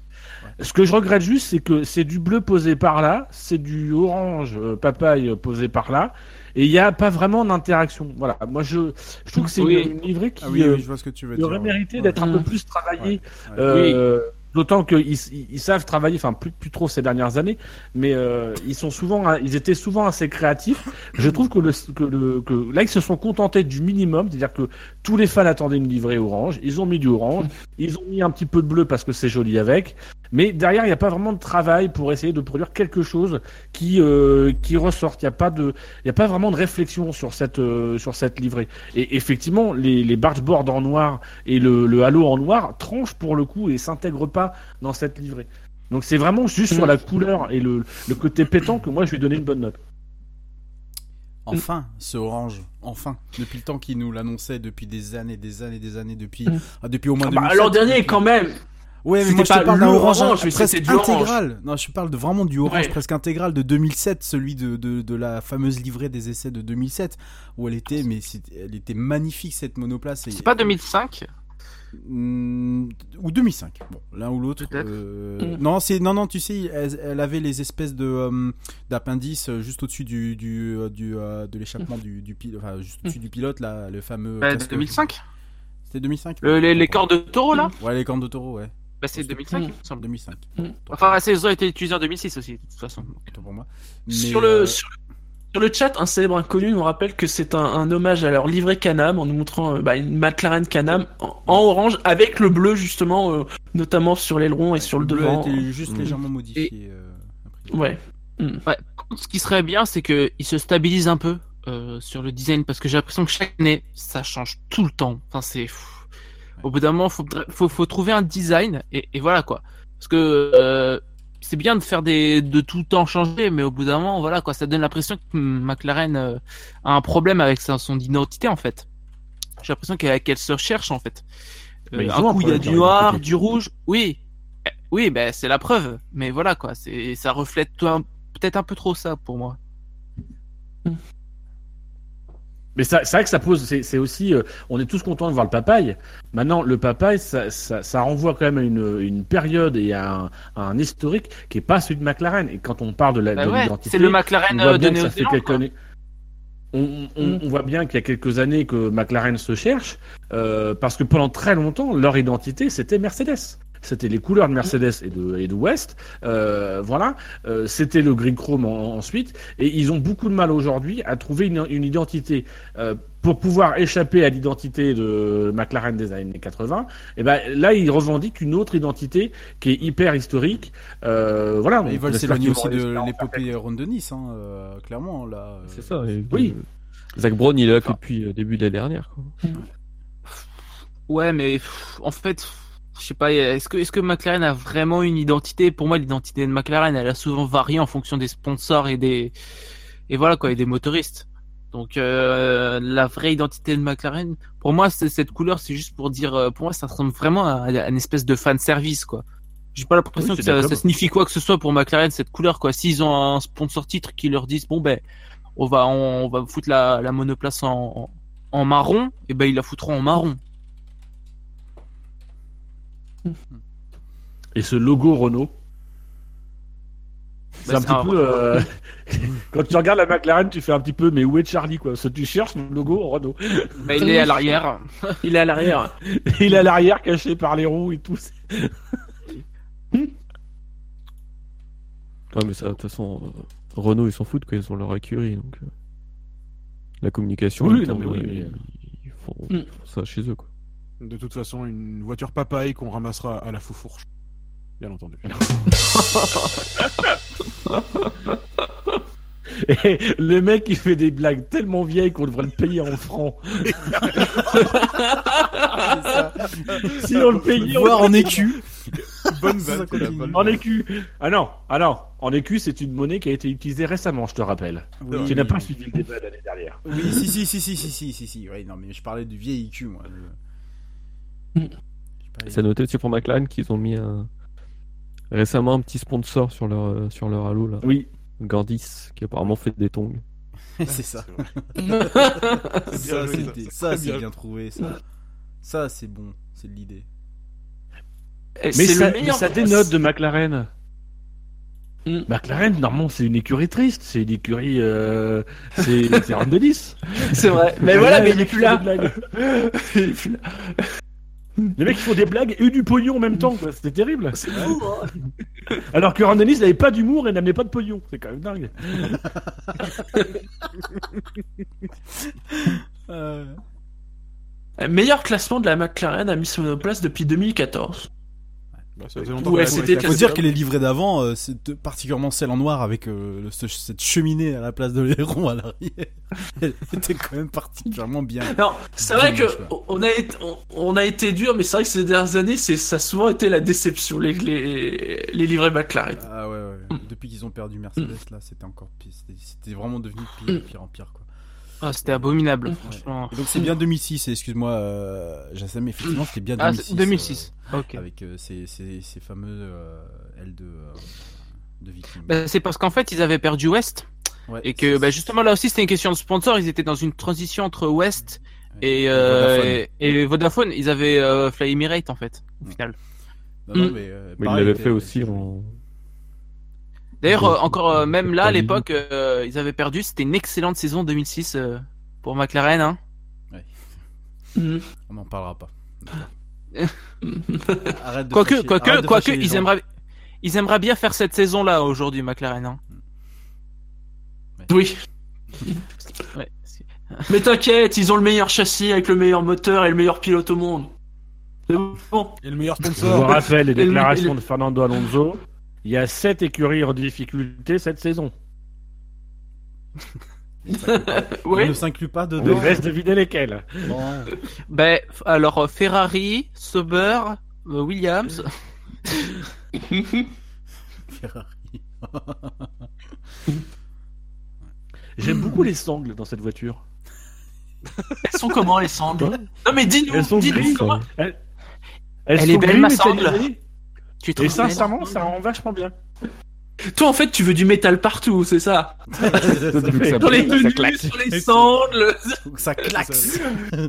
Ce que je regrette juste, c'est que c'est du bleu posé par là, c'est du orange euh, papaye posé par là, et il n'y a pas vraiment d'interaction. Voilà, moi je je trouve que c'est Oui. une, une livrée qui Ah oui, oui, je vois ce que tu veux qui dire. aurait ouais. mérité Ouais. d'être un peu Mm. plus travaillé. Ouais. Euh, D'autant qu'ils ils, savent travailler, enfin plus, plus trop ces dernières années, mais euh, ils sont souvent, ils étaient souvent assez créatifs. Je trouve que, le, que, que là ils se sont contentés du minimum, c'est-à-dire que tous les fans attendaient une livrée orange, ils ont mis du orange, ils ont mis un petit peu de bleu parce que c'est joli avec, mais derrière il n'y a pas vraiment de travail pour essayer de produire quelque chose qui euh, qui ressorte. Il n'y a pas de, il y a pas vraiment de réflexion sur cette euh, sur cette livrée. Et effectivement les les bargeboards en noir et le, le halo en noir tranchent pour le coup et s'intègrent pas dans cette livrée. Donc c'est vraiment juste sur la couleur et le, le côté pétant que moi je vais donner une bonne note. Enfin, ce orange, enfin, depuis le temps qu'il nous l'annonçait, depuis des années, des années, des années, depuis, Mm. ah, depuis au moins Ah bah, 2007, l'an dernier, depuis- quand même. Ouais, mais moi je te parle d'un orange, orange, mais presque orange. intégral. Non, je parle de vraiment du orange Ouais. presque intégral de 2007, celui de, de, de la fameuse livrée des essais de 2007, où elle était, mais elle était magnifique cette monoplace. C'est pas 2005 Hmm, ou 2005, bon, l'un ou l'autre. Peut-être. euh, Mm. Non, c'est non, non, tu sais, elle, elle avait les espèces de euh, d'appendices euh, juste au-dessus du du, euh, du euh, de l'échappement du, du pilote, enfin juste au-dessus du pilote là, le fameux. Bah, casque- 2005 C'était 2005. Le- les, les corps de taureau là? Ouais, les cornes de taureau, ouais. Bah c'est 2005 il me semble. 2005. Mm. Enfin, la saison a été utilisée en 2006 aussi, de toute façon. Pour moi. sur, le, euh, sur, sur le chat, un célèbre inconnu nous rappelle que c'est un, un hommage à leur livret Canam en nous montrant euh, bah, une McLaren Canam en, en orange avec le bleu justement, euh, notamment sur l'aileron et sur le, bleu devant. était juste Mm. légèrement modifié. euh, priori. Ouais. Contre, ce qui serait bien, c'est qu'ils se stabilisent un peu euh, sur le design, parce que j'ai l'impression que chaque année, ça change tout le temps. Enfin, c'est... Au bout d'un moment, faut, faut, faut trouver un design, et, et voilà quoi. Parce que euh, c'est bien de faire des de tout temps changer, mais au bout d'un moment, voilà quoi, ça donne l'impression que McLaren euh, a un problème avec sa- son identité en fait. J'ai l'impression qu'elle qu'elle se recherche en fait. Euh, un coup il y a du noir, du rouge, oui, Eh, oui, ben c'est la preuve. Mais voilà quoi, c'est ça reflète peut-être un peu trop ça pour moi. Mais ça- c'est vrai que ça pose, c'est aussi, euh, on est tous contents de voir le papaye. Maintenant, le papaye, ça, ça, ça renvoie quand même à une, une période et à un, à un historique qui est pas celui de McLaren. Et quand on parle de la Bah ouais, l'identité, c'est le McLaren euh, de Néo-Zélande. quelques quoi. années. On, on- Mm. on voit bien qu'il y a quelques années que McLaren se cherche, euh, parce que pendant très longtemps, leur identité, c'était Mercedes. C'était les couleurs de Mercedes et de, et de West. Euh, voilà, Euh, c'était le green chrome en- ensuite. Et ils ont beaucoup de mal aujourd'hui à trouver une, une identité. Euh, pour pouvoir échapper à l'identité de McLaren des années 80, et ben là ils revendiquent une autre identité qui est hyper historique. Euh, voilà, ils veulent s'éloigner aussi de l'épopée ronde de Nice, hein, euh, clairement là. euh, C'est ça. et- Oui. euh, Zach Brown, il est là que depuis le début de l'année dernière. Quoi. Ouais, mais pff, en fait, pff, je sais pas, est-ce que, est-ce que McLaren a vraiment une identité? Pour moi, l'identité de McLaren, elle a souvent varié en fonction des sponsors et des, et voilà quoi, et des motoristes. Donc, euh, la vraie identité de McLaren, pour moi, c'est cette couleur, c'est juste pour dire, euh, pour moi, ça ressemble vraiment à, à une espèce de fan service, quoi. J'ai pas l'impression Oui, que ça, signifie quoi que ce soit pour McLaren cette couleur, quoi. S'ils ont un sponsor titre qui leur disent, bon ben, on va, on, va foutre la, la monoplace en, en, en marron, et ben ils la foutront en marron. Et ce logo Renault. C'est Bah, un c'est petit un- peu. euh, Quand tu regardes la McLaren, tu fais un petit peu, mais où est Charlie quoi? Parce que tu cherches le logo Renault. Bah, il est à l'arrière. Il est à l'arrière. Il est à l'arrière, caché par les roues et tout. Ouais, mais ça, de toute façon, euh, Renault, ils s'en foutent, quoi. Ils ont leur écurie. Donc, euh, la communication, Oui, ils, non, mais oui, ils- oui. ils font, Mm. ils font ça chez eux, quoi. De toute façon, une voiture papaye qu'on ramassera à la foufourche. Bien entendu. Et le mec, il fait des blagues tellement vieilles qu'on devrait le payer en francs. si on le payait en, Voire en écu. Bonne vanne, bonne en écu. Ah non, ah non. En écu, c'est une monnaie qui a été utilisée récemment, je te rappelle. Oui, tu n'as oui, pas oui. suivi le débat l'année dernière. Oui, si, si, si, si, si, si, si, si. Oui, non, mais je parlais du vieil IQ, moi. je- C'est noté aussi pour McLaren qu'ils ont mis un... récemment un petit sponsor sur leur, euh, sur leur halo, là. Oui. Gandis, qui apparemment fait des tongs. c'est ça. Ça, c'est bien. bien trouvé, ça. Ça, c'est bon. C'est l'idée. Mais c'est ça, mais ça dénote de McLaren. Mm. McLaren, normalement, c'est une écurie triste. C'est une écurie. Euh... C'est c'est vrai. Mais voilà, mais il est plus là. Il est plus là. Les mecs, ils font des blagues et du pognon en même temps. quoi. C'était terrible. C'est fou, hein. Alors que Ron Dennis n'avait pas d'humour et n'amenait pas de pognon. C'est quand même dingue. Euh, Meilleur classement de la McLaren a mis sur nos places depuis 2014. Bah, ça faisait longtemps Ouais, c'était avait Faut dire que les livrets d'avant, euh, c'est particulièrement celle en noir avec euh, le- ce- cette cheminée à la place de l'aileron à l'arrière. Elle était quand même particulièrement bien. Non, c'est vrai que on a été, on, on a été dur, mais c'est vrai que ces dernières années, c'est, ça a souvent été la déception, les, les, les livrets McLaren. Ah ouais, ouais. Depuis qu'ils ont perdu Mercedes, là, c'était encore pire. C'était- vraiment devenu pire, pire en pire, quoi. Ah, c'était abominable, franchement. Et donc c'est bien 2006, et excuse-moi, euh, Jassam, effectivement, c'était bien Ah, 2006. c'est 2006. euh, Ok. Avec euh, ces, ces, ces fameux euh, L2 euh, de Viking. Bah, c'est parce qu'en fait, ils avaient perdu West. Ouais, Et que bah, justement, là aussi, c'était une question de sponsor. Ils étaient dans une transition entre West ouais, et, Vodafone. et, et Vodafone. Ils avaient euh, Fly Emirate, en fait, au final. Non, non, Mm. mais, euh, Mais ils l'avaient fait aussi en. D'ailleurs, euh, encore, euh, même là, à l'époque, euh, ils avaient perdu. C'était une excellente saison 2006 euh, pour McLaren. Hein. Mm. On n'en parlera pas. Arrête de Quoique, quoique, quoique, ils aimeraient, ils aimeraient bien faire cette saison-là aujourd'hui, McLaren. Hein. Oui. Ouais, c'est- Mais t'inquiète, ils ont le meilleur châssis avec le meilleur moteur et le meilleur pilote au monde. C'est bon. Et le meilleur Je vous sponsor. rappelle les déclarations le- de Fernando Alonso. Il y a 7 écuries en difficulté cette saison. On Ouais. ne s'inclut pas On dedans. vous laisse deviner lesquelles. Bon. Ben, alors euh, Ferrari, Sauber, euh, Williams. Ferrari. J'aime beaucoup les sangles dans cette voiture. Elles sont comment les sangles? Non mais dis-nous, Elles sont dis-nous comment. Elles, Elle sont est belle, ma métallisées. sangle. Tu te Et sincèrement, ça rend vachement bien. Toi en fait tu veux du métal partout, c'est ça. Sur les tenues, sur les sangles, ça claque.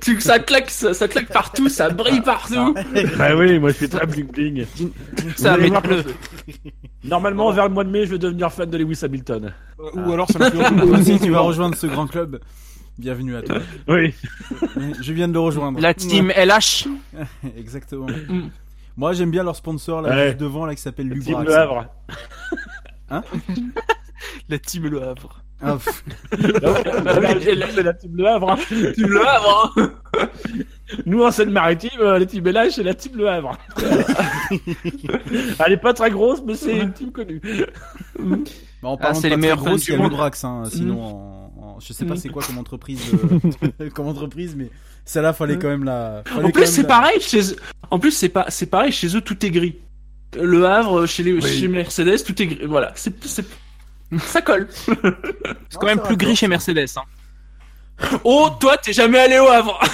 tu, ça claque, ça, ça claque partout, ça brille partout. Bah oui, moi je suis très bling bling. Ça, mais Normalement, vers le mois de mai, je vais devenir fan de Lewis Hamilton. Ou alors ça me fait Toi aussi, tu vas rejoindre ce grand club. Bienvenue à toi. Oui. Je viens de le rejoindre. la team LH. Exactement. Mm. Moi, j'aime bien leur sponsor là, Ouais. juste devant là qui s'appelle Le Lubrax. Team Le Havre. La team Le Havre. Ah, pff, c'est la team Le Havre. hein. Tu le Havre, hein. Nous, en Seine-Maritime, euh, les team LH, c'est la team Le Havre. Elle est pas très grosse, mais c'est une team connue. bah, en parlant c'est de les pas très grosse, il y a. Lubrax. Hein, sinon, en, en- je sais pas c'est quoi comme entreprise, euh, comme entreprise, mais celle-là, fallait quand même la. fallait En quand plus, même c'est la- pareil chez eux. En plus, c'est pas, c'est pareil chez eux, tout est gris. Le Havre, chez les, chez Mercedes, tout est gris. Voilà, c'est, ça colle. C'est quand même plus gris chez Mercedes. Hein. Oh, toi, t'es jamais allé au Havre.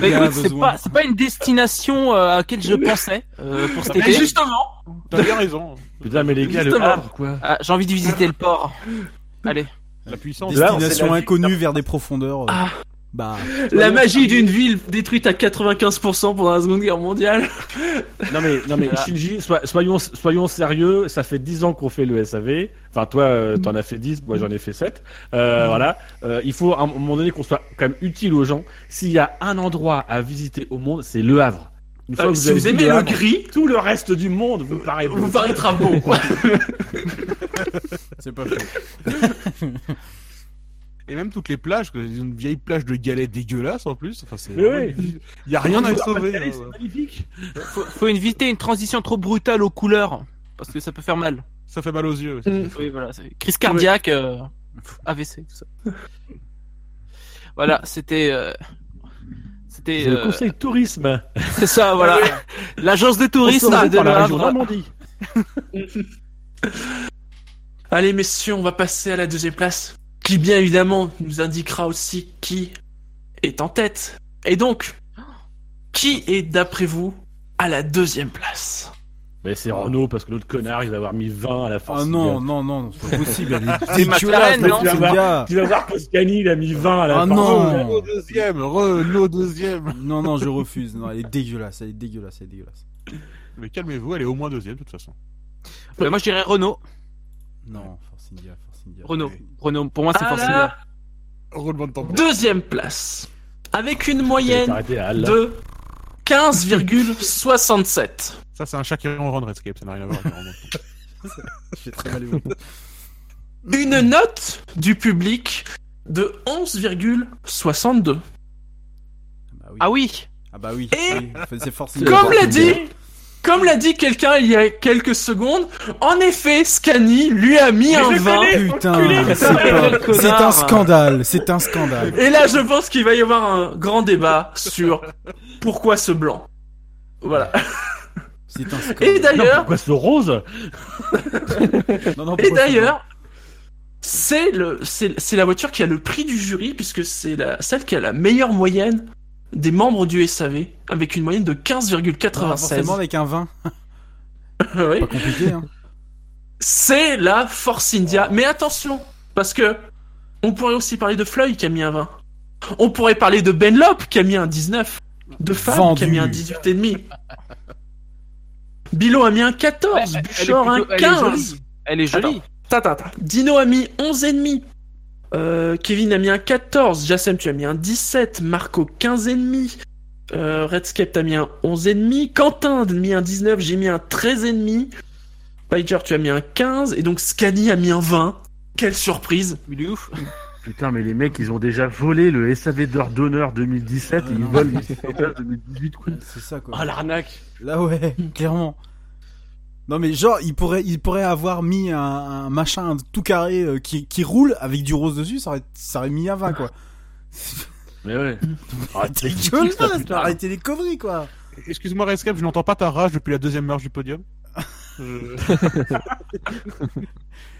Bah, c'est pas, c'est pas une destination euh, à laquelle je pensais euh, pour cet Mais été. justement, T'as bien raison. Putain, mais les gars, le. Havre, quoi. Ah, J'ai envie de visiter le port. Allez. La puissance. Destination vie. inconnue vers des profondeurs. euh, Ah. Bah, la magie d'une ville détruite à 95% pendant la Seconde Guerre mondiale. Non mais, non mais. Shinji, soyons, soyons sérieux, ça fait 10 ans qu'on fait le SAV. Enfin toi, euh, t'en as fait 10, moi j'en ai fait 7. Euh, Voilà. Euh, il faut à un moment donné qu'on soit quand même utile aux gens. S'il y a un endroit à visiter au monde, c'est Le Havre. Une fois Euh, que si avez vous aimez le gris, tout le reste du monde vous paraît vous paraîtra bon. quoi. c'est pas faux. Et même toutes les plages, une vieille plage de galets dégueulasse en plus. Enfin, c'est. Oui. Il y a rien à sauver. Là. C'est magnifique. Faut, faut éviter une transition trop brutale aux couleurs. Parce que ça peut faire mal. Ça fait mal aux yeux. aussi. Oui, voilà. Crise cardiaque, euh, AVC, tout ça. Voilà, c'était. euh, C'était. C'est le euh, conseil tourisme. C'est ça, voilà. L'agence de tourisme de la région Havre. Normandie. Allez, messieurs, on va passer à la deuxième place. Qui, bien évidemment, nous indiquera aussi qui est en tête. Et donc, qui est, d'après vous, à la deuxième place? Mais c'est Renault parce que l'autre connard il va avoir mis 20 à la fin. Ah non, non, non, c'est pas possible. C'est McLaren, la non Tu vas voir que Scani il a mis 20 à la Ah fin. non. Renault deuxième, Renault deuxième. Non, non, je refuse. Non, elle est dégueulasse, elle est dégueulasse, elle est dégueulasse. Mais calmez-vous, elle est au moins deuxième de toute façon. Bah, moi, je dirais Renault. Non, Force India, Force India. Renault. Renault. Pour moi, c'est À forcément. la Roulement de tambour. deuxième place. Avec une moyenne à Halle. de 15,67. Ça, c'est un chat qui run Redscape, ça n'a rien à voir. avec très mal évoqué. Une note du public de 11,62. Bah oui. Ah oui. Ah bah oui. Et- oui. Force India. Comme l'a dit, comme l'a dit quelqu'un il y a quelques secondes, en effet, Scani lui a mis un 20. Putain, c'est un scandale, c'est un scandale. Et là, je pense qu'il va y avoir un grand débat sur pourquoi ce blanc. Voilà. C'est un scandale. Et d'ailleurs, pourquoi ce rose Non, non, et d'ailleurs, c'est le, c'est, c'est la voiture qui a le prix du jury puisque c'est la, celle qui a la meilleure moyenne des membres du SAV avec une moyenne de c'est pas- Ah, 15,96. Forcément avec un vin. Oui. Pas compliqué, hein. C'est la Force India. Mais attention, parce que on pourrait aussi parler de Floyd qui a mis un 20. On pourrait parler de Benlop qui a mis un 19. De Fab Vendu. qui a mis un 18,5. Bilo a mis un 14. Elle- elle est Bouchard un plutôt- elle est 15. jolie. Elle est jolie. Attends, attends, attends. Dino a mis 11,5. Euh, Kevin a mis un 14. Jassem, tu as mis un 17. Marco, 15,5. Euh, Redscape, t'as mis un 11,5. Quentin a mis un 19. J'ai mis un 13,5. Piker, tu as mis un 15. Et donc, Scani a mis un 20. Quelle surprise. Il est ouf. Putain, mais les mecs, ils ont déjà volé le SAV d'heure d'honneur 2017 et ils non. volent le SAV 2018, quoi. C'est ça quoi. Ah, l'arnaque Là ouais, clairement. Non mais genre il pourrait il pourrait avoir mis un, un machin tout carré euh, qui, qui roule avec du rose dessus, ça aurait ça aurait mis à 20 quoi. Mais ouais. Arrêtez les ça, conneries, putain. arrêtez les conneries quoi. Excuse-moi, Redscape, je n'entends pas ta rage depuis la deuxième marche du podium. Je-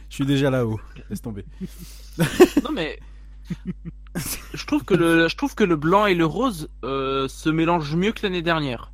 Je suis déjà là-haut. Laisse tomber. Non mais je trouve que le je trouve que le blanc et le rose euh, se mélangent mieux que l'année dernière.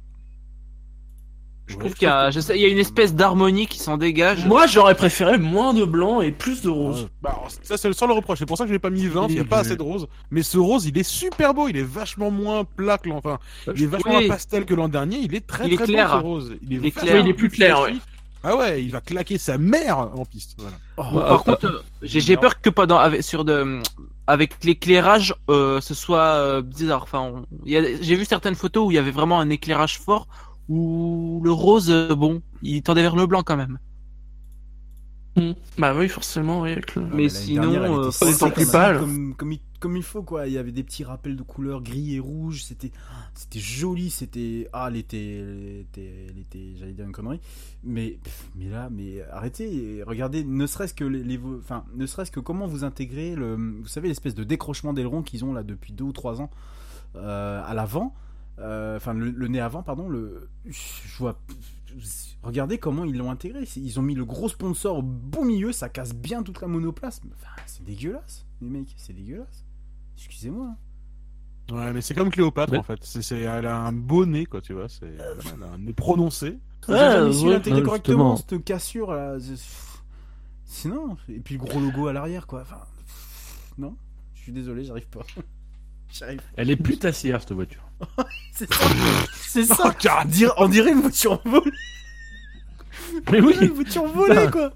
Je trouve qu'il y a y une espèce d'harmonie qui s'en dégage. Moi, j'aurais préféré moins de blanc et plus de rose. Bah, alors, ça, c'est sans le reproche. C'est pour ça que je n'ai pas mis 20, il n'y a pas assez de rose. Mais ce rose, il est super beau. Il est vachement moins plat que l'an. Enfin, il est vachement Oui. pastel que l'an dernier. Il est très Il est très clair. beau ce rose. Il est, Il est vachement clair. Il est plus clair, flashy. Ah ouais, il va claquer sa mère en piste. Voilà. Bon, par contre, euh, j'ai peur que pendant avec- sur de avec l'éclairage, euh, ce soit euh, bizarre. Enfin, j'ai vu certaines photos où il y avait vraiment un éclairage fort, où le rose, euh, bon, il tendait vers le blanc quand même. Mm. Bah oui, forcément, oui. Avec le... Mais Ah, l'année sinon, euh, plus pâles. Comme, comme, il, comme il faut, quoi. Il y avait des petits rappels de couleurs gris et rouge. C'était, c'était joli. C'était, ah, elle était, elle était, elle était- j'allais dire une connerie. Mais, pff, mais là, mais arrêtez. et Regardez, ne serait-ce que les, les- enfin, ne serait-ce que comment vous intégrez le, vous savez, l'espèce de décrochement d'aileron qu'ils ont là depuis deux ou trois ans euh, à l'avant. Euh, Enfin, le, le nez avant, pardon. Le, je vois. Regardez comment ils l'ont intégré. Ils ont mis le gros sponsor au beau milieu, ça casse bien toute la monoplace. Enfin, c'est dégueulasse, les mecs, c'est dégueulasse. Excusez-moi. hein. Ouais, mais c'est comme Cléopâtre en fait. C'est, elle a un beau nez, quoi, tu vois. C'est, elle a un nez prononcé. J'ai jamais Ouais, su ouais, l'intégrer ouais, correctement, justement. cette cassure là. Sinon, et puis le gros logo à l'arrière, quoi. Enfin, non, je suis désolé, j'arrive pas. Elle est putassière cette voiture. C'est ça. C'est ça. On dirait- On dirait une voiture volée. Mais oui. Une voiture volée, quoi.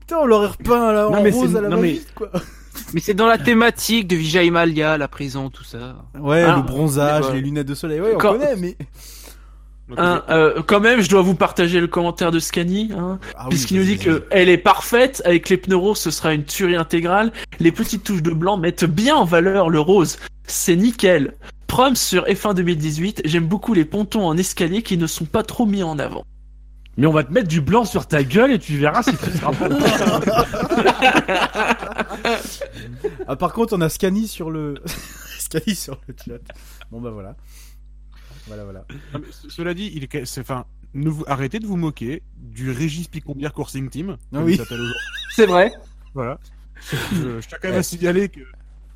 Putain, on l'aurait repeint là, Non, en mais rose c'est- à la non, mais- quoi. Mais c'est dans la thématique de Vijay Malia, la prison, tout ça. Ouais, Ah, le bronzage, les lunettes de soleil, ouais, on Quand- connaît, mais. Hein, euh, quand même, je dois vous partager le commentaire de Scani, hein, Ah oui, puisqu'il nous dit que elle est parfaite avec les pneus roses, ce sera une tuerie intégrale. Les petites touches de blanc mettent bien en valeur le rose, c'est nickel. Prom sur F1 2018, j'aime beaucoup les pontons en escalier qui ne sont pas trop mis en avant. Mais on va te mettre du blanc sur ta gueule et tu verras si tu seras pas. Ah, par contre, on a Scani sur le. Scani sur le chat. Bon, bah voilà. Voilà, voilà. non, mais ce- cela dit, il est, c'est, enfin, ne vous, arrêtez de vous moquer du Régis Picombière Coursing Team. Ah oui. C'est vrai. Voilà. je, je tiens quand même à signaler que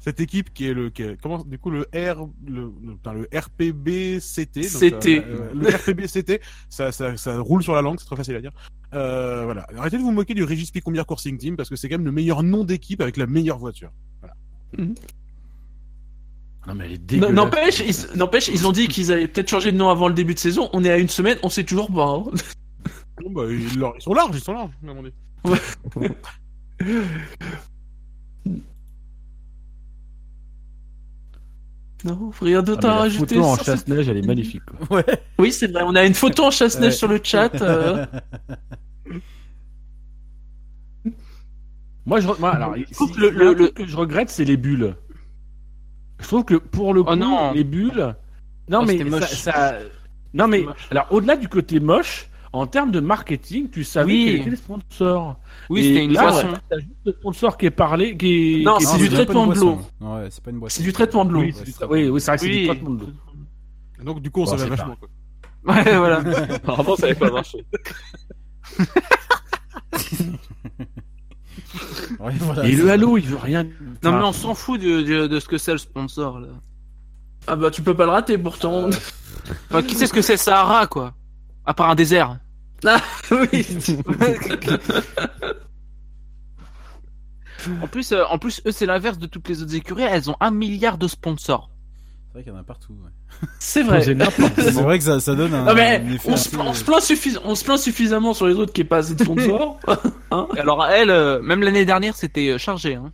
cette équipe qui est le, qui est- comment, du coup, le R, le, le, putain, le RPBCT. donc, CT. euh, le RPBCT, ça, ça, ça roule sur la langue, c'est très facile à dire. Euh, voilà. Arrêtez de vous moquer du Régis Picombière Coursing Team parce que c'est quand même le meilleur nom d'équipe avec la meilleure voiture. Non mais elle est dégueulasse. N'empêche, ils, n'empêche, ils ont dit qu'ils allaient peut-être changer de nom avant le début de saison. On est à une semaine, on sait toujours pas. hein. Bon, bah, ils, ils sont larges, ils sont larges, avis. Non, rien Ah, d'autre à la rajouter. photo en sur cette- chasse-neige, elle est magnifique. quoi. Ouais. Oui, c'est vrai. On a une photo en chasse-neige Ouais. sur le chat. euh. Moi, je, alors, si- le- le- que je regrette, c'est les bulles. Je trouve que pour le coup, Oh non. les bulles. Non Oh, mais c'était ça, Non mais moche. alors au-delà du côté moche, en termes de marketing, tu savais Oui. quels étaient les sponsors. Oui, c'était une là, poisson. ouais, t'as juste le sponsor qui est parlé, qui est. Non, qui c'est du traitement de l'eau. boisson. Ouais, c'est pas une boisson. C'est du traitement de l'eau. Oui, c'est oui, oui, c'est vrai que c'est du traitement de l'eau. Donc, du coup, on Bon, savait vachement, quoi. Ouais, voilà. Apparemment, ça n'avait pas marché. Ouais, voilà, Et le halo, il veut rien. Non, mais on s'en fout de, de, de ce que c'est le sponsor, là. Ah bah tu peux pas le rater pourtant. Enfin, qui sait ce que c'est Sahara, quoi? À part un désert. oui. En plus, euh, en plus, eux, c'est l'inverse de toutes les autres écuries. Elles ont un milliard de sponsors. C'est vrai qu'il y en a partout. ouais. C'est vrai. c'est vrai que ça, ça donne un. Non mais un effet on se, on se plaint suffis- on se plaint suffisamment sur les autres qui est pas assez de sponsors. Et Alors, elle, euh, même l'année dernière, c'était euh, chargé. Hein.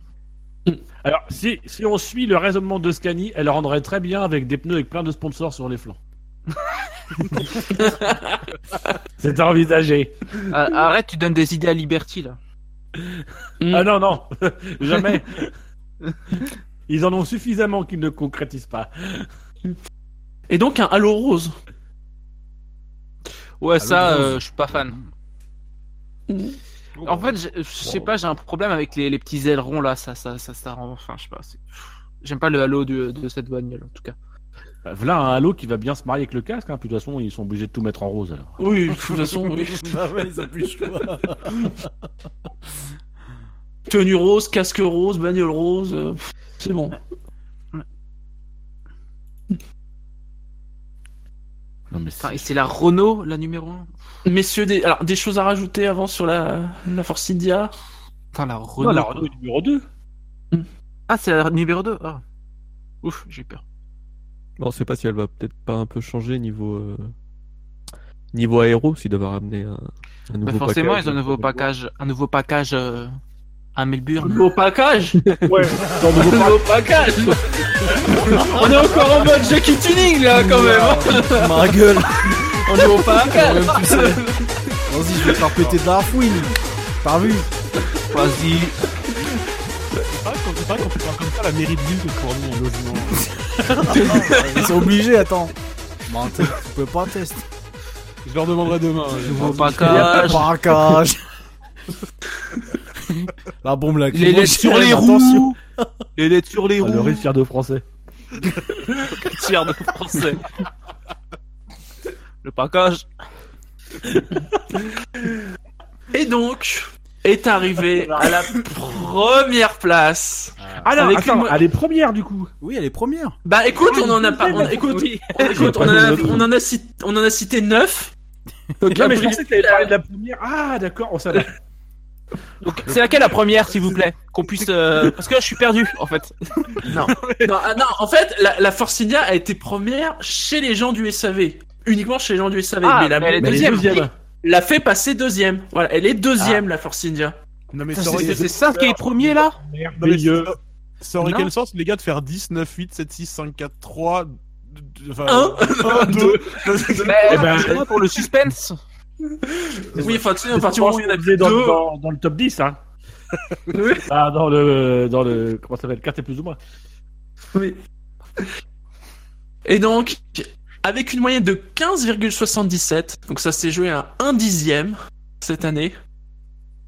Alors, si, si on suit le raisonnement de Scani, elle rendrait très bien avec des pneus avec plein de sponsors sur les flancs. C'est envisagé. Ah, arrête, tu donnes des idées à Liberty, là. Ah non, non, jamais. Ils en ont suffisamment qu'ils ne concrétisent pas. Et donc un halo rose. Ouais, ça, rose. euh, je suis pas fan. En fait, je je sais pas, j'ai un problème avec les, les petits ailerons, là. Ça, ça, ça, ça rend. Enfin, je sais pas. c'est- J'aime pas le halo de, de cette bagnole, en tout cas. Bah, Voilà un halo qui va bien se marier avec le casque. Hein. Puis de toute façon, ils sont obligés de tout mettre en rose. Alors. Oui, de toute façon, oui. Bah ouais, ils ont plus le choix. Tenue rose, casque rose, bagnole rose, euh, pff, c'est bon. Non mais Enfin, et c'est la Renault, la numéro 1 Messieurs, des, alors, des choses à rajouter avant sur la, la Force India? Enfin, la Renault. Non, la Renault est numéro 2. Ah, c'est la numéro 2 ah. Ouf, j'ai peur. Bon, on sait pas si elle va peut-être pas un peu changer niveau euh, niveau aéro, s'ils doivent ramener un, un nouveau Bah, forcément, package. ils ont un nouveau package, un nouveau package euh, Ah, Melbourne. Nouveau package Ouais, dans le nouveau Nouveau package On est encore en mode Jackie Tuning là quand même. Ma gueule On est au package Vas-y, je vais te faire péter de la fouine T'as vu Vas-y. C'est vrai quand tu parles comme ça, la mairie de ville te fournit un logement. Ils sont obligés, attends Bon, tu peux pas tester Je leur demanderai demain. Nouveau Ah, package. Braquage La bombe là Les lettres sur les roues. Les lettres sur les Ah, le roues. riz fier de français. Tiers de français. Le package. Et donc, est arrivé à la première place. Ah non, Avec attends, une- elle est première du coup. Oui, elle est première Bah écoute, on en a pas. on- écoute, on, écoute, on, en a, on en a cité, on en a cité 9. Donc Non, mais je pensais que t'avais parlé de la première. Ah, d'accord, on savait. Donc, c'est laquelle la première, s'il vous plaît Qu'on puisse. euh, Parce que là, je suis perdu, en fait. non, non, ah, non, en fait, la, la Force India a été première chez les gens du SAV. Uniquement chez les gens du SAV. Ah, mais la, mais elle est mais deuxième. deuxième. l'a fait passer deuxième. Voilà, elle est deuxième, la Force India. Non mais C'est ça aurait, c'est ça qui est premier, là non, mais Merveilleux. ça- aurait Non. quel sens les gars de faire 10, 9, 8, 7, 6, 5, 4, 3 Enfin, Un. 1, 2 Eh ben, C'est moi pour le suspense. Oui, enfin, tu sais, à partir du moment où il y en a faisait dans, deux. dans, dans le top 10, hein. Oui. Ah, dans le, dans le, comment ça s'appelle, quartier plus ou moins. Oui. Et donc, avec une moyenne de 15,77, donc ça s'est joué à un dixième cette année.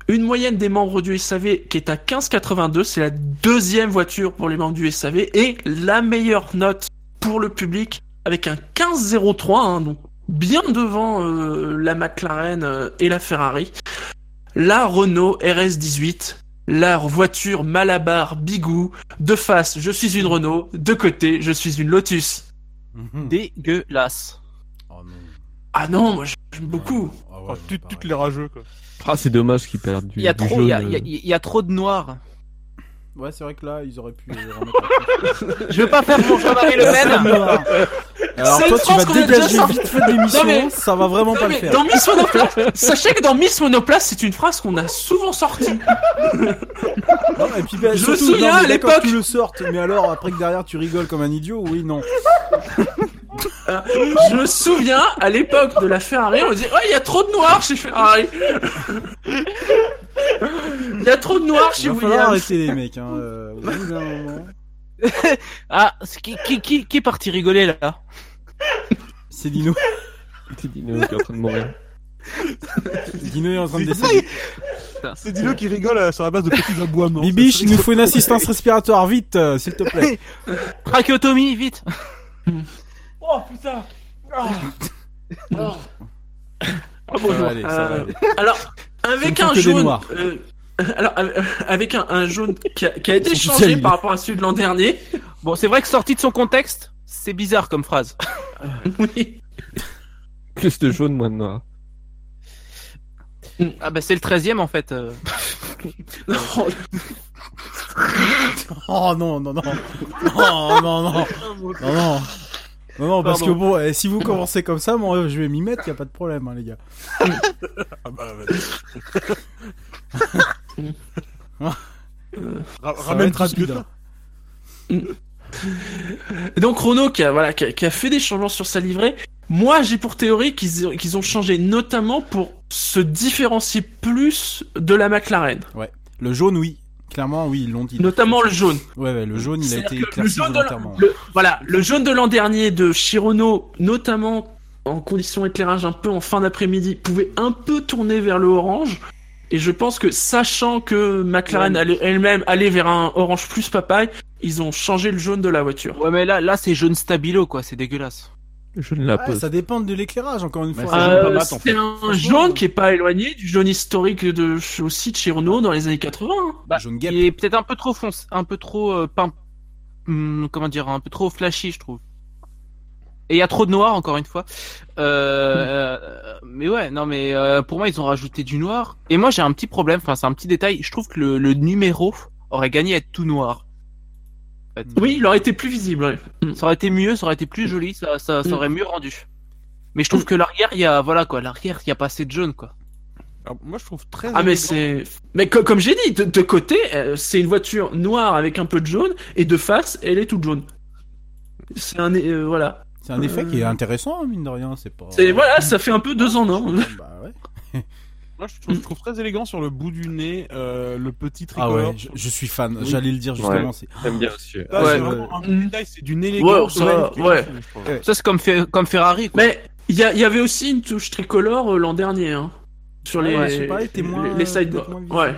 Une moyenne des membres du SAV qui est à 15,82, c'est la deuxième voiture pour les membres du SAV et la meilleure note pour le public avec un 15,03, hein, donc bien devant euh, la McLaren euh, et la Ferrari. La Renault RS18, la voiture Malabar Bigou, de face, je suis une Renault. De côté, je suis une Lotus. Mhm. Dégueulasse. Oh non. Ah non, moi j'aime beaucoup. Ah ouais, Oh. Toutes les rageux quoi. Ah, c'est dommage qu'ils perdent du, Il y a du trop, jaune, il y euh. il y a trop de noir. Ouais, c'est vrai que là, ils auraient pu euh, remettre Je veux pas faire mon Jean-Marie Le Pen. Alors C'est toi, une tu vas phrase qu'on a déjà dégager vite fait de l'émission, mais- ça va vraiment Non, pas le faire. dans Miss Monoplace, sachez que dans Miss Monoplace, c'est une phrase qu'on a souvent sortie. Non, et puis, bah, Je me surtout, souviens, non, à l'époque- que tu le sortes, mais alors après que derrière tu rigoles comme un idiot, oui, non. Je me souviens, à l'époque de la Ferrari, on disait, oh, il y a trop de noir chez Ferrari. Il y a trop de noir Il chez va falloir Williams. arrêter les mecs. Hein. euh. Ah, c'est qui, qui, qui, qui est parti rigoler là C'est Dino. C'est Dino qui est en train de mourir. Dino est en train de décéder. C'est Dino qui rigole euh, sur la base de petits aboiements. Bibiche, il nous faut une assistance respiratoire, vite, euh, s'il te plaît. Trachéotomie, vite Oh putain Ça va aller, ça va Euh, aller. Alors, avec un jaune. euh, alors, avec un, un jaune qui a, qui a été changé par rapport à celui de l'an dernier. Bon, c'est vrai que sorti de son contexte, c'est bizarre comme phrase. Oui. Plus de jaune, moins de noir. Ah bah c'est le 13 e en fait. euh. Non, Oh non, non, non. Oh non, non. Non, non. Non, non, parce que bon, eh, si vous commencez comme ça, moi je vais m'y mettre, y a pas de problème, hein, les gars. Ah bah, vas-y. Ra- Ça va Ramène être rapide, hein. Et donc Renault qui a, voilà, qui a, qui a fait des changements sur sa livrée. Moi, j'ai pour théorie qu'ils qu'ils ont changé notamment pour se différencier plus de la McLaren. Le jaune, oui. Clairement, oui, ils l'ont dit. Notamment le jaune. Ouais, ouais, le jaune, il a été le éclairci jaune de volontairement. le- voilà, le jaune de l'an dernier de Chirono, notamment en conditions éclairage un peu en fin d'après-midi, pouvait un peu tourner vers le orange. Et je pense que sachant que McLaren allait elle-même allait vers un orange plus papaye, ils ont changé le jaune de la voiture. Ouais mais là, là c'est jaune stabilo quoi, c'est dégueulasse. Je ne la pose. ça dépend de l'éclairage, encore une fois. Euh, c'est fait. un jaune qui est pas éloigné du jaune historique de aussi de chez Renault dans les années 80. hein. Bah, jaune. Il est peut-être un peu trop foncé, un peu trop euh, peint- hum, comment dire, un peu trop flashy je trouve. Et il y a trop de noir encore une fois. Euh, euh, mais ouais, non mais euh, pour moi ils ont rajouté du noir. Et moi j'ai un petit problème, enfin c'est un petit détail. Je trouve que le, le numéro aurait gagné à être tout noir. Fait. Oui, il aurait été plus visible. ouais. Ça aurait été mieux, ça aurait été plus joli, ça, ça, ça Mm. aurait mieux rendu. Mais je trouve que l'arrière, il y a, voilà quoi, l'arrière, il y a pas assez de jaune quoi. Alors, moi, je trouve très. Ah mais élégant. c'est, mais co- comme j'ai dit, de, de côté, euh, c'est une voiture noire avec un peu de jaune, et de face, elle est toute jaune. C'est un, euh, voilà. C'est un effet qui est Euh. intéressant, hein, mine de rien. C'est pas. C'est voilà, ça fait un peu deux en un. Bah ouais. Moi, je trouve, je trouve très élégant sur le bout du nez euh, le petit Ah tricolore. ouais, je, je suis fan. Oui. J'allais le dire justement. c'est- J'aime bien aussi. Ça, Ouais, c'est ouais. vraiment un Mm. détail, c'est d'une élégance. Ouais, ça, ouais. Ouais. Ça, c'est comme, Fe- comme Ferrari, quoi. Mais il y, avait aussi une touche tricolore euh, l'an dernier, hein, sur les, Ouais, pas, les- moins. les Ouais.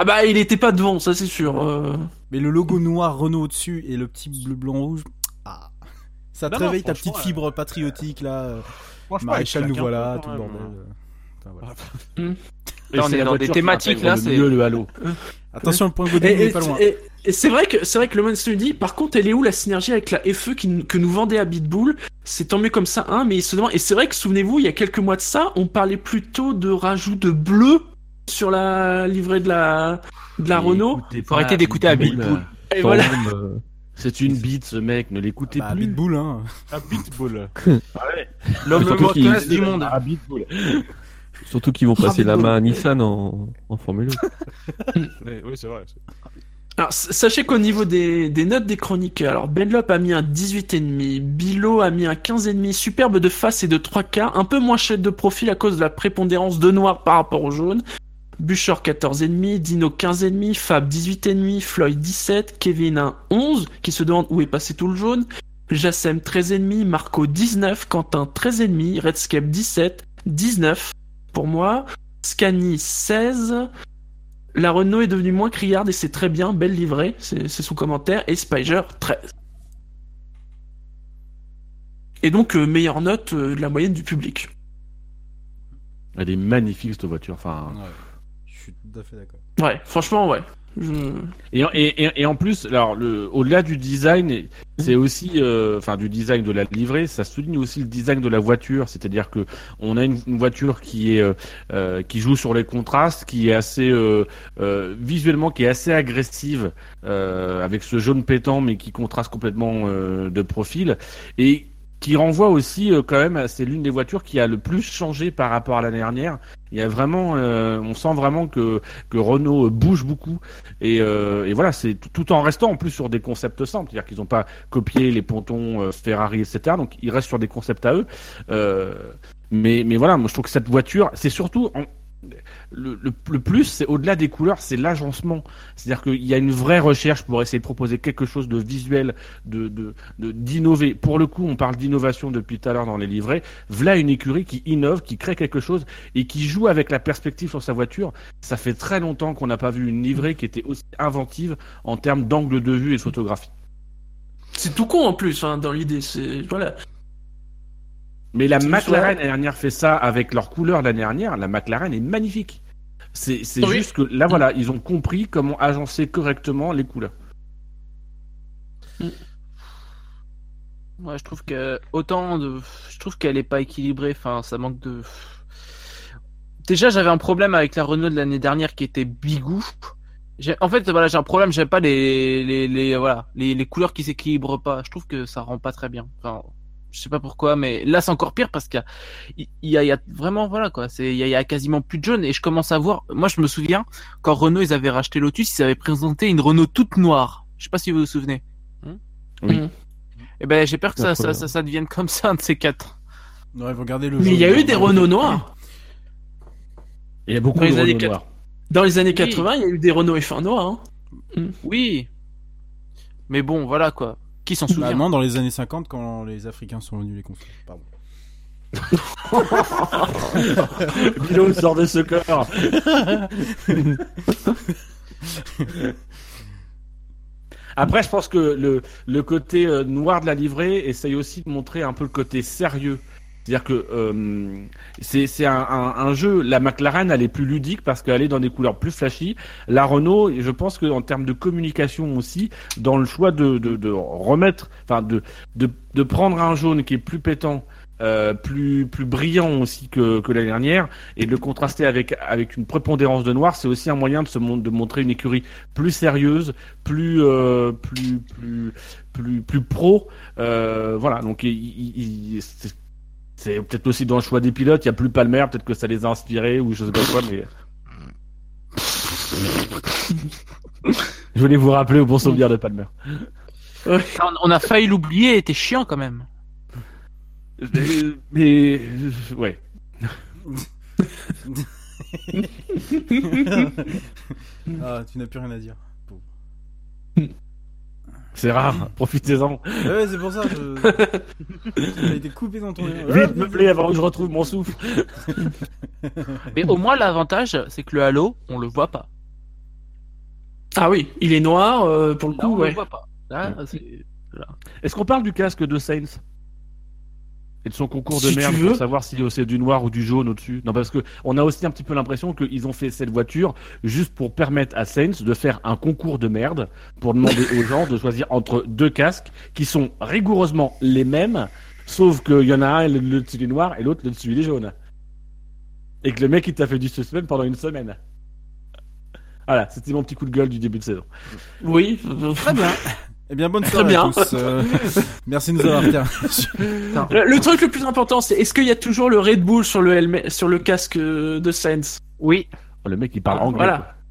Ah bah il était pas devant, ça c'est sûr. euh. Mais le logo noir Renault au-dessus et le petit bleu blanc rouge. Ah. Ça te Non, non, réveille ta petite fibre patriotique là. Maréchal nous voilà, tout le bordel. Euh. Enfin, voilà. Et Là, on c'est est la dans des thématiques, là, c'est- le halo. Attention, le point de Et, Godin, il et- est pas loin. et- et c'est vrai que c'est vrai que le Man dit. Par contre, elle est où la synergie avec la FE qui, que nous vendait à Bitbull C'est tant mieux comme ça, hein. Mais il se demande. Et c'est vrai que souvenez-vous, il y a quelques mois de ça, on parlait plutôt de rajout de bleu sur la livrée de la de la Mais Renault. écoutez Faut arrêter d'écouter à Pitbull. Et voilà. même, euh, C'est une bite, ce mec, ne l'écoutez Bah, plus. Pitbull, hein. Un pitbull. L'homme le moins classe du monde. Ah, Pitbull. Surtout qu'ils vont Ah, passer la main à Nissan en, en Formule 1. Oui, c'est vrai. Alors, sachez qu'au niveau des, des notes des chroniqueurs, alors Benlop a mis un 18,5, Bilo a mis un 15,5, superbe de face et de 3 quarts, un peu moins chouette de profil à cause de la prépondérance de noir par rapport au jaune. Buchor 14,5, Dino 15,5, Fab 18,5, Floyd 17, Kevin un 11, qui se demande où est passé tout le jaune, Jassem 13,5, Marco 19, Quentin 13,5, Redscape 17, 19 pour moi, Scani 16, la Renault est devenue moins criarde et c'est très bien, belle livrée, c'est son commentaire, et Spiger 13. Et donc, euh, meilleure note euh, de la moyenne du public. Elle est magnifique, cette voiture. Enfin, Ouais. Je suis tout à fait d'accord. Ouais, franchement, ouais. Je- Et, et, et, et en plus, alors, le, au-delà du design, c'est aussi, euh, enfin, du design de la livrée, ça souligne aussi le design de la voiture. C'est-à-dire que on a une, une voiture qui est, euh, euh, qui joue sur les contrastes, qui est assez, euh, euh, visuellement, qui est assez agressive, euh, avec ce jaune pétant, mais qui contraste complètement euh, de profil. Et qui renvoie aussi euh, quand même, c'est l'une des voitures qui a le plus changé par rapport à l'année dernière. Il y a vraiment, euh, on sent vraiment que que Renault euh, bouge beaucoup et, euh, et voilà, c'est tout, en restant en plus sur des concepts simples, c'est-à-dire qu'ils n'ont pas copié les pontons euh, Ferrari, etc. Donc ils restent sur des concepts à eux. Euh, mais mais voilà, moi je trouve que cette voiture, c'est surtout le, plus, c'est au-delà des couleurs, c'est l'agencement. C'est-à-dire qu'il y a une vraie recherche pour essayer de proposer quelque chose de visuel, de- d'innover. Pour le coup, on parle d'innovation depuis tout à l'heure dans les livrets. Voilà une écurie qui innove, qui crée quelque chose et qui joue avec la perspective sur sa voiture. Ça fait très longtemps qu'on n'a pas vu une livrée qui était aussi inventive en termes d'angle de vue et de photographie. C'est tout con en plus, hein, dans l'idée. C'est voilà. Mais la McLaren l'année dernière fait ça avec leur couleur l'année dernière. La McLaren est magnifique. C'est Oui. juste que là voilà, ils ont compris comment agencer correctement les couleurs. Ouais, je trouve que autant de, je trouve qu'elle est pas équilibrée. Enfin, ça manque de. Déjà, j'avais un problème avec la Renault de l'année dernière qui était bigou. En fait, voilà, j'ai un problème. J'aime pas les, les, les, voilà, les, les couleurs qui s'équilibrent pas. Je trouve que ça rend pas très bien. Enfin, je sais pas pourquoi, mais là, c'est encore pire parce qu'il y a, y y vraiment, voilà, quoi. C'est, il y a, il y a quasiment plus de jaune et je commence à voir. Moi, je me souviens quand Renault ils avaient racheté Lotus, ils avaient présenté une Renault toute noire. Je sais pas si vous vous souvenez. Oui. Mm. Eh ben, j'ai peur que ça, Pas ça, trop, ça, ça devienne comme ça, un de ces quatre. Non, ils vont garder le Mais il y a eu des Renault noirs. Il y a beaucoup Dans les de années Renault 4. noirs. Dans les années Oui. 80, il y a eu des Renault F1 noirs. Hein. Oui. Mais bon, voilà quoi. Qui s'en souvient dans les années 50, quand les Africains sont venus les construire. Pardon. Bilo sort de ce corps. Après, je pense que le, le côté euh, noir de la livrée essaye aussi de montrer un peu le côté sérieux. C'est-à-dire que euh, c'est un, un, un jeu. La McLaren, elle est plus ludique parce qu'elle est dans des couleurs plus flashy. La Renault, je pense que en termes de communication aussi, dans le choix de, de, de remettre, enfin de, de de prendre un jaune qui est plus pétant, euh, plus plus brillant aussi que que l'année dernière, et de le contraster avec avec une prépondérance de noir, c'est aussi un moyen de se de montrer une écurie plus sérieuse, plus euh, plus plus plus plus pro. Euh, voilà, donc il, il- il- c'est- peut-être aussi dans le choix des pilotes, il y a plus Palmer, peut-être que ça les a inspirés ou je sais pas quoi, mais. je voulais vous rappeler au bon souvenir de Palmer. On, on a failli l'oublier, était chiant quand même. Mais, mais- ouais. Ah, tu n'as plus rien à dire. C'est rare, profitez-en. Ouais, c'est pour ça. Je... Tu as été coupé dans ton. Vite, me plaît, avant que je retrouve mon souffle. Mais au moins l'avantage, c'est que le halo, on le voit pas. Ah oui, il est noir euh, pour le Là, coup, on ouais. le voit pas. Là, c'est- Est-ce qu'on parle du casque de Sainz? Et de son concours de Si tu merde veux. pour savoir si c'est du noir ou du jaune au-dessus Non, parce que on a aussi un petit peu l'impression qu'ils ont fait cette voiture juste pour permettre à Sainz de faire un concours de merde pour demander aux gens de choisir entre deux casques qui sont rigoureusement les mêmes, sauf qu'il y en a un le, le dessus est noir et l'autre le dessus il est jaune. Et que le mec il t'a fait du suspense pendant une semaine. Voilà, c'était mon petit coup de gueule du début de saison. Oui. Très bien. Eh bien, bonne Très soirée bien. à tous. Euh, merci de nous avoir. Le, le truc le plus important, c'est est-ce qu'il y a toujours le Red Bull sur le helmet, sur le casque euh, de Sainz? Oui. Oh, le mec il parle anglais. Voilà.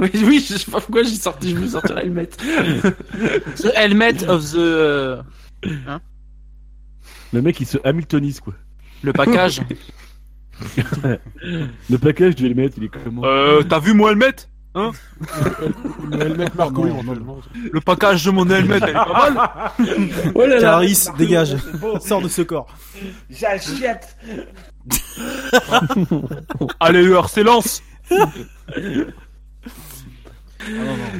Oui, oui, je sais pas pourquoi j'ai sorti, je me sortir le helmet. The helmet of the. euh, quoi. Le mec il se Hamiltonise quoi. le package. Le package du helmet il est comment? Euh, t'as vu mon helmet? Le helmet Marco, non, éventuellement. Le package de mon helmet, elle est pas mal. Oh là là. Caris, dégage. Sors de ce corps. J'achète Allez, heure, s'élance.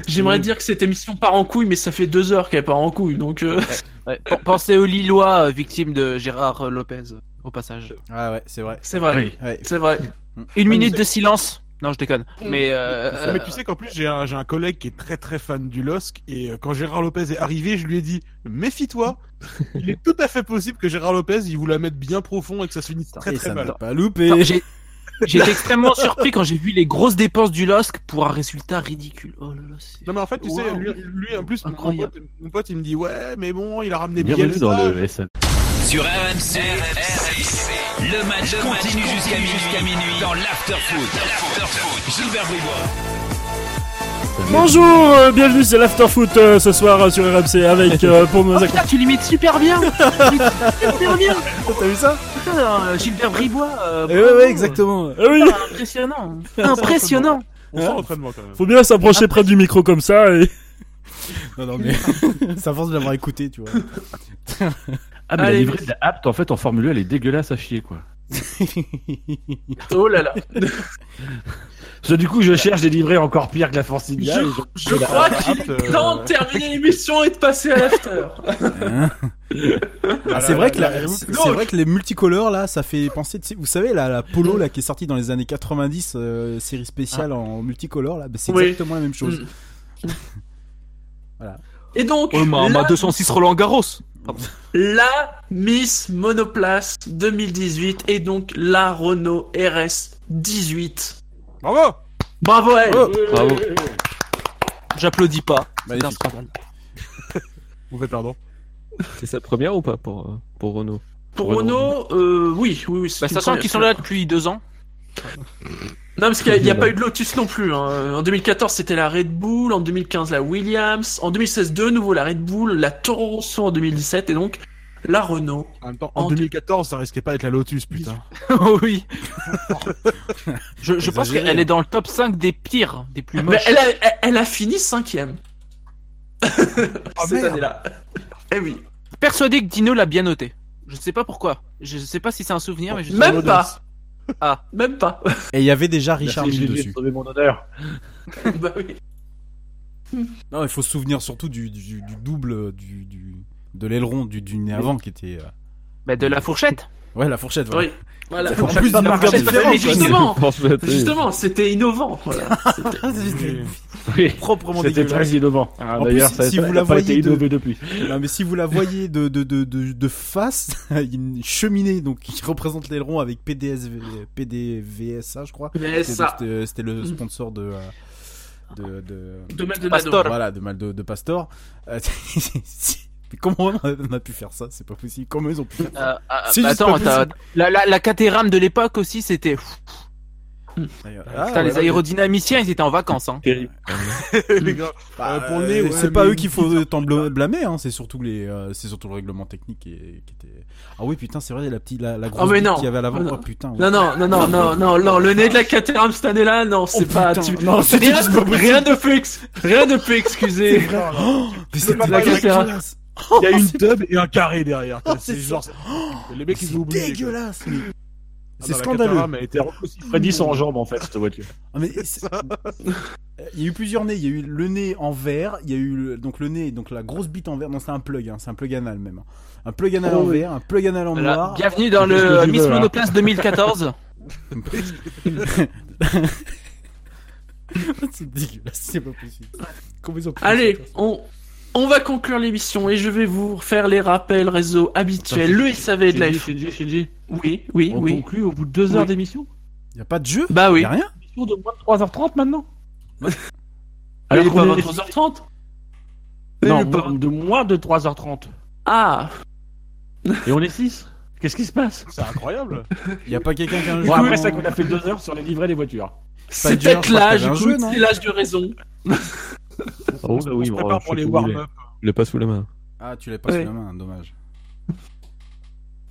J'aimerais dire que cette émission part en couille, mais ça fait deux heures qu'elle part en couille, donc. euh, Ouais, Pensez aux Lillois euh, victimes de Gérard Lopez, euh, au passage. Ah ouais, c'est vrai. C'est vrai. Oui. Ouais. C'est vrai. Une minute de silence. Non, je déconne. Mais euh, Mais tu sais qu'en plus, j'ai un, j'ai un collègue qui est très très fan du LOSC et euh, quand Gérard Lopez est arrivé, je lui ai dit méfie-toi, il est tout à fait possible que Gérard Lopez il vous la mette bien profond et que ça se finisse très Et très ça mal. pas loupé. J'ai j'ai été extrêmement surpris quand j'ai vu les grosses dépenses du LOSC pour un résultat ridicule. Oh là là, c'est- Non mais en fait, tu sais, lui, lui, en plus, mon pote, mon pote, il me dit ouais, mais bon, il a ramené Bienvenue Bielsa. dans le SN. Sur RMC, le match continue jusqu'à minuit, dans l'afterfoot. Gilbert Bribois. Bonjour, euh, bienvenue c'est l'Afterfoot euh, ce soir euh, sur RMC avec euh, pour nos Oh, putain, tu l'imites super bien. Tu l'imites super bien. T'as vu ça Putain, euh, Gilbert Bribois. euh, Eh Ouais, bravo. ouais, exactement. Ah oui, Putain, impressionnant. Impressionnant. On sent l'entraînement quand même. faut bien s'approcher près du micro comme ça et Non, non, mais ça force de l'avoir écouté, tu vois. Ah, mais la Allez, livrée de la Apt, en fait, en Formule 1, elle est dégueulasse à chier, quoi. Oh là là. Parce que du coup, je cherche des livrées encore pires que la Force India. et Je crois qu'il est euh, temps de terminer l'émission et de passer à l'after. Hein Ah, c'est vrai que la- c'est vrai que les multicolores là, ça fait penser. tu sais, Vous savez la, la polo là qui est sortie dans les années 90, euh, série spéciale en multicolore là, bah, c'est Oui. exactement la même chose. Et donc, Oh, ma, ma la, 206 Roland Garros. la Miss Monoplace 2018 et donc la Renault RS 18. Bravo Bravo elle. Bravo. J'applaudis pas. C'est un Magnifique. scandale. Vous faites pardon. C'est sa première ou pas pour, euh, pour Renault? Pour Renault, euh, oui, oui, oui. Bah, sachant qu'ils sont là depuis deux ans. Non, parce qu'il n'y a, pas eu de Lotus non plus. hein. En 2014, c'était la Red Bull. En 2015, la Williams. En 2016, de nouveau la Red Bull. La Toro Rosso en 2017. Et donc, la Renault. En même temps, en En 2014, ça risquait pas d'être la Lotus, putain. Oh oui. je je pense qu'elle hein. est dans le top 5 des pires, des plus Mais moches. elle a, elle, elle a fini cinquième. Cette merde. année-là. Eh oui. Persuadé que Dino l'a bien noté. Je sais pas pourquoi. Je sais pas si c'est un souvenir, mais je sais Même pas. Ah. Même pas. Et il y avait déjà Richard Mille dessus. sauver mon honneur. bah oui. Non, il faut se souvenir surtout du, du, du double du, du de l'aileron du, du nez avant qui était. euh, Bah, de la fourchette. Ouais, la fourchette. Voilà. Oui. Voilà. En plus, Pas il y a marché, encore différent, mais quoi. justement, justement, c'était innovant. Voilà. C'était- Oui. proprement C'était dégueulasse. très innovant. Ah, En D'ailleurs, plus, ça si ça vous n'a la pas été voyez de- innové depuis. Non, mais si vous la voyez de, de, de, de, de face, il y a une cheminée donc qui représente l'aileron avec PDSV, PDVSA, je crois. C'était- le sponsor de. euh, De, de, domaine de Pastor. Voilà, de mal de, de Pastor. Euh, Mais comment on a, on a pu faire ça? C'est pas possible. Comment ils ont pu faire ça? Euh, ah, C'est bah, attends, la, la, la Caterham de l'époque aussi, c'était. Ah, Putain, les ouais, aérodynamiciens, ils étaient en vacances. Hein. Les gars, Bah, euh, euh, ouais, c'est pas eux qu'il faut tant bl- blâmer, hein. c'est surtout les, euh, c'est surtout le règlement technique qui, qui était. Ah oui, putain, c'est vrai, la petite, la, la grosse Oh, non. qu'il y avait à l'avant. Oh, non. Oh putain. ouais. Non, non, non, non, non, non, non, le nez de la Caterham cette année-là, non, c'est Oh, pas. putain, tu- non, c'est rien, pas possible. rien ne peut, ex- rien ne peut excuser. Oh, pas la. Caterham. Il y a une tub et un carré derrière. Oh, c'est c'est genre. Les mecs, ils C'est ont oublié. quoi. dégueulasse. mais- Ah, C'est la scandaleux. Elle était aussi Freddy sans jambes en fait cette voiture. Ah, mais c'est- il y a eu plusieurs nez. Il y a eu le nez en verre. Il y a eu le- donc le nez, donc la grosse bite en verre. Non, c'est un plug. Hein, c'est un plug anal même. Un plug anal Oh, en oui. verre, un plug anal en Voilà. noir. Bienvenue dans C'est le Miss veux. Monoplace 2014. c'est dégueulasse. C'est pas possible. Allez, on, on va conclure l'émission et je vais vous faire les rappels réseau habituels. Le SAV de la F. Shinji, Shinji, Oui, oui, on oui. conclut au bout de deux heures Oui. d'émission Y a pas de jeu. Bah oui. Y a rien. Émission de moins de 3h30 maintenant Alors il est pas qu'on est- 23h30 Non, pas- de moins de 3h30. Ah, Et on est 6 Qu'est-ce qui se passe C'est incroyable. Y a pas quelqu'un qui a un jeu. Bon, après ça qu'on a fait deux heures sur les livrets des voitures. c'est peut-être l'âge, c'est l'âge de raison. Oh, bah On oui, se prépare pour les warm-up. Je l'ai pas sous la main. Ah, tu l'as pas Ouais. sous la main. Dommage.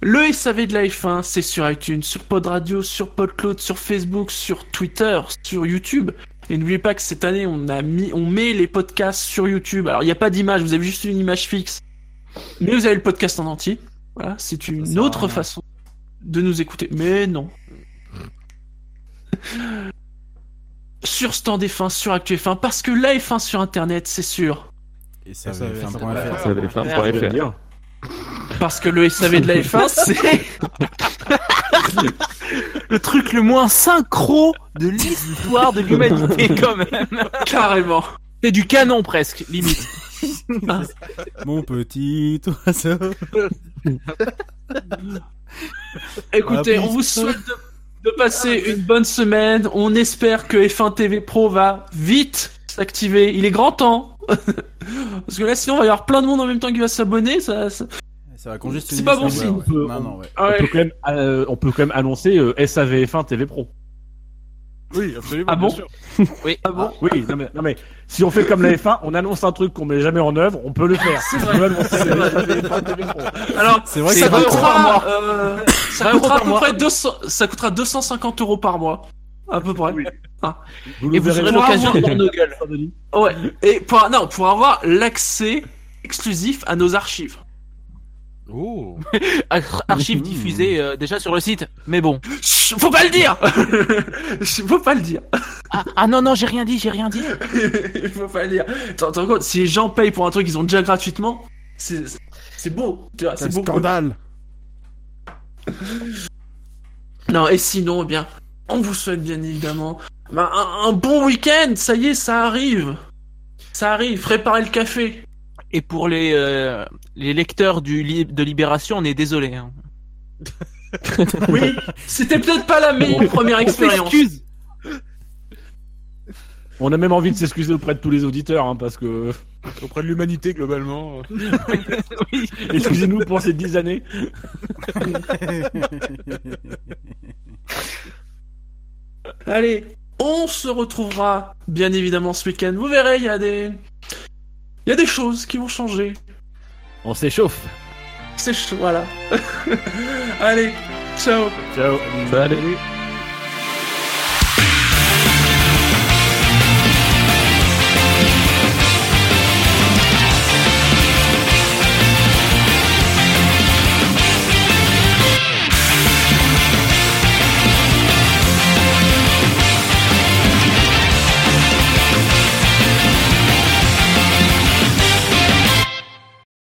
Le SAV de la F1, c'est sur iTunes, sur Pod Radio, sur PodCloud, sur Facebook, sur Twitter, sur YouTube. Et n'oubliez pas que cette année, on a mis, on met les podcasts sur YouTube. Alors, il n'y a pas d'image, vous avez juste une image fixe. Mais vous avez le podcast en entier. Voilà, c'est une autre façon de nous écouter. Mais non. Sur Stand F1, sur Actu F1, parce que la F1 sur Internet, c'est sûr. Et ça Ça, ça. Ça avait fait un point Je veux FR. dire. Parce que le SAV de la F1, c'est... le truc le moins synchro de l'histoire de l'humanité, quand même. Carrément. C'est du canon presque, limite. Mon petit oiseau. Écoutez, on vous souhaite de, de passer une bonne semaine. On espère que F1 TV Pro va vite s'activer. Il est grand temps. Parce que là, sinon, il va y avoir plein de monde en même temps qui va s'abonner. Ça, ça- Ça va congestionner. C'est pas bon signe. ouais. Ouais. Ah On, ouais. peut quand même, euh, on peut quand même annoncer euh, SAVF1 TV Pro. Oui, absolument. Ah bon bien sûr. Ah bon Oui, non mais, non mais si on fait comme la F1, on annonce un truc qu'on met jamais en œuvre, on peut le faire. C'est vrai. peut annoncer C'est vrai. SAVF1 TV Pro. Alors, C'est vrai que ça coûtera, euh, ça coûtera à peu mois. près 200, ça coûtera 250 euros par mois. À peu près. Oui. Vous Et vous aurez l'occasion dans nos gueules. Ouais. Et pour, non, pour avoir l'accès exclusif à nos archives. Oh. Ar- Archives diffusées euh, déjà sur le site. Mais bon. Chut, Faut pas le dire! Faut pas le dire. Ah, ah non, non, j'ai rien dit, j'ai rien dit. Il faut pas le dire. T'en compte, si les gens payent pour un truc qu'ils ont déjà gratuitement, c'est c'est beau. Tu vois, C'est beau. scandale. Non, et sinon, eh bien, on vous souhaite bien évidemment bah, un, un bon week-end. Ça y est, ça arrive. Ça arrive. Préparez le café. Et pour les, euh, les lecteurs du li- de Libération, on est désolé. Hein. Oui, c'était peut-être pas la meilleure première expérience. s'excuse. On a même envie de s'excuser auprès de tous les auditeurs, hein, parce que Auprès de l'humanité, globalement. Oui. excusez-nous pour ces dix années. Allez, on se retrouvera bien évidemment ce week-end. Vous verrez, il y a des, il y a des choses qui vont changer. On s'échauffe. C'est chaud, voilà. Allez, ciao. Ciao. Salut.